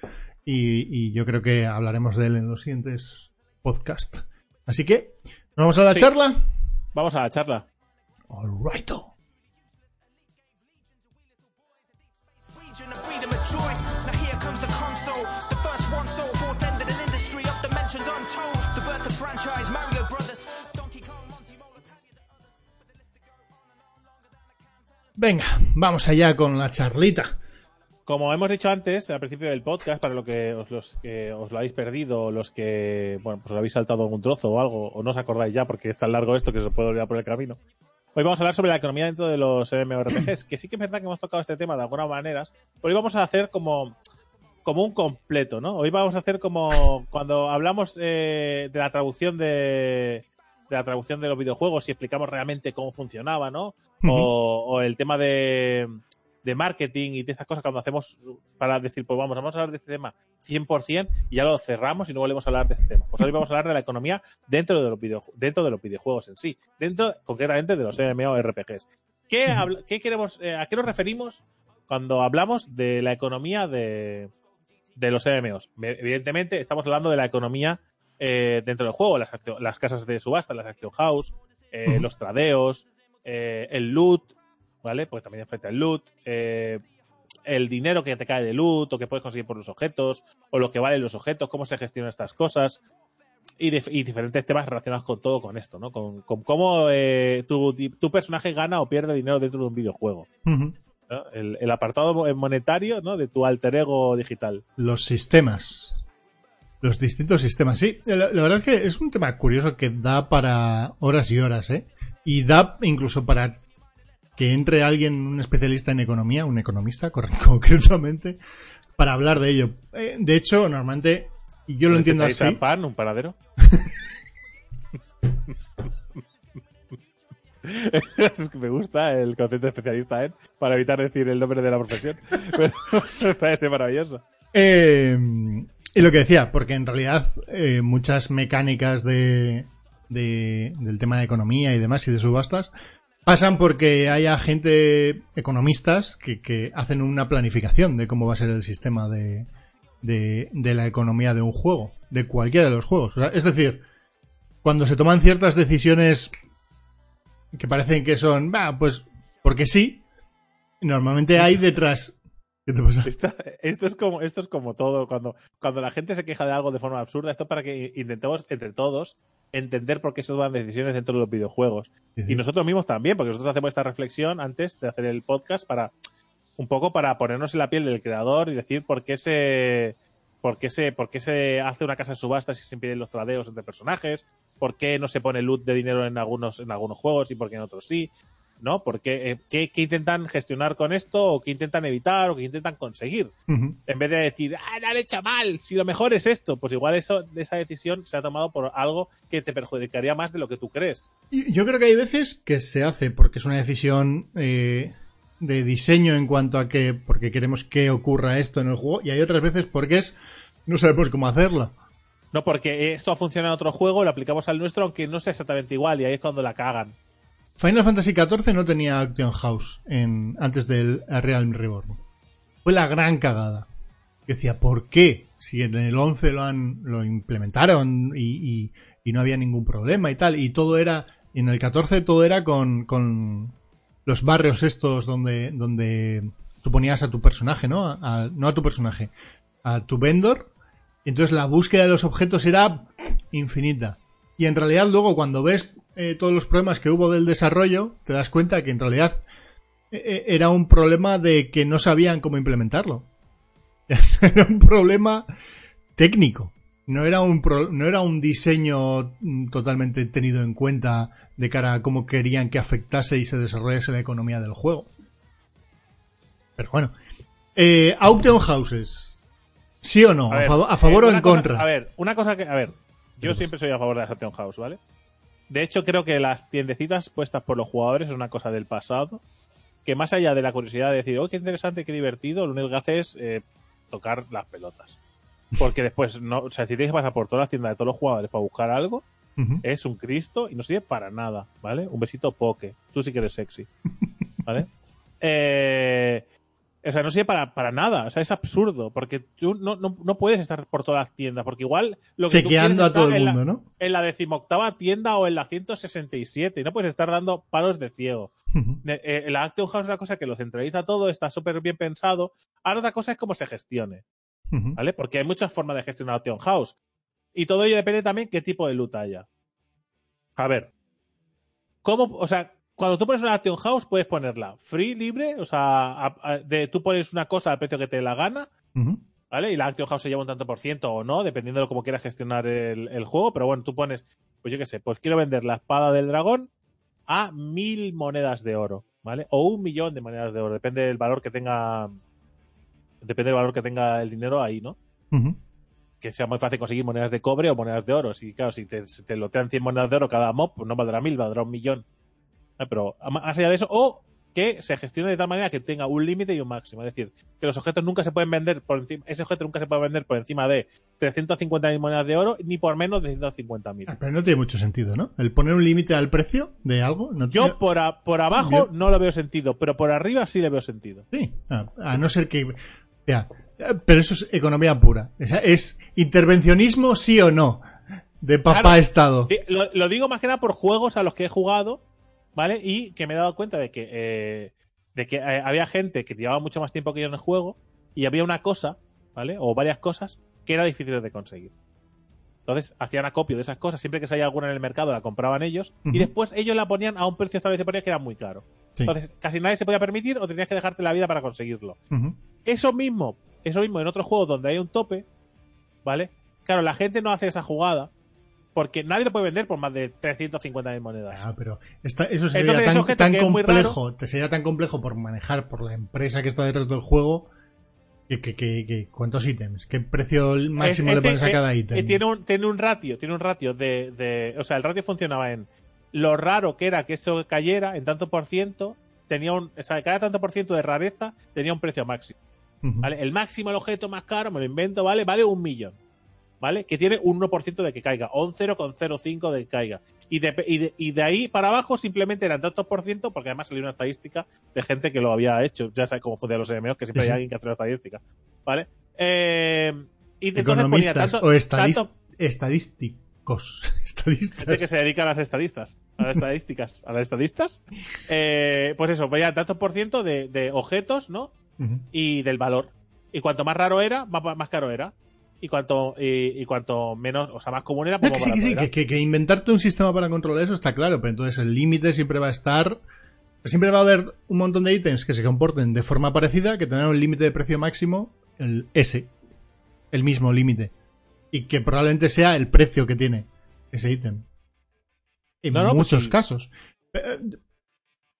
y, y yo creo que hablaremos de él en los siguientes podcasts. Así que, ¿nos vamos a la Sí. charla? Vamos a la charla. Now here comes the console, the first one so portended an industry of dimensions untold. The birth of franchise, Mario Brothers, Donkey Kong, Monty Mole, Tanya the others. Venga, vamos allá con la charlita. Como hemos dicho antes, al principio del podcast, para lo que os, los que os lo habéis perdido, o los que, bueno, pues lo habéis saltado algún trozo o algo, o no os acordáis ya porque es tan largo esto que se os puede olvidar por el camino. Hoy vamos a hablar sobre la economía dentro de los MMORPGs, que sí que es verdad que hemos tocado este tema de algunas maneras, pero hoy vamos a hacer como, como un completo, ¿no? Hoy vamos a hacer como cuando hablamos eh, de la traducción de, de la traducción de los videojuegos y explicamos realmente cómo funcionaba, ¿no? o, o el tema de, de marketing y de estas cosas cuando hacemos para decir, pues vamos, vamos a hablar de este tema 100% y ya lo cerramos y no volvemos a hablar de este tema. Pues hoy vamos a hablar de la economía dentro de los, videoju- dentro de los videojuegos en sí, dentro concretamente de los MMORPGs. ¿Qué, qué queremos, eh, ¿A qué nos referimos cuando hablamos de la economía de, de los MMOs? Me- Evidentemente, estamos hablando de la economía eh, dentro del juego, las, las casas de subasta, las action house, eh, los tradeos, eh, el loot, ¿vale? Porque también afecta el loot, el dinero que te cae de loot o que puedes conseguir por los objetos, o lo que valen los objetos, cómo se gestionan estas cosas. Y, dif- y diferentes temas relacionados con todo con esto, ¿no? Con, con cómo tu, tu personaje gana o pierde dinero dentro de un videojuego. Ujú. ¿No? El, el apartado mo- monetario, ¿no? De tu alter ego digital. Los sistemas. Los distintos sistemas. Sí, la, la verdad es que es un tema curioso que da para horas y horas, ¿eh? Y da incluso para que entre alguien, un especialista en economía, un economista, concretamente, para hablar de ello. Eh, de hecho, normalmente, y yo lo entiendo ¿Necesitáis así. pan, un paradero? me gusta el concepto de especialista en para evitar decir el nombre de la profesión. Me parece maravilloso. Eh, y lo que decía, porque en realidad eh, muchas mecánicas de, de- del tema de economía y demás y de subastas pasan porque haya gente, economistas, que, que hacen una planificación de cómo va a ser el sistema de, de, de la economía de un juego, de cualquiera de los juegos. Es decir, cuando se toman ciertas decisiones que parecen que son, va, pues, porque sí, normalmente hay detrás... ¿Qué te pasa? Esto, esto es como, esto es como todo. Cuando, cuando la gente se queja de algo de forma absurda, esto es para que intentemos entre todos entender por qué se toman decisiones dentro de los videojuegos. Y nosotros mismos también, porque nosotros hacemos esta reflexión antes de hacer el podcast para un poco para ponernos en la piel del creador y decir por qué se por qué se por qué se hace una casa de subastas y se impiden los tradeos entre personajes, por qué no se pone loot de dinero en algunos en algunos juegos y por qué en otros sí, ¿no? Porque eh, ¿qué, qué intentan gestionar con esto o qué intentan evitar o qué intentan conseguir en vez de decir, ah, lo han hecho mal, si lo mejor es esto, pues igual eso, esa decisión se ha tomado por algo que te perjudicaría más de lo que tú crees. Yo creo que hay veces que se hace porque es una decisión eh, de diseño en cuanto a que porque queremos que ocurra esto en el juego y hay otras veces porque es no sabemos cómo hacerlo. No, porque esto ha funcionado en otro juego, lo aplicamos al nuestro, aunque no sea exactamente igual, y ahí es cuando la cagan. Final Fantasy XIV no tenía Action House en, antes del Realm Reborn. Fue la gran cagada. Yo decía, ¿por qué? Si en el 11 lo han lo implementaron y, y- y no había ningún problema y tal, y todo era, en el 14 todo era con, con los barrios estos donde, donde tú ponías a tu personaje, ¿no? A- no a tu personaje, a tu vendor, entonces la búsqueda de los objetos era infinita. Y en realidad luego cuando ves eh, todos los problemas que hubo del desarrollo, te das cuenta que en realidad eh, eh, era un problema de que no sabían cómo implementarlo. era un problema técnico. No era un no era un diseño mm, totalmente tenido en cuenta de cara a cómo querían que afectase y se desarrollase la economía del juego. Pero bueno. Eh, Auction Houses. ¿Sí o no? ¿A, ver, a favor eh, o en cosa- contra? A ver, una cosa que. A ver, yo pasa? siempre soy a favor de la Action House, ¿vale? De hecho, creo que las tiendecitas puestas por los jugadores es una cosa del pasado. Que más allá de la curiosidad de decir, oh, qué interesante, qué divertido, lo único que hace es eh, tocar las pelotas. Porque después, no, o sea, si tienes que pasar por toda la tienda de todos los jugadores para buscar algo, Es un Cristo y no sirve para nada, ¿vale? Un besito poke. Tú sí que eres sexy, ¿vale? Eh, o sea, no sirve para, para nada. O sea, es absurdo. Porque tú no, no, no puedes estar por todas las tiendas. Porque igual lo que tú Chequeando quieres a todo el en la- mundo, ¿no? En la decimoctava tienda o en la 167. Y no puedes estar dando palos de ciego. De- eh, la Action House es una cosa que lo centraliza todo, está súper bien pensado. Ahora otra cosa es cómo se gestione. ¿vale? Porque hay muchas formas de gestionar Action House. Y todo ello depende también qué tipo de loot haya. A ver. ¿Cómo, o sea, cuando tú pones una Action House puedes ponerla free, libre, o sea, a- a- de, tú pones una cosa al precio que te dé la gana. ¿vale? Y la Action House se lleva un tanto por ciento o no, dependiendo de cómo quieras gestionar el, el juego, pero bueno, tú pones, pues yo qué sé, pues quiero vender la espada del dragón a mil monedas de oro, ¿vale? O un millón de monedas de oro, depende del valor que tenga, depende del valor que tenga el dinero ahí, ¿no? Ujú. Que sea muy fácil conseguir monedas de cobre o monedas de oro. Si, claro, si te, te lotean 100 monedas de oro cada mob, pues no valdrá mil, valdrá un millón. Eh, Pero más allá de eso, o que se gestione de tal manera que tenga un límite y un máximo. Es decir, que los objetos nunca se pueden vender por encima, ese objeto nunca se puede vender por encima de 350.000 monedas de oro ni por menos de 150.000. Ah, Pero no tiene mucho sentido, ¿no? El poner un límite al precio de algo. No tiene- Yo por, a- por abajo Yo- no lo veo sentido, pero por arriba sí le veo sentido. Sí, a, a no ser que... Ya, pero eso es economía pura. Es, es intervencionismo sí o no. De papá Claro. Estado. Lo, lo digo más que nada por juegos a los que he jugado, ¿vale? Y que me he dado cuenta de que, eh, de que eh, había gente que llevaba mucho más tiempo que yo en el juego y había una cosa, ¿vale? O varias cosas que era difícil de conseguir. Entonces hacían acopio de esas cosas, siempre que salía alguna en el mercado la compraban ellos y después ellos la ponían a un precio establecido por ellos que era muy caro. Sí. Entonces casi nadie se podía permitir o tenías que dejarte la vida para conseguirlo. Eso mismo, eso mismo en otros juegos donde hay un tope, ¿vale? Claro, la gente no hace esa jugada porque nadie lo puede vender por más de 350.000 monedas. Ah, pero esta- eso sería Entonces, tan, complejo, te sería tan complejo por manejar por la empresa que está detrás del juego que, que, que- que- ¿cuántos ítems? ¿Qué precio máximo Es- le ese- pones a eh, cada eh, ítem? tiene, un, tiene un ratio, tiene un ratio de, de- O sea, el ratio funcionaba en lo raro que era que eso cayera en tanto por ciento, tenía un. O sea, cada tanto por ciento de rareza tenía un precio máximo. ¿Vale? El máximo, el objeto más caro, me lo invento, ¿vale? Vale un millón. ¿Vale? Que tiene un 1% de que caiga, o un 0,05 de que caiga. Y de, y, de, y de ahí para abajo simplemente eran tantos por ciento, porque además salió una estadística de gente que lo había hecho. Ya sabes cómo funcionan los MMOs, que siempre Sí, hay alguien que hace una estadística. ¿Vale? Eh, y de- Economistas tanto- o tanto- estadísticos. Estadistas. gente que se dedica a las estadistas, a las estadísticas, a las estadistas. Eh, pues eso, ponía tantos por ciento de, de objetos, ¿no? Y del valor. Y cuanto más raro era, más, más caro era. Y cuanto, y, y cuanto menos, o sea, más común era, No, pues más sí, que sí, era. que, inventarte un sistema para controlar eso está claro, pero entonces el límite siempre va a estar. Siempre va a haber un montón de ítems que se comporten de forma parecida, que tendrán un límite de precio máximo, el S, el mismo límite. Y que probablemente sea el precio que tiene ese ítem. En No, no, pues muchos sí. casos.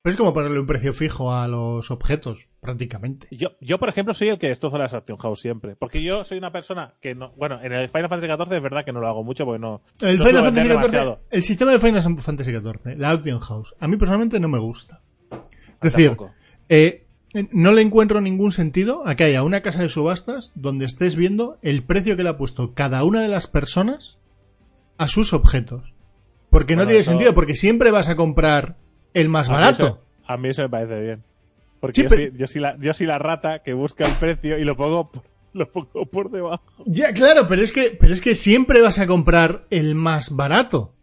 Es como ponerle un precio fijo a los objetos, prácticamente. Yo, yo, por ejemplo, soy el que destroza las Action House siempre. Porque yo soy una persona que no. Bueno, en el Final Fantasy XIV es verdad que no lo hago mucho porque no. El no Final Fantasy XIV, el sistema de Final Fantasy XIV, la Auction House, a mí personalmente no me gusta. Es decir, eh, no le encuentro ningún sentido a que haya una casa de subastas donde estés viendo el precio que le ha puesto cada una de las personas a sus objetos. Porque no tiene eso- sentido, porque siempre vas a comprar el más A mí barato. eso- A mí eso me parece bien. Porque Sí, yo, pero- soy, yo, soy la, yo soy la rata que busca el precio y lo pongo por, lo pongo por debajo. Ya, claro, pero es que, pero es que siempre vas a comprar el más barato.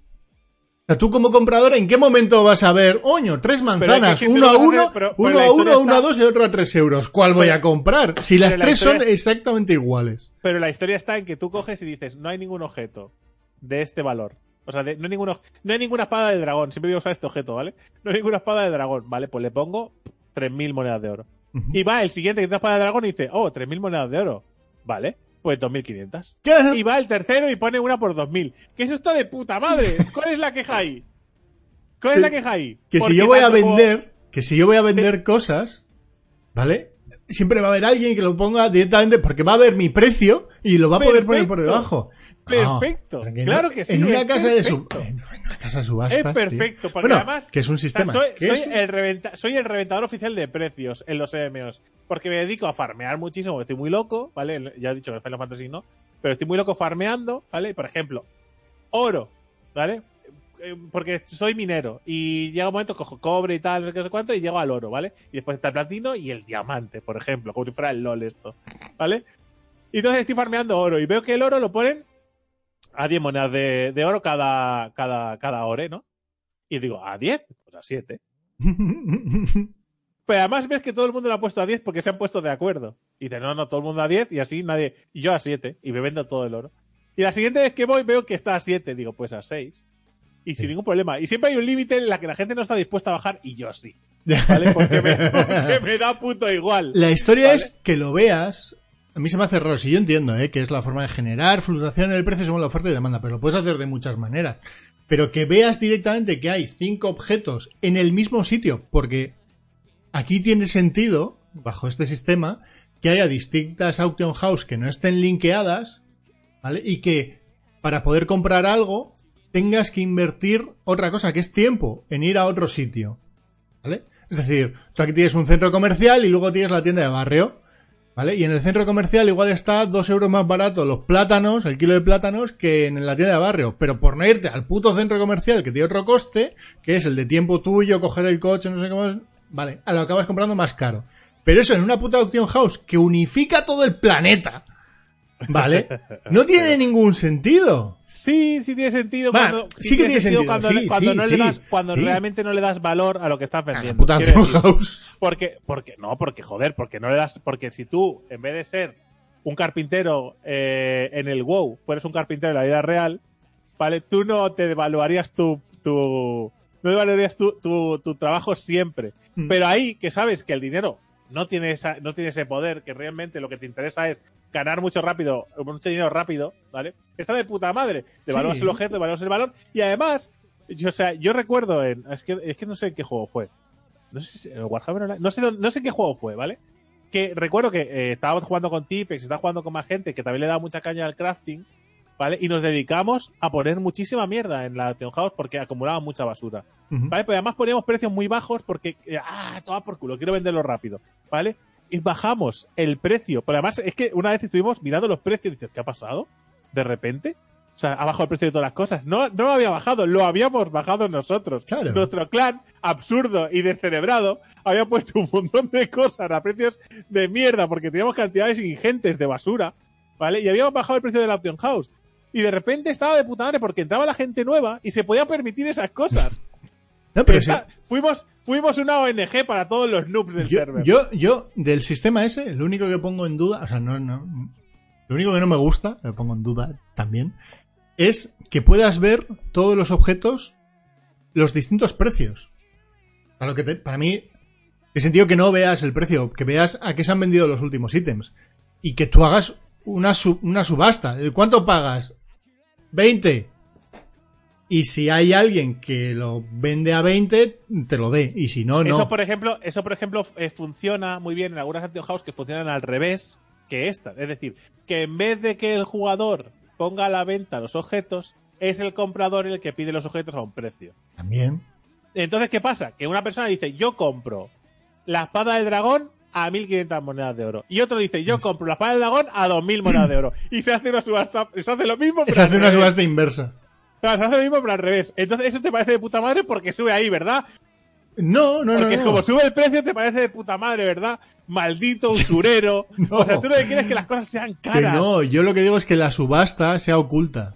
O sea, tú como comprador, ¿en qué momento vas a ver, oño, tres manzanas, uno a uno, pero- uno a uno, uno a dos y otro a tres euros? ¿Cuál voy a comprar? Si las la tres son es- exactamente iguales. Pero la historia está en que tú coges y dices, no hay ningún objeto de este valor. O sea, de- no, hay ninguno, no hay ninguna espada de dragón. Siempre voy a usar este objeto, ¿vale? No hay ninguna espada de dragón. Vale, pues le pongo 3.000 monedas de oro. Y va el siguiente que tiene espada de dragón y dice, oh, 3.000 monedas de oro. Vale, pues 2.500. Claro. Y va el tercero y pone una por 2.000. Que eso está de puta madre. ¿Cuál es la queja ahí? ¿Cuál Sí. es la queja ahí? que si yo voy a como- vender, que si yo voy a vender cosas, ¿vale? Siempre va a haber alguien que lo ponga directamente porque va a ver mi precio y lo va a poder poner por debajo. Perfecto. que Claro que sí, En una casa de perfecto. casa de subastas. Es tío. perfecto, porque Bueno, además. que es un o sea, sistema. soy, que soy es- el reventa- soy el reventador oficial de precios en los EMOs. Porque me dedico a farmear muchísimo, estoy muy loco, ¿vale? Ya he dicho que Final Fantasy no. Pero estoy muy loco farmeando, ¿vale? Por ejemplo, oro, ¿vale? Eh, Porque soy minero y llega un momento, cojo cobre y tal, no sé qué, no sé cuánto, y llego al oro, ¿vale? Y después está el platino y el diamante, por ejemplo, como si fuera el LOL esto, ¿vale? Y entonces estoy farmeando oro y veo que el oro lo ponen a 10 monedas de, de oro cada, cada, cada ore, ¿no? Y digo, ¿a 10? Pues a 7. Pero además ves que todo el mundo lo ha puesto a 10 porque se han puesto de acuerdo. Y dice, no, no, todo el mundo a 10 y así nadie. Y yo a 7 y me vendo todo el oro. Y la siguiente vez que voy veo que está a 7. Digo, pues a 6. Y sin ningún problema. Y siempre hay un límite en la que la gente no está dispuesta a bajar y yo sí. ¿Vale? Porque me, porque me da puto igual. La historia ¿Vale? es que lo veas. A mí se me hace raro. Si yo entiendo, ¿eh? que es la forma de generar fluctuación en el precio según la oferta y demanda, pero lo puedes hacer de muchas maneras. Pero que veas directamente que hay cinco objetos en el mismo sitio, porque aquí tiene sentido, bajo este sistema, que haya distintas auction house que no estén linkeadas, ¿vale? Y que para poder comprar algo tengas que invertir otra cosa, que es tiempo, en ir a otro sitio. ¿Vale? Es decir, tú aquí tienes un centro comercial y luego tienes la tienda de barrio. ¿Vale? Y en el centro comercial igual está dos euros más barato los plátanos, el kilo de plátanos, que en la tienda de barrio. Pero por no irte al puto centro comercial que tiene otro coste, que es el de tiempo tuyo, coger el coche, no sé cómo. Vale, a lo acabas comprando más caro. Pero eso en una puta auction house que unifica todo el planeta. ¿Vale? No tiene ningún sentido. Sí, sí tiene sentido cuando, sí que tiene sentido, cuando, sí, cuando sí, no le das, cuando realmente no le das valor a lo que estás vendiendo. puta house. Porque, porque, no, porque joder, porque no le das, porque si tú, en vez de ser un carpintero eh, en el WoW, fueras un carpintero en la vida real, ¿vale? Tú no te devaluarías tu, tu, no devaluarías tu, tu, tu trabajo siempre. Mm. Pero ahí, que sabes que el dinero no tiene esa, no tiene ese poder, que realmente lo que te interesa es ganar mucho rápido, mucho dinero rápido, ¿vale? Está de puta madre. Devalúas Sí. el objeto, devalúas el valor, y además, yo, o sea, yo recuerdo en, es que, es que no sé en qué juego fue. No sé si en Warhammer Online, no sé, dónde- no sé en qué juego fue, ¿vale? Que recuerdo que eh, estábamos jugando con Tipex, estaba jugando con más gente que también le daba mucha caña al crafting, ¿vale? Y nos dedicamos a poner muchísima mierda en la Town House porque acumulaba mucha basura. ¿Vale? Pero además poníamos precios muy bajos porque, eh, ah, toma por culo, quiero venderlo rápido, ¿vale? Y bajamos el precio. Pero además es que una vez estuvimos mirando los precios y dices, ¿qué ha pasado? De repente. O sea, ha bajado el precio de todas las cosas. No, no lo había bajado, lo habíamos bajado nosotros. Claro. Nuestro clan, absurdo y descerebrado, había puesto un montón de cosas a precios de mierda porque teníamos cantidades ingentes de basura, ¿vale? Y habíamos bajado el precio de la Option House. Y de repente estaba de puta madre porque entraba la gente nueva y se podía permitir esas cosas. No, pero Está- fuimos, fuimos una ONG para todos los noobs del Yo, server. yo, yo, del sistema ese, lo único que pongo en duda, o sea, no, no, lo único que no me gusta, lo pongo en duda también, es que puedas ver todos los objetos, los distintos precios. Para, lo que te- para mí, el sentido que no veas el precio, que veas a qué se han vendido los últimos ítems. Y que tú hagas una, su- una subasta. ¿De ¿Cuánto pagas? 20. Y si hay alguien que lo vende a 20, te lo dé. Y si no, no. Eso, por ejemplo, eso, por ejemplo, eh, funciona muy bien en algunas Active House que funcionan al revés que esta. Es decir, que en vez de que el jugador ponga a la venta los objetos, es el comprador el que pide los objetos a un precio. También. Entonces, ¿qué pasa? Que una persona dice, yo compro la espada del dragón a 1500 monedas de oro. Y otro dice, yo compro la espada del dragón a 2000 monedas de oro. Y se hace una subasta, se hace lo mismo, pero Se hace una subasta inversa. Claro, se hace lo mismo, pero al revés. Entonces, eso te parece de puta madre porque sube ahí, ¿verdad? No, no, no. Porque no. como sube el precio, te parece de puta madre, ¿verdad? Maldito usurero. No. O sea, tú no quieres que las cosas sean Que caras. no, yo lo que digo es que la subasta sea oculta.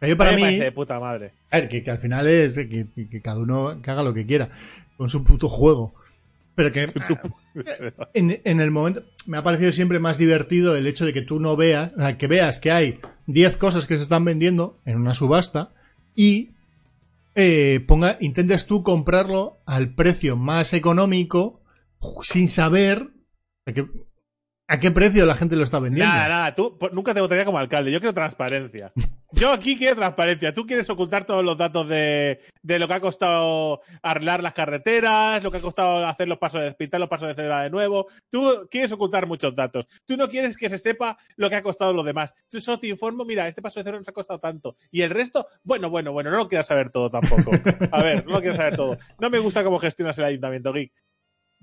Sea, yo para me mí, parece de puta madre. a ver, que, que al final es que, que- que cada uno que haga lo que quiera con su puto juego. Pero que en, en el momento me ha parecido siempre más divertido el hecho de que tú no veas, o sea, que veas que hay 10 cosas que se están vendiendo en una subasta y eh, ponga, intentes tú comprarlo al precio más económico sin saber a qué, a qué precio la gente lo está vendiendo. Nada, nada, tú pues, nunca te votaría como alcalde. Yo quiero transparencia. Yo aquí quiero transparencia. Tú quieres ocultar todos los datos de, de lo que ha costado arreglar las carreteras, lo que ha costado hacer los pasos de pintar los pasos de cebra de nuevo. Tú quieres ocultar muchos datos. Tú no quieres que se sepa lo que ha costado los demás. Tú solo te informo, mira, este paso de cebra nos ha costado tanto. Y el resto, bueno, bueno, bueno, no lo quieras saber todo tampoco. A ver, no lo quieras saber todo. No me gusta cómo gestionas el ayuntamiento, Geek.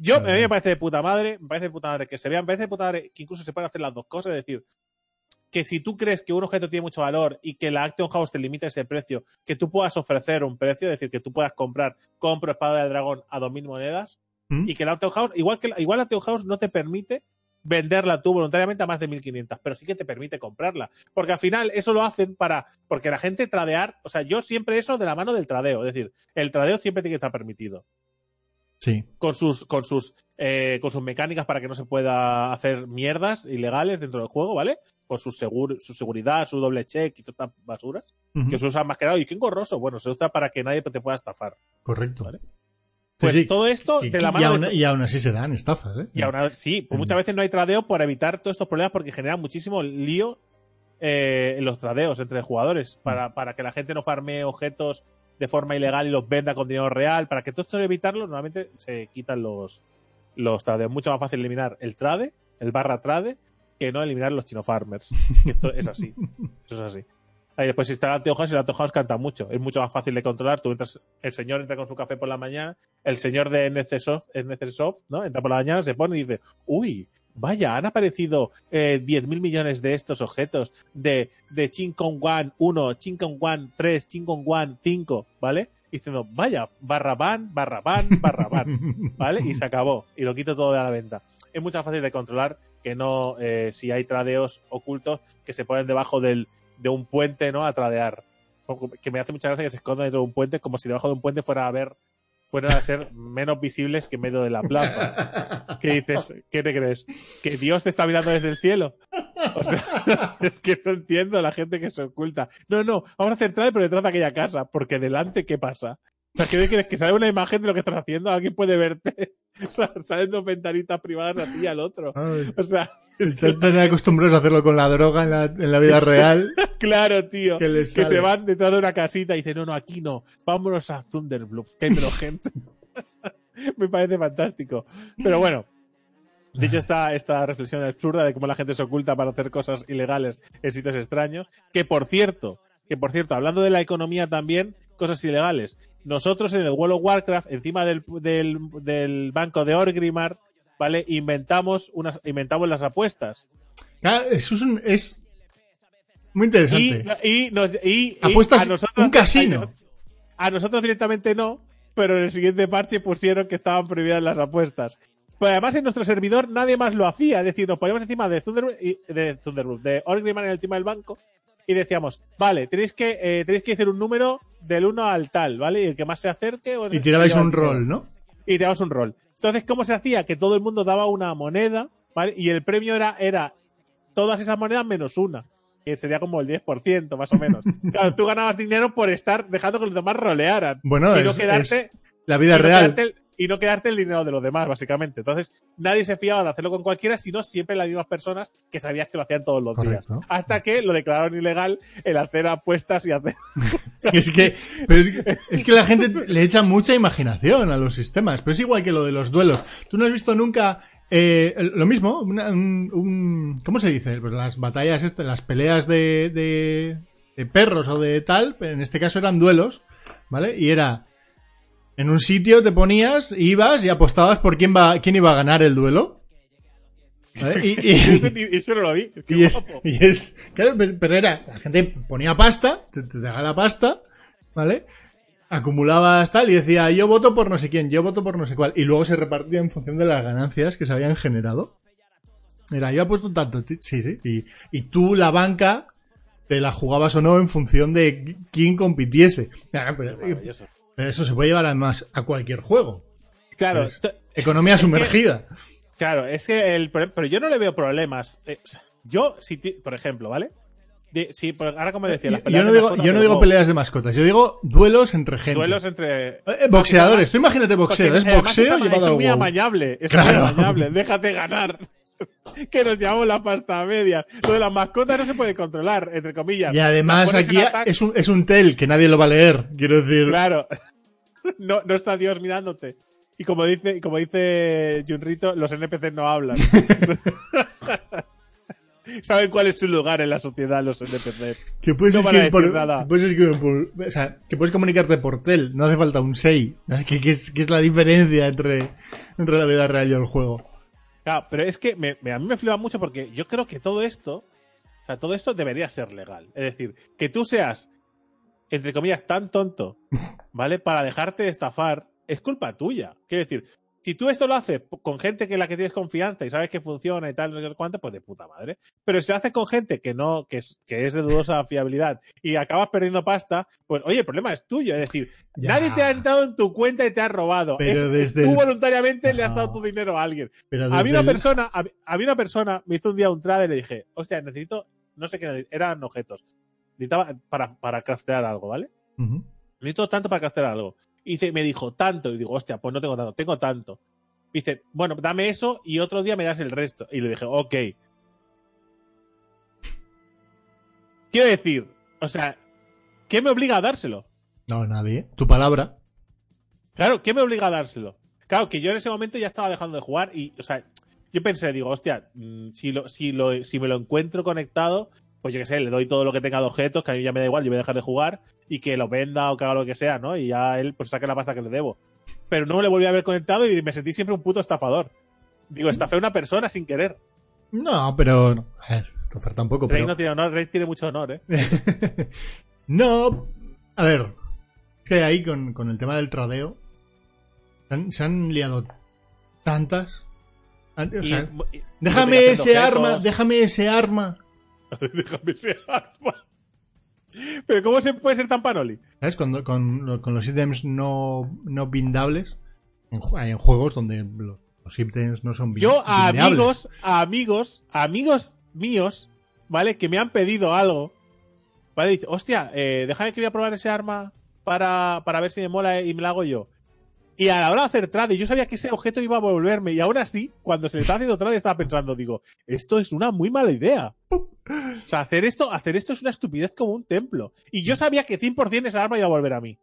Yo, a mí me parece de puta madre, me parece de puta madre que se vean, me parece de puta madre que incluso se puedan hacer las dos cosas, es decir, que si tú crees que un objeto tiene mucho valor y que la Action House te limita ese precio, que tú puedas ofrecer un precio, es decir, que tú puedas comprar, compro espada del dragón a 2.000 monedas ¿Mm? y que la Action House, igual que la- igual la Action House no te permite venderla tú voluntariamente a más de 1.500, pero sí que te permite comprarla. Porque al final eso lo hacen para, porque la gente tradear, o sea, yo siempre eso de la mano del tradeo, es decir, el tradeo siempre tiene que estar permitido Sí. con sus con sus eh, con sus mecánicas para que no se pueda hacer mierdas ilegales dentro del juego, ¿vale? Con su segur- su seguridad, su doble check y todas estas basuras que se usan más que nada. Y qué engorroso, bueno, se usa para que nadie te pueda estafar. Correcto. Vale. Pues sí. todo esto Y, de la y mano aún, y aún así se dan estafas, ¿eh? y ahora sí, pues muchas veces no hay tradeo por evitar todos estos problemas porque generan muchísimo lío eh, en los tradeos entre jugadores para, para que la gente no farmee objetos de forma ilegal y los venda con dinero real. Para que todo esto evitarlo, normalmente se quitan los, los tradeos. Mucho más fácil eliminar el trade, el barra trade, que no eliminar los chino farmers. Esto es así. Eso es así. Ahí después si está el anteojos y el anteojos canta mucho. Es mucho más fácil de controlar. Tú entras, el señor entra con su café por la mañana, el señor de NCSoft, NCSoft ¿no? Entra por la mañana, se pone y dice, uy, vaya, han aparecido eh, 10.000 millones de estos objetos de, de Chin Kong Wan 1, Chin Kong Wan 3, Chin Kong Wan 5, ¿vale? Y diciendo, vaya, barra ban, barra ban, barra ban, ¿vale? Y se acabó. Y lo quito todo de la venta. Es mucho más fácil de controlar que no eh, si hay tradeos ocultos que se ponen debajo del, de un puente, ¿no? A tradear. Que me hace mucha gracia que se escondan dentro de un puente como si debajo de un puente fuera a ver, fueran a ser menos visibles que en medio de la plaza. ¿Qué dices? ¿Qué te crees? ¿Que Dios te está mirando desde el cielo? O sea, es que no entiendo a la gente que se oculta. No, no, vamos a hacer trade pero detrás de aquella casa, porque delante, ¿qué pasa? Sea, ¿qué crees? Que sale una imagen de lo que estás haciendo, alguien puede verte. O sea, salen dos ventanitas privadas a ti y al otro. O sea, Están tan acostumbrados a hacerlo con la droga en la, en la vida real. claro, tío. Que les se van detrás de una casita y dicen, no, no, aquí no. Vámonos a Thunderbluff, que gente. Me parece fantástico. Pero bueno, dicho esta, esta reflexión absurda de cómo la gente se oculta para hacer cosas ilegales en sitios extraños, que por cierto, que por cierto, hablando de la economía también, cosas ilegales. Nosotros en el World of Warcraft, encima del, del, del banco de Orgrimmar, ¿vale? Inventamos unas, inventamos las apuestas. Claro, eso es, un- es muy interesante. Y, y, nos, y, y Apuestas a nosotros, un casino. A nosotros directamente no, pero en el siguiente parche pusieron que estaban prohibidas las apuestas. Pero además en nuestro servidor nadie más lo hacía. Es decir, nos poníamos encima de Thunderbird, de, Thunderbird, de Orgrimmar encima del banco y decíamos, vale, tenéis que, eh, tenéis que decir un número del 1 al tal, ¿vale? Y el que más se acerque... Y tirabais un el rol, ¿no? y te dabas un rol. Entonces, ¿cómo se hacía? Que todo el mundo daba una moneda, ¿vale? Y el premio era, era todas esas monedas menos una, que sería como el 10%, más o menos. Claro, tú ganabas dinero por estar dejando que los demás rolearan. Bueno, y no es, quedarte, es la vida no real. Y no quedarte el dinero de los demás, básicamente. Entonces, nadie se fiaba de hacerlo con cualquiera, sino siempre las mismas personas que sabías que lo hacían todos los Correcto. días. Hasta que lo declararon ilegal el hacer apuestas y hacer. Es que, pero es, que- es que la gente le echa mucha imaginación a los sistemas, pero es igual que lo de los duelos. Tú no has visto nunca eh, lo mismo, una- un, un- ¿cómo se dice? Pues las batallas, estas, las peleas de, de, de perros o de tal, pero en este caso eran duelos, ¿vale? Y era en un sitio te ponías, ibas y apostabas por quién va, quién iba a ganar el duelo. ¿Vale? Y- eso no lo vi. Qué y es, guapo. y es, claro, pero, era, la gente ponía pasta, te, te daba la pasta, ¿vale? Acumulabas tal y decía, yo voto por no sé quién, yo voto por no sé cuál. Y luego se repartía en función de las ganancias que se habían generado. Mira, yo he puesto tanto, sí, sí. Y, y tú, la banca, te la jugabas o no en función de quién compitiese. Pero, Maravilloso. Pero eso se puede llevar además a cualquier juego. Claro, Pues, Economía sumergida. Claro, es que el pero yo no le veo problemas. Eh, yo, si por ejemplo, ¿vale? Sí, ahora como decía, las Yo, peleas no de digo, yo no digo peleas de mascotas, yo digo duelos entre gente. duelos entre Eh, boxeadores, tú imagínate boxeo, es boxeo es, llevado es muy amañable, es Claro. muy amañable, déjate ganar. que nos llevamos la pasta a medias. Lo de las mascotas no se puede controlar, entre comillas. Y además aquí es un, es un tel que nadie lo va a leer, quiero decir. Claro. No, no está Dios mirándote. Y como dice, y como dice Junrito, los NPCs no hablan. Saben cuál es su lugar en la sociedad los NPCs. Que puedes, No escribir por- nada. puedes escribir por- o sea, que puedes comunicarte por tel, no hace falta un 6. ¿Qué, qué es, qué es la diferencia entre, entre la vida real y el juego? Claro, pero es que me- me- a mí me flipa mucho porque yo creo que todo esto, o sea, todo esto debería ser legal. Es decir, que tú seas, entre comillas, tan tonto, ¿vale? Para dejarte estafar, es culpa tuya. Quiero decir, si tú esto lo haces con gente que en la que tienes confianza y sabes que funciona y tal, no sé cuánto, pues de puta madre. Pero si se hace con gente que no, que es, que es de dudosa fiabilidad y acabas perdiendo pasta, pues oye, el problema es tuyo. Es decir, Ya. nadie te ha entrado en tu cuenta y te ha robado. Pero Es- desde tú el- voluntariamente le has dado tu dinero a alguien. Pero Había desde una el- persona, hab- había una persona, me hizo un día un trade y le dije, hostia, necesito, no sé qué, eran objetos. Necesitaba para, para craftear algo, ¿vale? Necesito tanto para craftear algo. Y dice, me dijo, tanto. Y digo, hostia, pues no tengo tanto, tengo tanto. Y dice, bueno, dame eso y otro día me das el resto. Y le dije, ok. Quiero decir, o sea, ¿qué me obliga a dárselo? No, nadie. Tu palabra. Claro, ¿qué me obliga a dárselo? Claro, que yo en ese momento ya estaba dejando de jugar y, o sea, yo pensé, digo, hostia, mm, si, lo, si, lo, si me lo encuentro conectado, pues yo qué sé, le doy todo lo que tenga de objetos, que a mí ya me da igual, yo voy a dejar de jugar y que lo venda o que haga lo que sea, ¿no? Y ya él pues saque la pasta que le debo. Pero no le volví a haber conectado y me sentí siempre un puto estafador. Digo, estafé a una persona sin querer. No, pero. no, tampoco, pero. no tiene honor, Drake tiene mucho honor, ¿eh? No, a ver, que ahí con, con el tema del tradeo se han, se han liado tantas. An- o Y- sea, y- déjame ese arma, déjame ese arma. Déjame ese arma. Pero ¿cómo se puede ser tan panoli? ¿Sabes? Con, con, con los ítems no, no bindables, en, juegos donde los, los ítems no son bin- Yo a amigos, a amigos, a amigos míos, ¿vale? Que me han pedido algo. ¿Vale? Dice, hostia, eh, déjame que voy a probar ese arma para, para ver si me mola y me la hago yo. Y a la hora de hacer trade, yo sabía que ese objeto iba a volverme. Y aún así, cuando se le estaba haciendo trade, estaba pensando, digo, esto es una muy mala idea. O sea, hacer esto, hacer esto es una estupidez como un templo. Y yo sabía que 100% esa arma iba a volver a mí.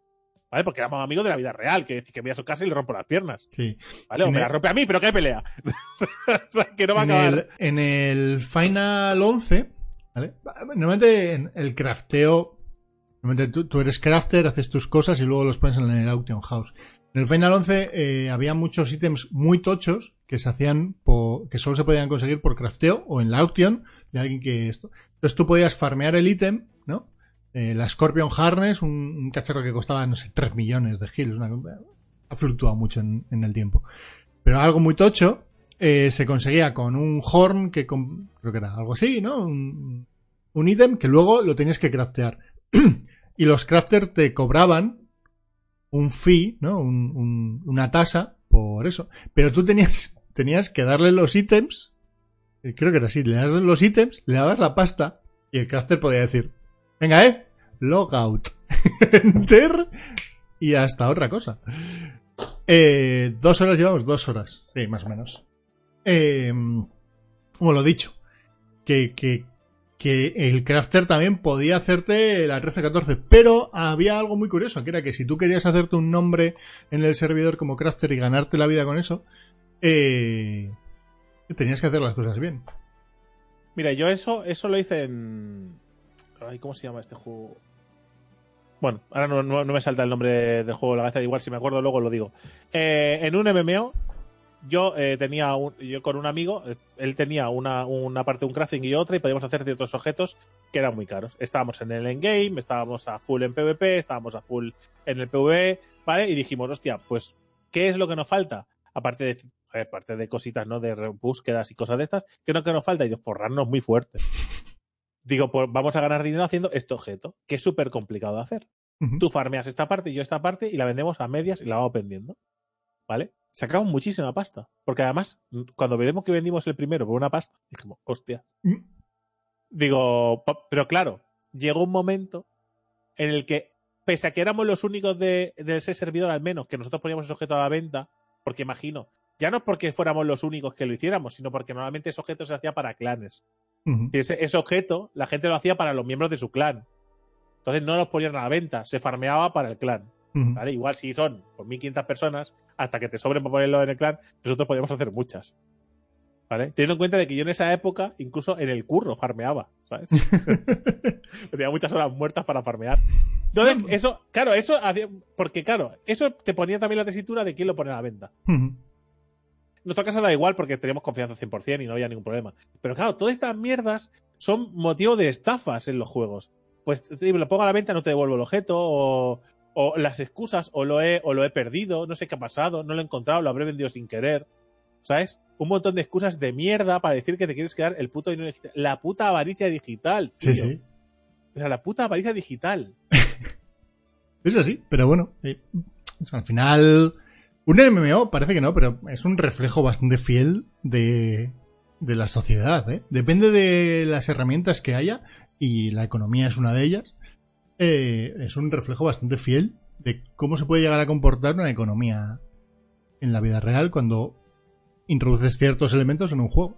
¿Vale? Porque éramos amigos de la vida real, que decir que voy a su casa y le rompo las piernas. Sí. ¿Vale? O En me el- la rompe a mí, pero que hay pelea. o sea, que no va a acabar. el, en el Final 11, ¿vale? Normalmente en el crafteo, normalmente tú, tú eres crafter, haces tus cosas y luego los pones en el Auction House. En el Final 11 eh, había muchos ítems muy tochos que se hacían por, que solo se podían conseguir por crafteo o en la auction de alguien que esto. Entonces tú podías farmear el ítem, ¿no? Eh, la Scorpion Harness, un, cacharro que costaba, no sé, 3 millones de. Una, ha fluctuado mucho en, en el tiempo. Pero algo muy tocho eh, se conseguía con un horn que con- creo que era algo así, ¿no? Un, un ítem que luego lo tenías que craftear. y los crafters te cobraban un fee, ¿no? Un- un- una tasa por eso. Pero tú tenías, tenías que darle los ítems. eh, Creo que era así. Le das los ítems, le dabas la pasta y el crafter podía decir, venga, eh, logout. Enter y hasta otra cosa. Eh, dos horas llevamos, dos horas. Sí, más o menos. Eh, como lo dicho, que, que, que el crafter también podía hacerte la 1314, pero había algo muy curioso, que era que si tú querías hacerte un nombre en el servidor como crafter y ganarte la vida con eso, eh, tenías que hacer las cosas bien. Mira, yo eso, eso lo hice en. Ay, ¿cómo se llama este juego? Bueno, ahora no, me salta el nombre del juego de la cabeza, igual si me acuerdo luego lo digo. Eh, en un MMO, yo eh, tenía un- yo con un amigo, eh, él tenía una, una parte de un crafting y otra, y podíamos hacer ciertos objetos que eran muy caros. Estábamos en el endgame, estábamos a full en PvP, estábamos a full en el PvE, ¿vale? Y dijimos, hostia, pues, ¿qué es lo que nos falta? Aparte de, joder, aparte de cositas, ¿no? De búsquedas y cosas de estas, ¿qué es lo que nos falta? Y de forrarnos muy fuerte. Digo, pues vamos a ganar dinero haciendo este objeto, que es súper complicado de hacer. Tú farmeas esta parte y yo esta parte y la vendemos a medias y la vamos vendiendo. ¿Vale? Sacamos muchísima pasta. Porque además, cuando vemos que vendimos el primero por una pasta, dijimos, hostia. Mm. Digo, pero claro, llegó un momento en el que, pese a que éramos los únicos de, de ese servidor al menos, que nosotros poníamos ese objeto a la venta, porque imagino, ya no porque fuéramos los únicos que lo hiciéramos, sino porque normalmente ese objeto se hacía para clanes. Y ese, ese objeto, la gente lo hacía para los miembros de su clan. Entonces no los ponían a la venta, se farmeaba para el clan. ¿Vale? Igual si son por 1500 personas, hasta que te sobren para ponerlo en el clan, nosotros podíamos hacer muchas. ¿Vale? Teniendo en cuenta de que yo en esa época, incluso en el curro, farmeaba, ¿sabes? Tenía muchas horas muertas para farmear. Entonces, eso, claro, eso hacía, porque claro, eso te ponía también la tesitura de quién lo pone a la venta. En nuestro caso da igual porque teníamos confianza 100% y no había ningún problema. Pero claro, todas estas mierdas son motivo de estafas en los juegos. Pues si me lo pongo a la venta, no te devuelvo el objeto, o, o las excusas, o lo, he, o lo he perdido, no sé qué ha pasado, no lo he encontrado, lo habré vendido sin querer. ¿Sabes? Un montón de excusas de mierda para decir que te quieres quedar el puto dinero digital. La puta avaricia digital, tío. Sí, sí. O sea, la puta avaricia digital. Es así, pero bueno. eh, al final, un MMO parece que no, pero es un reflejo bastante fiel de, de la sociedad. ¿eh? Depende de las herramientas que haya, y la economía es una de ellas. Eh, es un reflejo bastante fiel de cómo se puede llegar a comportar una economía en la vida real cuando introduces ciertos elementos en un juego.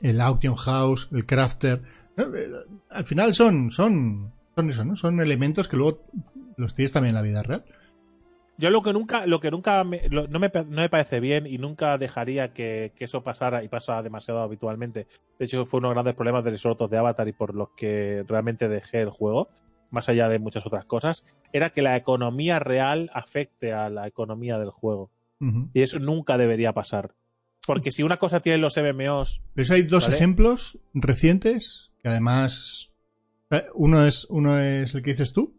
El auction house, el crafter. eh, Al final son, son, son eso, ¿no? Son elementos que luego los tienes también en la vida real. Yo lo que nunca, lo que nunca me- no, me, no me parece bien y nunca dejaría que, que eso pasara y pasa demasiado habitualmente. De hecho, fue uno de los grandes problemas de los de Avatar y por los que realmente dejé el juego, más allá de muchas otras cosas, era que la economía real afecte a la economía del juego. Y eso nunca debería pasar. Porque si una cosa tienen los MMOs, Pero eso hay dos Vale. ejemplos recientes que además eh, uno es uno es el que dices tú,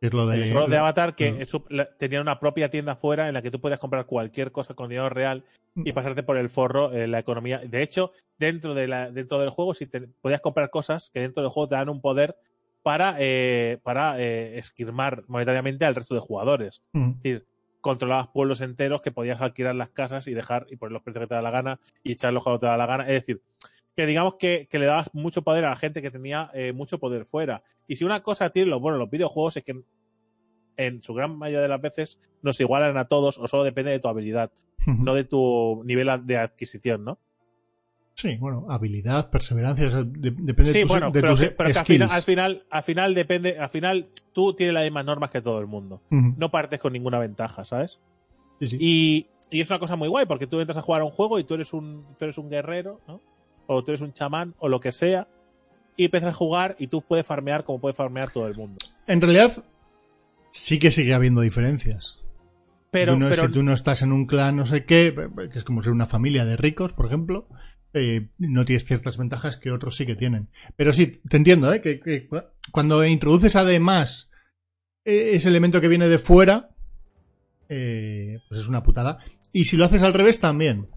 que es lo de, el juego de Avatar, que eso- la- tenían una propia tienda fuera en la que tú podías comprar cualquier cosa con dinero real y pasarte por el forro eh, la economía. De hecho, dentro, de la, dentro del juego, si te, podías comprar cosas que dentro del juego te dan un poder para, eh, para eh, esquirmar monetariamente al resto de jugadores. Ujú. Es decir, controlabas pueblos enteros que podías alquilar las casas y dejar y poner los precios que te da la gana y echarlos cuando te da la gana. Es decir, que digamos que, que le dabas mucho poder a la gente que tenía eh, mucho poder fuera. Y si una cosa tiene lo bueno los videojuegos es que en su gran mayoría de las veces nos igualan a todos o solo depende de tu habilidad, no de tu nivel de adquisición, ¿no? Sí, bueno, habilidad, perseverancia, o sea, de- depende Sí, de tus, bueno, de pero, tus que, pero que al, skills. final, al final, al final depende, al final tú tienes las mismas normas que todo el mundo. No partes con ninguna ventaja, ¿sabes? Sí, sí. Y, y es una cosa muy guay, porque tú entras a jugar a un juego y tú eres un, tú eres un guerrero, ¿no? O tú eres un chamán, o lo que sea, y empiezas a jugar y tú puedes farmear como puede farmear todo el mundo. En realidad, sí que sigue habiendo diferencias. Pero, Uno pero si tú no estás en un clan no sé qué, que es como ser una familia de ricos, por ejemplo, eh, no tienes ciertas ventajas que otros sí que tienen. Pero sí, te entiendo, ¿eh? Que, que cu- cuando introduces además eh, ese elemento que viene de fuera, eh, pues es una putada. Y si lo haces al revés, también.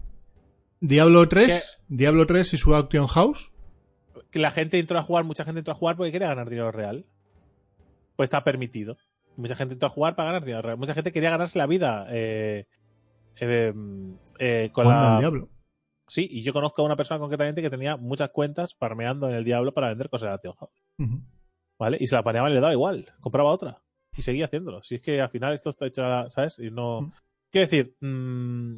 Diablo 3, Diablo 3 y su Auction House. que la gente entró a jugar, mucha gente entró a jugar porque quería ganar dinero real. Pues está permitido. Mucha gente entró a jugar para ganar dinero real. Mucha gente quería ganarse la vida eh, eh, eh, con la. Diablo. Sí, y yo conozco a una persona concretamente que tenía muchas cuentas farmeando en el Diablo para vender cosas de Auction House. ¿Vale? Y se la paneaba y le daba igual. Compraba otra. Y seguía haciéndolo. Si es que al final esto está hecho, a la- ¿sabes? Y no. Quiero decir, mm,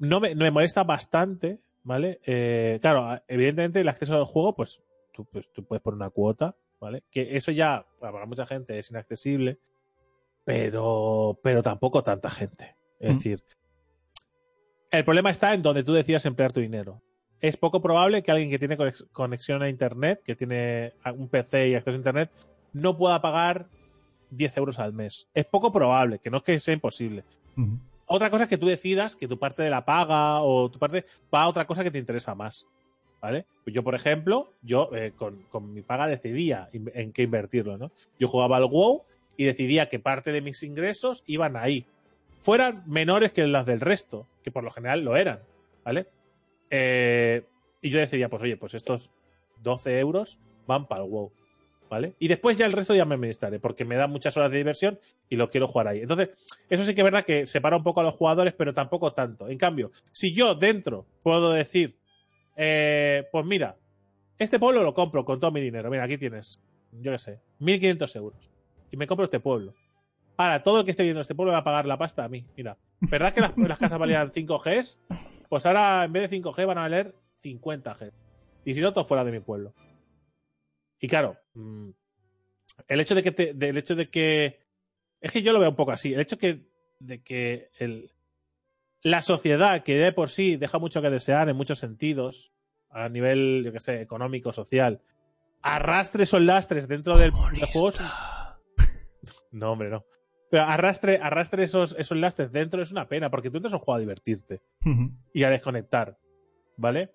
no, me, no me molesta bastante, ¿vale? Eh, claro, evidentemente el acceso al juego, pues tú, pues tú puedes poner una cuota, ¿vale? Que eso ya, para mucha gente, es inaccesible, pero, pero tampoco tanta gente. Es decir, el problema está en donde tú decidas emplear tu dinero. Es poco probable que alguien que tiene conex- conexión a Internet, que tiene un PC y acceso a Internet, no pueda pagar 10 euros al mes. Es poco probable, que no es que sea imposible. Otra cosa es que tú decidas que tu parte de la paga o tu parte va a otra cosa que te interesa más. ¿Vale? Pues yo, por ejemplo, yo eh, con, con mi paga decidía en qué invertirlo, ¿no? Yo jugaba al WoW y decidía que parte de mis ingresos iban ahí. Fueran menores que las del resto, que por lo general lo eran, ¿vale? Eh, y yo decidía, pues oye, pues estos 12 euros van para el WoW, ¿vale? Y después ya el resto ya me administraré, porque me da muchas horas de diversión y lo quiero jugar ahí. Entonces, eso sí que es verdad que separa un poco a los jugadores, pero tampoco tanto. En cambio, si yo dentro puedo decir, eh, pues mira, este pueblo lo compro con todo mi dinero. Mira, aquí tienes, yo qué sé, 1.500 euros. Y me compro este pueblo. Ahora, todo el que esté viendo este pueblo va a pagar la pasta a mí. Mira, ¿verdad que las, las casas valían 5 Gs? Pues ahora, en vez de 5 G, van a valer 50 G. Y si no, todo fuera de mi pueblo. Y claro, mm, el hecho de que te, del hecho de que es que yo lo veo un poco así. El hecho que, de que el, la sociedad, que de por sí deja mucho que desear en muchos sentidos, a nivel, yo que sé, económico, social, arrastre esos lastres dentro del, del juego. No, hombre, no. Pero arrastre, arrastre esos, esos lastres dentro es una pena, porque tú entras a un juego a divertirte y a desconectar, ¿vale?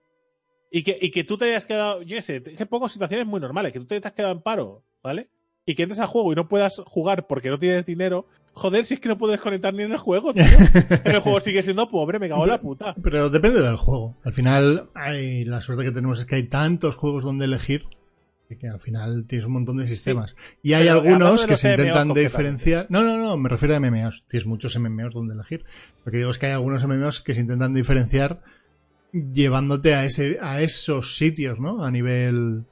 Y que, y que tú te hayas quedado, yo qué sé, es que pongo situaciones muy normales, que tú te has quedado en paro, ¿vale? Y que entres al juego y no puedas jugar porque no tienes dinero, joder, si es que no puedes conectar ni en el juego, tío. el juego sigue siendo pobre, me cago en la puta. Pero depende del juego. Al final, hay, la suerte que tenemos es que hay tantos juegos donde elegir que, al final tienes un montón de sistemas. Y hay Pero algunos que se intentan diferenciar. No, no, no, me refiero a MMOs. Tienes muchos MMOs donde elegir. Lo que digo es que hay algunos MMOs que se intentan diferenciar llevándote a ese a esos sitios, ¿no? A nivel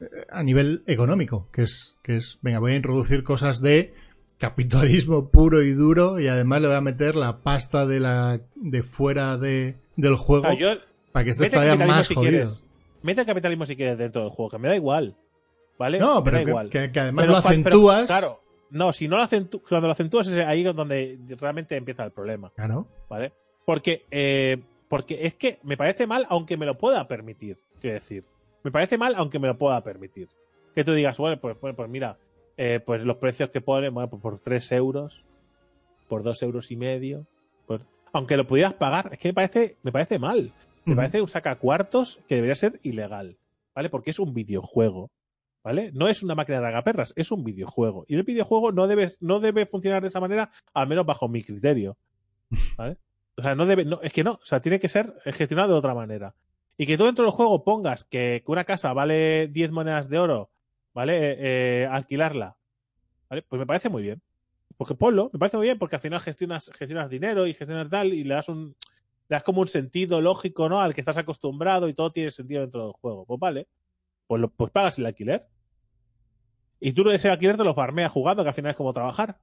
eh, a nivel económico, que es que es venga, voy a introducir cosas de capitalismo puro y duro y además le voy a meter la pasta de la de fuera de del juego Ah, yo, para que estés todavía más si jodido. quieres. Mete el capitalismo si quieres dentro del juego, que me da igual. ¿Vale? No, Me da pero que, igual. que- que además Pero lo pero, acentúas. claro, no, si no lo acentúas, cuando lo acentúas es ahí donde realmente empieza el problema, Claro. ¿vale? Porque, eh, porque es que me parece mal aunque me lo pueda permitir, quiero decir. Me parece mal aunque me lo pueda permitir. Que tú digas, bueno, pues, pues, pues mira, eh, pues los precios que ponen, bueno, pues por 3 euros, por 2 euros y medio, pues, aunque lo pudieras pagar, es que me parece, me parece mal. Me parece un sacacuartos que debería ser ilegal, ¿vale? Porque es un videojuego, ¿vale? No es una máquina de agaperras, es un videojuego. Y el videojuego no debe, no debe funcionar de esa manera, al menos bajo mi criterio, ¿vale? O sea, no debe, no, es que no, o sea, tiene que ser gestionado de otra manera. Y que tú dentro del juego pongas que, que una casa vale 10 monedas de oro, ¿vale? Eh, eh, alquilarla, ¿vale? Pues me parece muy bien. Porque ponlo, me parece muy bien, porque al final gestionas, gestionas dinero y gestionas tal, y le das un. Das como un sentido lógico, ¿no? Al que estás acostumbrado y todo tiene sentido dentro del juego. Pues vale. Pues, lo- pues pagas el alquiler. Y tú ese alquiler te lo farmeas jugando, que al final es como trabajar.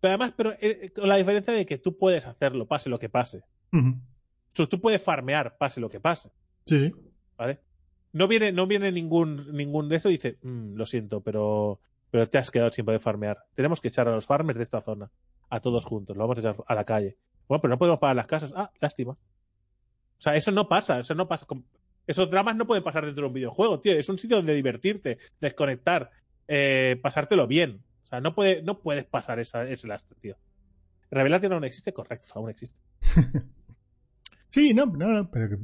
Pero además, pero eh, con la diferencia de que tú puedes hacerlo, pase lo que pase. O sea, tú puedes farmear, pase lo que pase. Sí. ¿Vale? No viene, no viene ningún, ningún de eso y dice, "Mm, lo siento, pero, pero te has quedado sin poder farmear. Tenemos que echar a los farmers de esta zona. A todos juntos. Lo vamos a echar a la calle. Bueno, pero no podemos pagar las casas. Ah, lástima. O sea, eso no pasa. Eso no pasa. Esos dramas no pueden pasar dentro de un videojuego, tío. Es un sitio donde divertirte, desconectar, eh, pasártelo bien. O sea, no, puede, no puedes pasar esa, ese lastre, tío. Revelación aún existe, correcto, aún existe. Sí, no, no, no, pero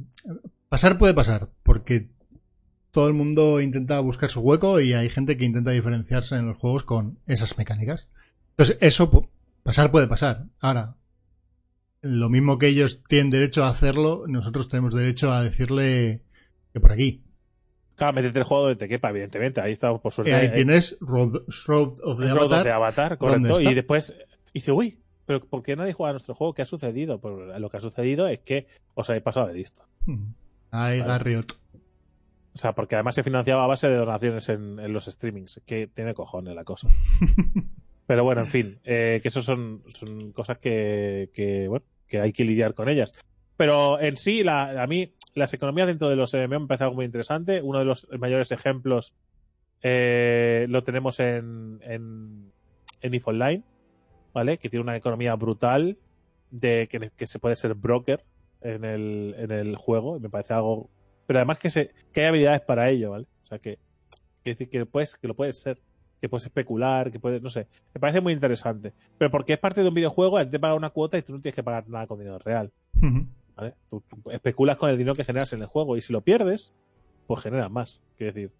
pasar puede pasar, porque todo el mundo intenta buscar su hueco y hay gente que intenta diferenciarse en los juegos con esas mecánicas. Entonces, eso, pasar puede pasar. Ahora, lo mismo que ellos tienen derecho a hacerlo, nosotros tenemos derecho a decirle que por aquí. Claro, métete el juego donde te quepa, evidentemente. Ahí estamos, por suerte. ahí eh, tienes Shroud of the Road of Avatar. the Avatar, ¿Dónde correcto. Y después dice, uy, pero ¿por qué nadie juega a nuestro juego? ¿Qué ha sucedido? Pues lo que ha sucedido es que os habéis pasado de listo. Mm. Ay, Vale. Garriot. O sea, porque además se financiaba a base de donaciones en, en los streamings, que tiene cojones la cosa. Pero bueno, en fin, eh, que eso son, son cosas que, que, bueno, que hay que lidiar con ellas. Pero en sí, la, a mí, las economías dentro de los MMO me parece algo muy interesante. Uno de los mayores ejemplos eh, lo tenemos en, en, en EVE Online, ¿vale? Que tiene una economía brutal de que, se puede ser broker en el, en el juego. Y me parece algo. Pero además que, se, que hay habilidades para ello, ¿vale? O sea que decir que, puedes, que lo puedes ser que puedes especular, que puedes, no sé, me parece muy interesante. Pero porque es parte de un videojuego, él te paga una cuota y tú no tienes que pagar nada con dinero real. Tú especulas con el dinero que generas en el juego y si lo pierdes, pues generas más. Quiero decir,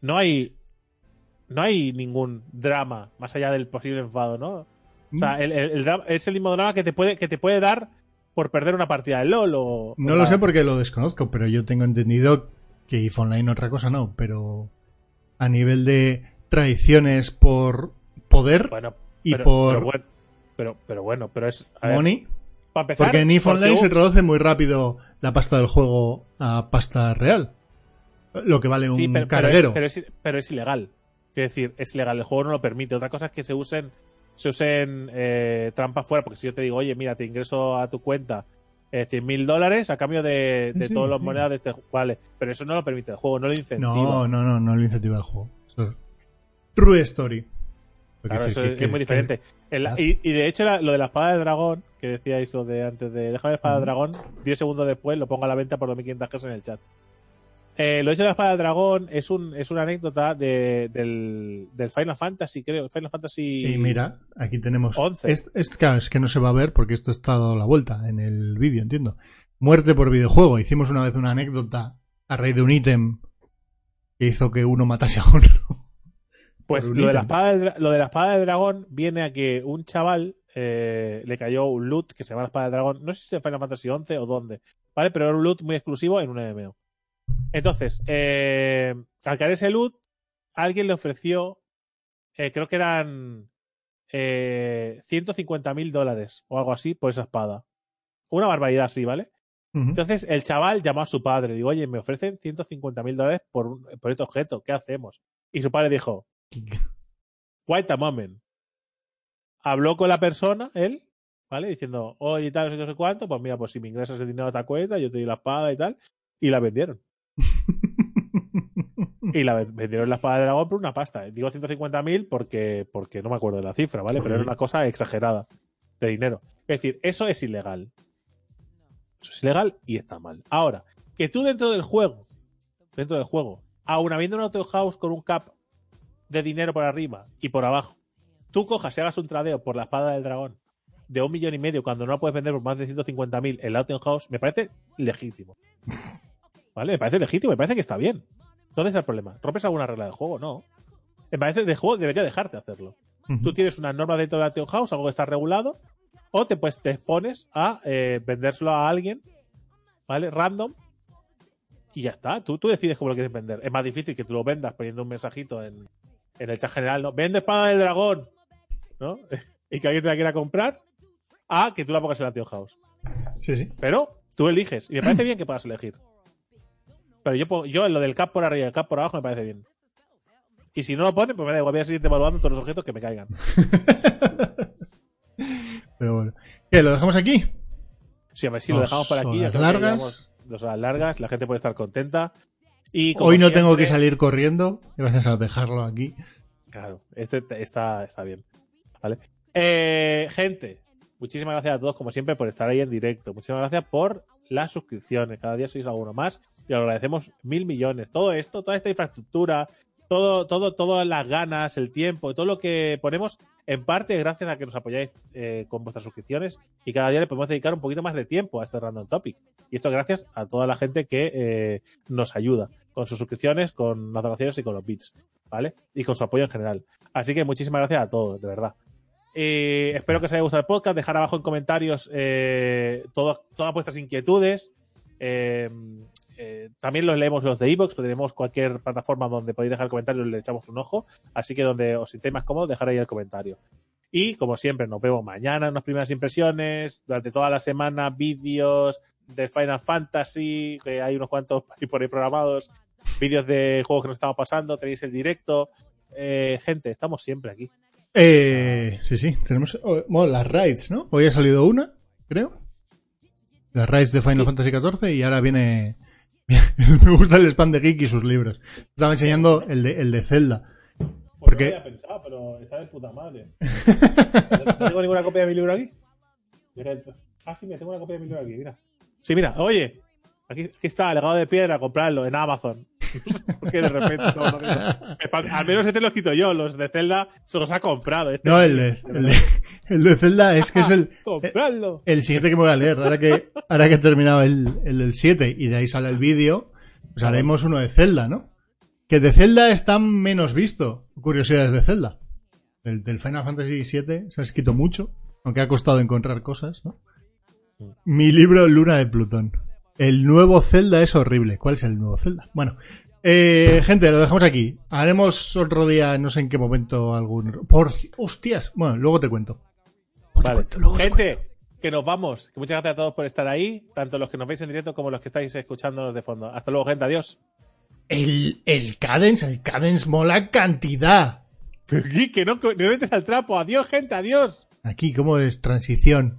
no hay no hay ningún drama más allá del posible enfado, ¿no? O sea, el, el- el drama- es el mismo drama que te puede que te puede dar por perder una partida de LOL o No lo sé porque lo desconozco, pero yo tengo entendido que EVE Online otra cosa no, pero a nivel de traiciones por poder bueno, y pero, por pero bueno, pero, pero bueno, pero es a ver, money, para empezar, porque en porque Online se traduce muy rápido la pasta del juego a pasta real. Lo que vale un Sí, pero, pero es- carguero. Pero es, pero es ilegal. Quiero decir, es ilegal. El juego no lo permite. Otra cosa es que se usen, se usen eh, trampas fuera. Porque si yo te digo, oye, mira, te ingreso a tu cuenta eh, 100 mil dólares a cambio de, de Sí, todas las monedas de este juego. Vale, pero eso no lo permite el juego, no lo incentiva. No, no, no, no lo incentiva el juego. Eso True Story. Porque Claro, eso que- es, que- es muy diferente. El- y, y de hecho, la- lo de la espada de dragón, que decíais lo de antes de dejar la espada de dragón, 10 segundos después lo pongo a la venta por 2.500 pesos en el chat. Eh, lo hecho de la espada de dragón es, un, es una anécdota de, del, del Final Fantasy, creo. Final Fantasy. Y mira, aquí tenemos. 11. Es, es, claro, es que no se va a ver porque esto está dado la vuelta en el vídeo, entiendo. Muerte por videojuego. Hicimos una vez una anécdota a raíz de un ítem que hizo que uno matase a otro. Pues lo de, la espada de, dra- lo de la espada de dragón viene a que un chaval eh, le cayó un loot que se llama la espada de dragón. No sé si es en Final Fantasy 11 o dónde, ¿vale? Pero era un loot muy exclusivo en un MMO. Entonces, eh, al caer ese loot, alguien le ofreció, eh, creo que eran eh, 150 mil dólares o algo así por esa espada. Una barbaridad así, ¿vale? Entonces el chaval llamó a su padre, digo, oye, me ofrecen 150 mil dólares por, un- por este objeto, ¿qué hacemos? Y su padre dijo, wait a moment. Habló con la persona, él, ¿vale? Diciendo, oye, tal, no sé qué, no sé cuánto, pues mira, pues si me ingresas el dinero a ta cuenta, yo te doy la espada y tal, y la vendieron. y la ven- vendieron la espada de dragón por una pasta. Digo 150.000 porque, porque no me acuerdo de la cifra, ¿vale? Pero era una cosa exagerada de dinero. Es decir, eso es ilegal. Eso es ilegal y está mal. Ahora, que tú dentro del juego, dentro del juego, aun habiendo un auto house con un cap de dinero por arriba y por abajo, tú cojas y hagas un tradeo por la espada del dragón de un millón y medio cuando no la puedes vender por más de 150.000 en la Auction House, me parece legítimo. ¿Vale? Me parece legítimo, me parece que está bien. ¿Dónde está el problema? ¿Rompes alguna regla del juego? No. Me parece que el juego debería dejarte hacerlo. Tú tienes una norma dentro de la Auction House, algo que está regulado, o te, pues, te expones a eh, vendérselo a alguien, ¿vale? Random, y ya está. Tú, tú decides cómo lo quieres vender. Es más difícil que tú lo vendas poniendo un mensajito en, en el chat general, ¿no? Vende espada del dragón, ¿no? y que alguien te la quiera comprar, a que tú la pongas en la House. Sí, sí. Pero tú eliges. Y me parece bien que puedas elegir. Pero yo, yo en lo del cap por arriba y el cap por abajo me parece bien. Y si no lo ponen, pues me da igual. Voy a seguir evaluando todos los objetos que me caigan. Pero bueno. ¿Qué? ¿Lo dejamos aquí? Sí, a ver si lo Dos dejamos por aquí. horas largas. Dos horas largas. La gente puede estar contenta. Y Hoy no tengo que salir corriendo, gracias a dejarlo aquí. Claro, este te- está, está bien. ¿Vale? Eh, gente, muchísimas gracias a todos, como siempre, por estar ahí en directo. Muchísimas gracias por las suscripciones. Cada día sois alguno más y os agradecemos mil millones. Todo esto, toda esta infraestructura, todo, todo, todas las ganas, el tiempo, todo lo que ponemos, en parte gracias a que nos apoyáis eh, con vuestras suscripciones y cada día le podemos dedicar un poquito más de tiempo a este Random Topic. Y esto gracias a toda la gente que eh, nos ayuda con sus suscripciones, con las donaciones y con los bits, ¿vale? Y con su apoyo en general. Así que muchísimas gracias a todos, de verdad. Eh, espero que os haya gustado el podcast. Dejar abajo en comentarios eh, todo- todas vuestras inquietudes. Eh, eh, también los leemos los de Evox, tenemos cualquier plataforma donde podéis dejar comentarios, le echamos un ojo. Así que donde os sintéis más cómodos, dejar ahí el comentario. Y como siempre, nos vemos mañana en las primeras impresiones. Durante toda la semana, vídeos de Final Fantasy, que hay unos cuantos por ahí programados. Vídeos de juegos que nos estamos pasando, tenéis el directo. Eh, gente, estamos siempre aquí. Eh, sí, sí, tenemos oh, bueno, las raids, ¿no? Hoy ha salido una, creo. Las raids de Final Sí. Fantasy XIV y ahora viene... Me gusta el spam de Geek y sus libros. Estaba enseñando el de, el de Zelda. Porque- no lo había pensado, pero está de puta madre. ¿No tengo ninguna copia de mi libro aquí? Mira, Ah, sí, me tengo una copia de mi libro aquí, mira. Sí, mira, oye, aquí, aquí está, legado de piedra, comprarlo en Amazon. Porque de repente. no, no, no. Al menos este los quito yo, los de Zelda se los ha comprado. Este No, el de, el de, el de Zelda es que es el, Compradlo. el siguiente que me voy a leer. Ahora que, ahora que he terminado el, el del 7 y de ahí sale el vídeo, pues haremos uno de Zelda, ¿no? Que de Zelda está menos visto. Curiosidades de Zelda. Del, del Final Fantasy VII se ha escrito mucho, aunque ha costado encontrar cosas, ¿no? Mi libro Luna de Plutón. El nuevo Zelda es horrible. ¿Cuál es el nuevo Zelda? Bueno, eh, gente, lo dejamos aquí. Haremos otro día, no sé en qué momento, algún. Por. Hostias. Bueno, luego te cuento. Luego te cuento, luego te Gente, que nos vamos. Que muchas gracias a todos por estar ahí, tanto los que nos veis en directo como los que estáis escuchándonos de fondo. Hasta luego, gente. Adiós. El, el Cadence, el Cadence mola cantidad. Pero, que no, no metes al trapo. Adiós, gente. Adiós. Aquí, ¿cómo es? Transición.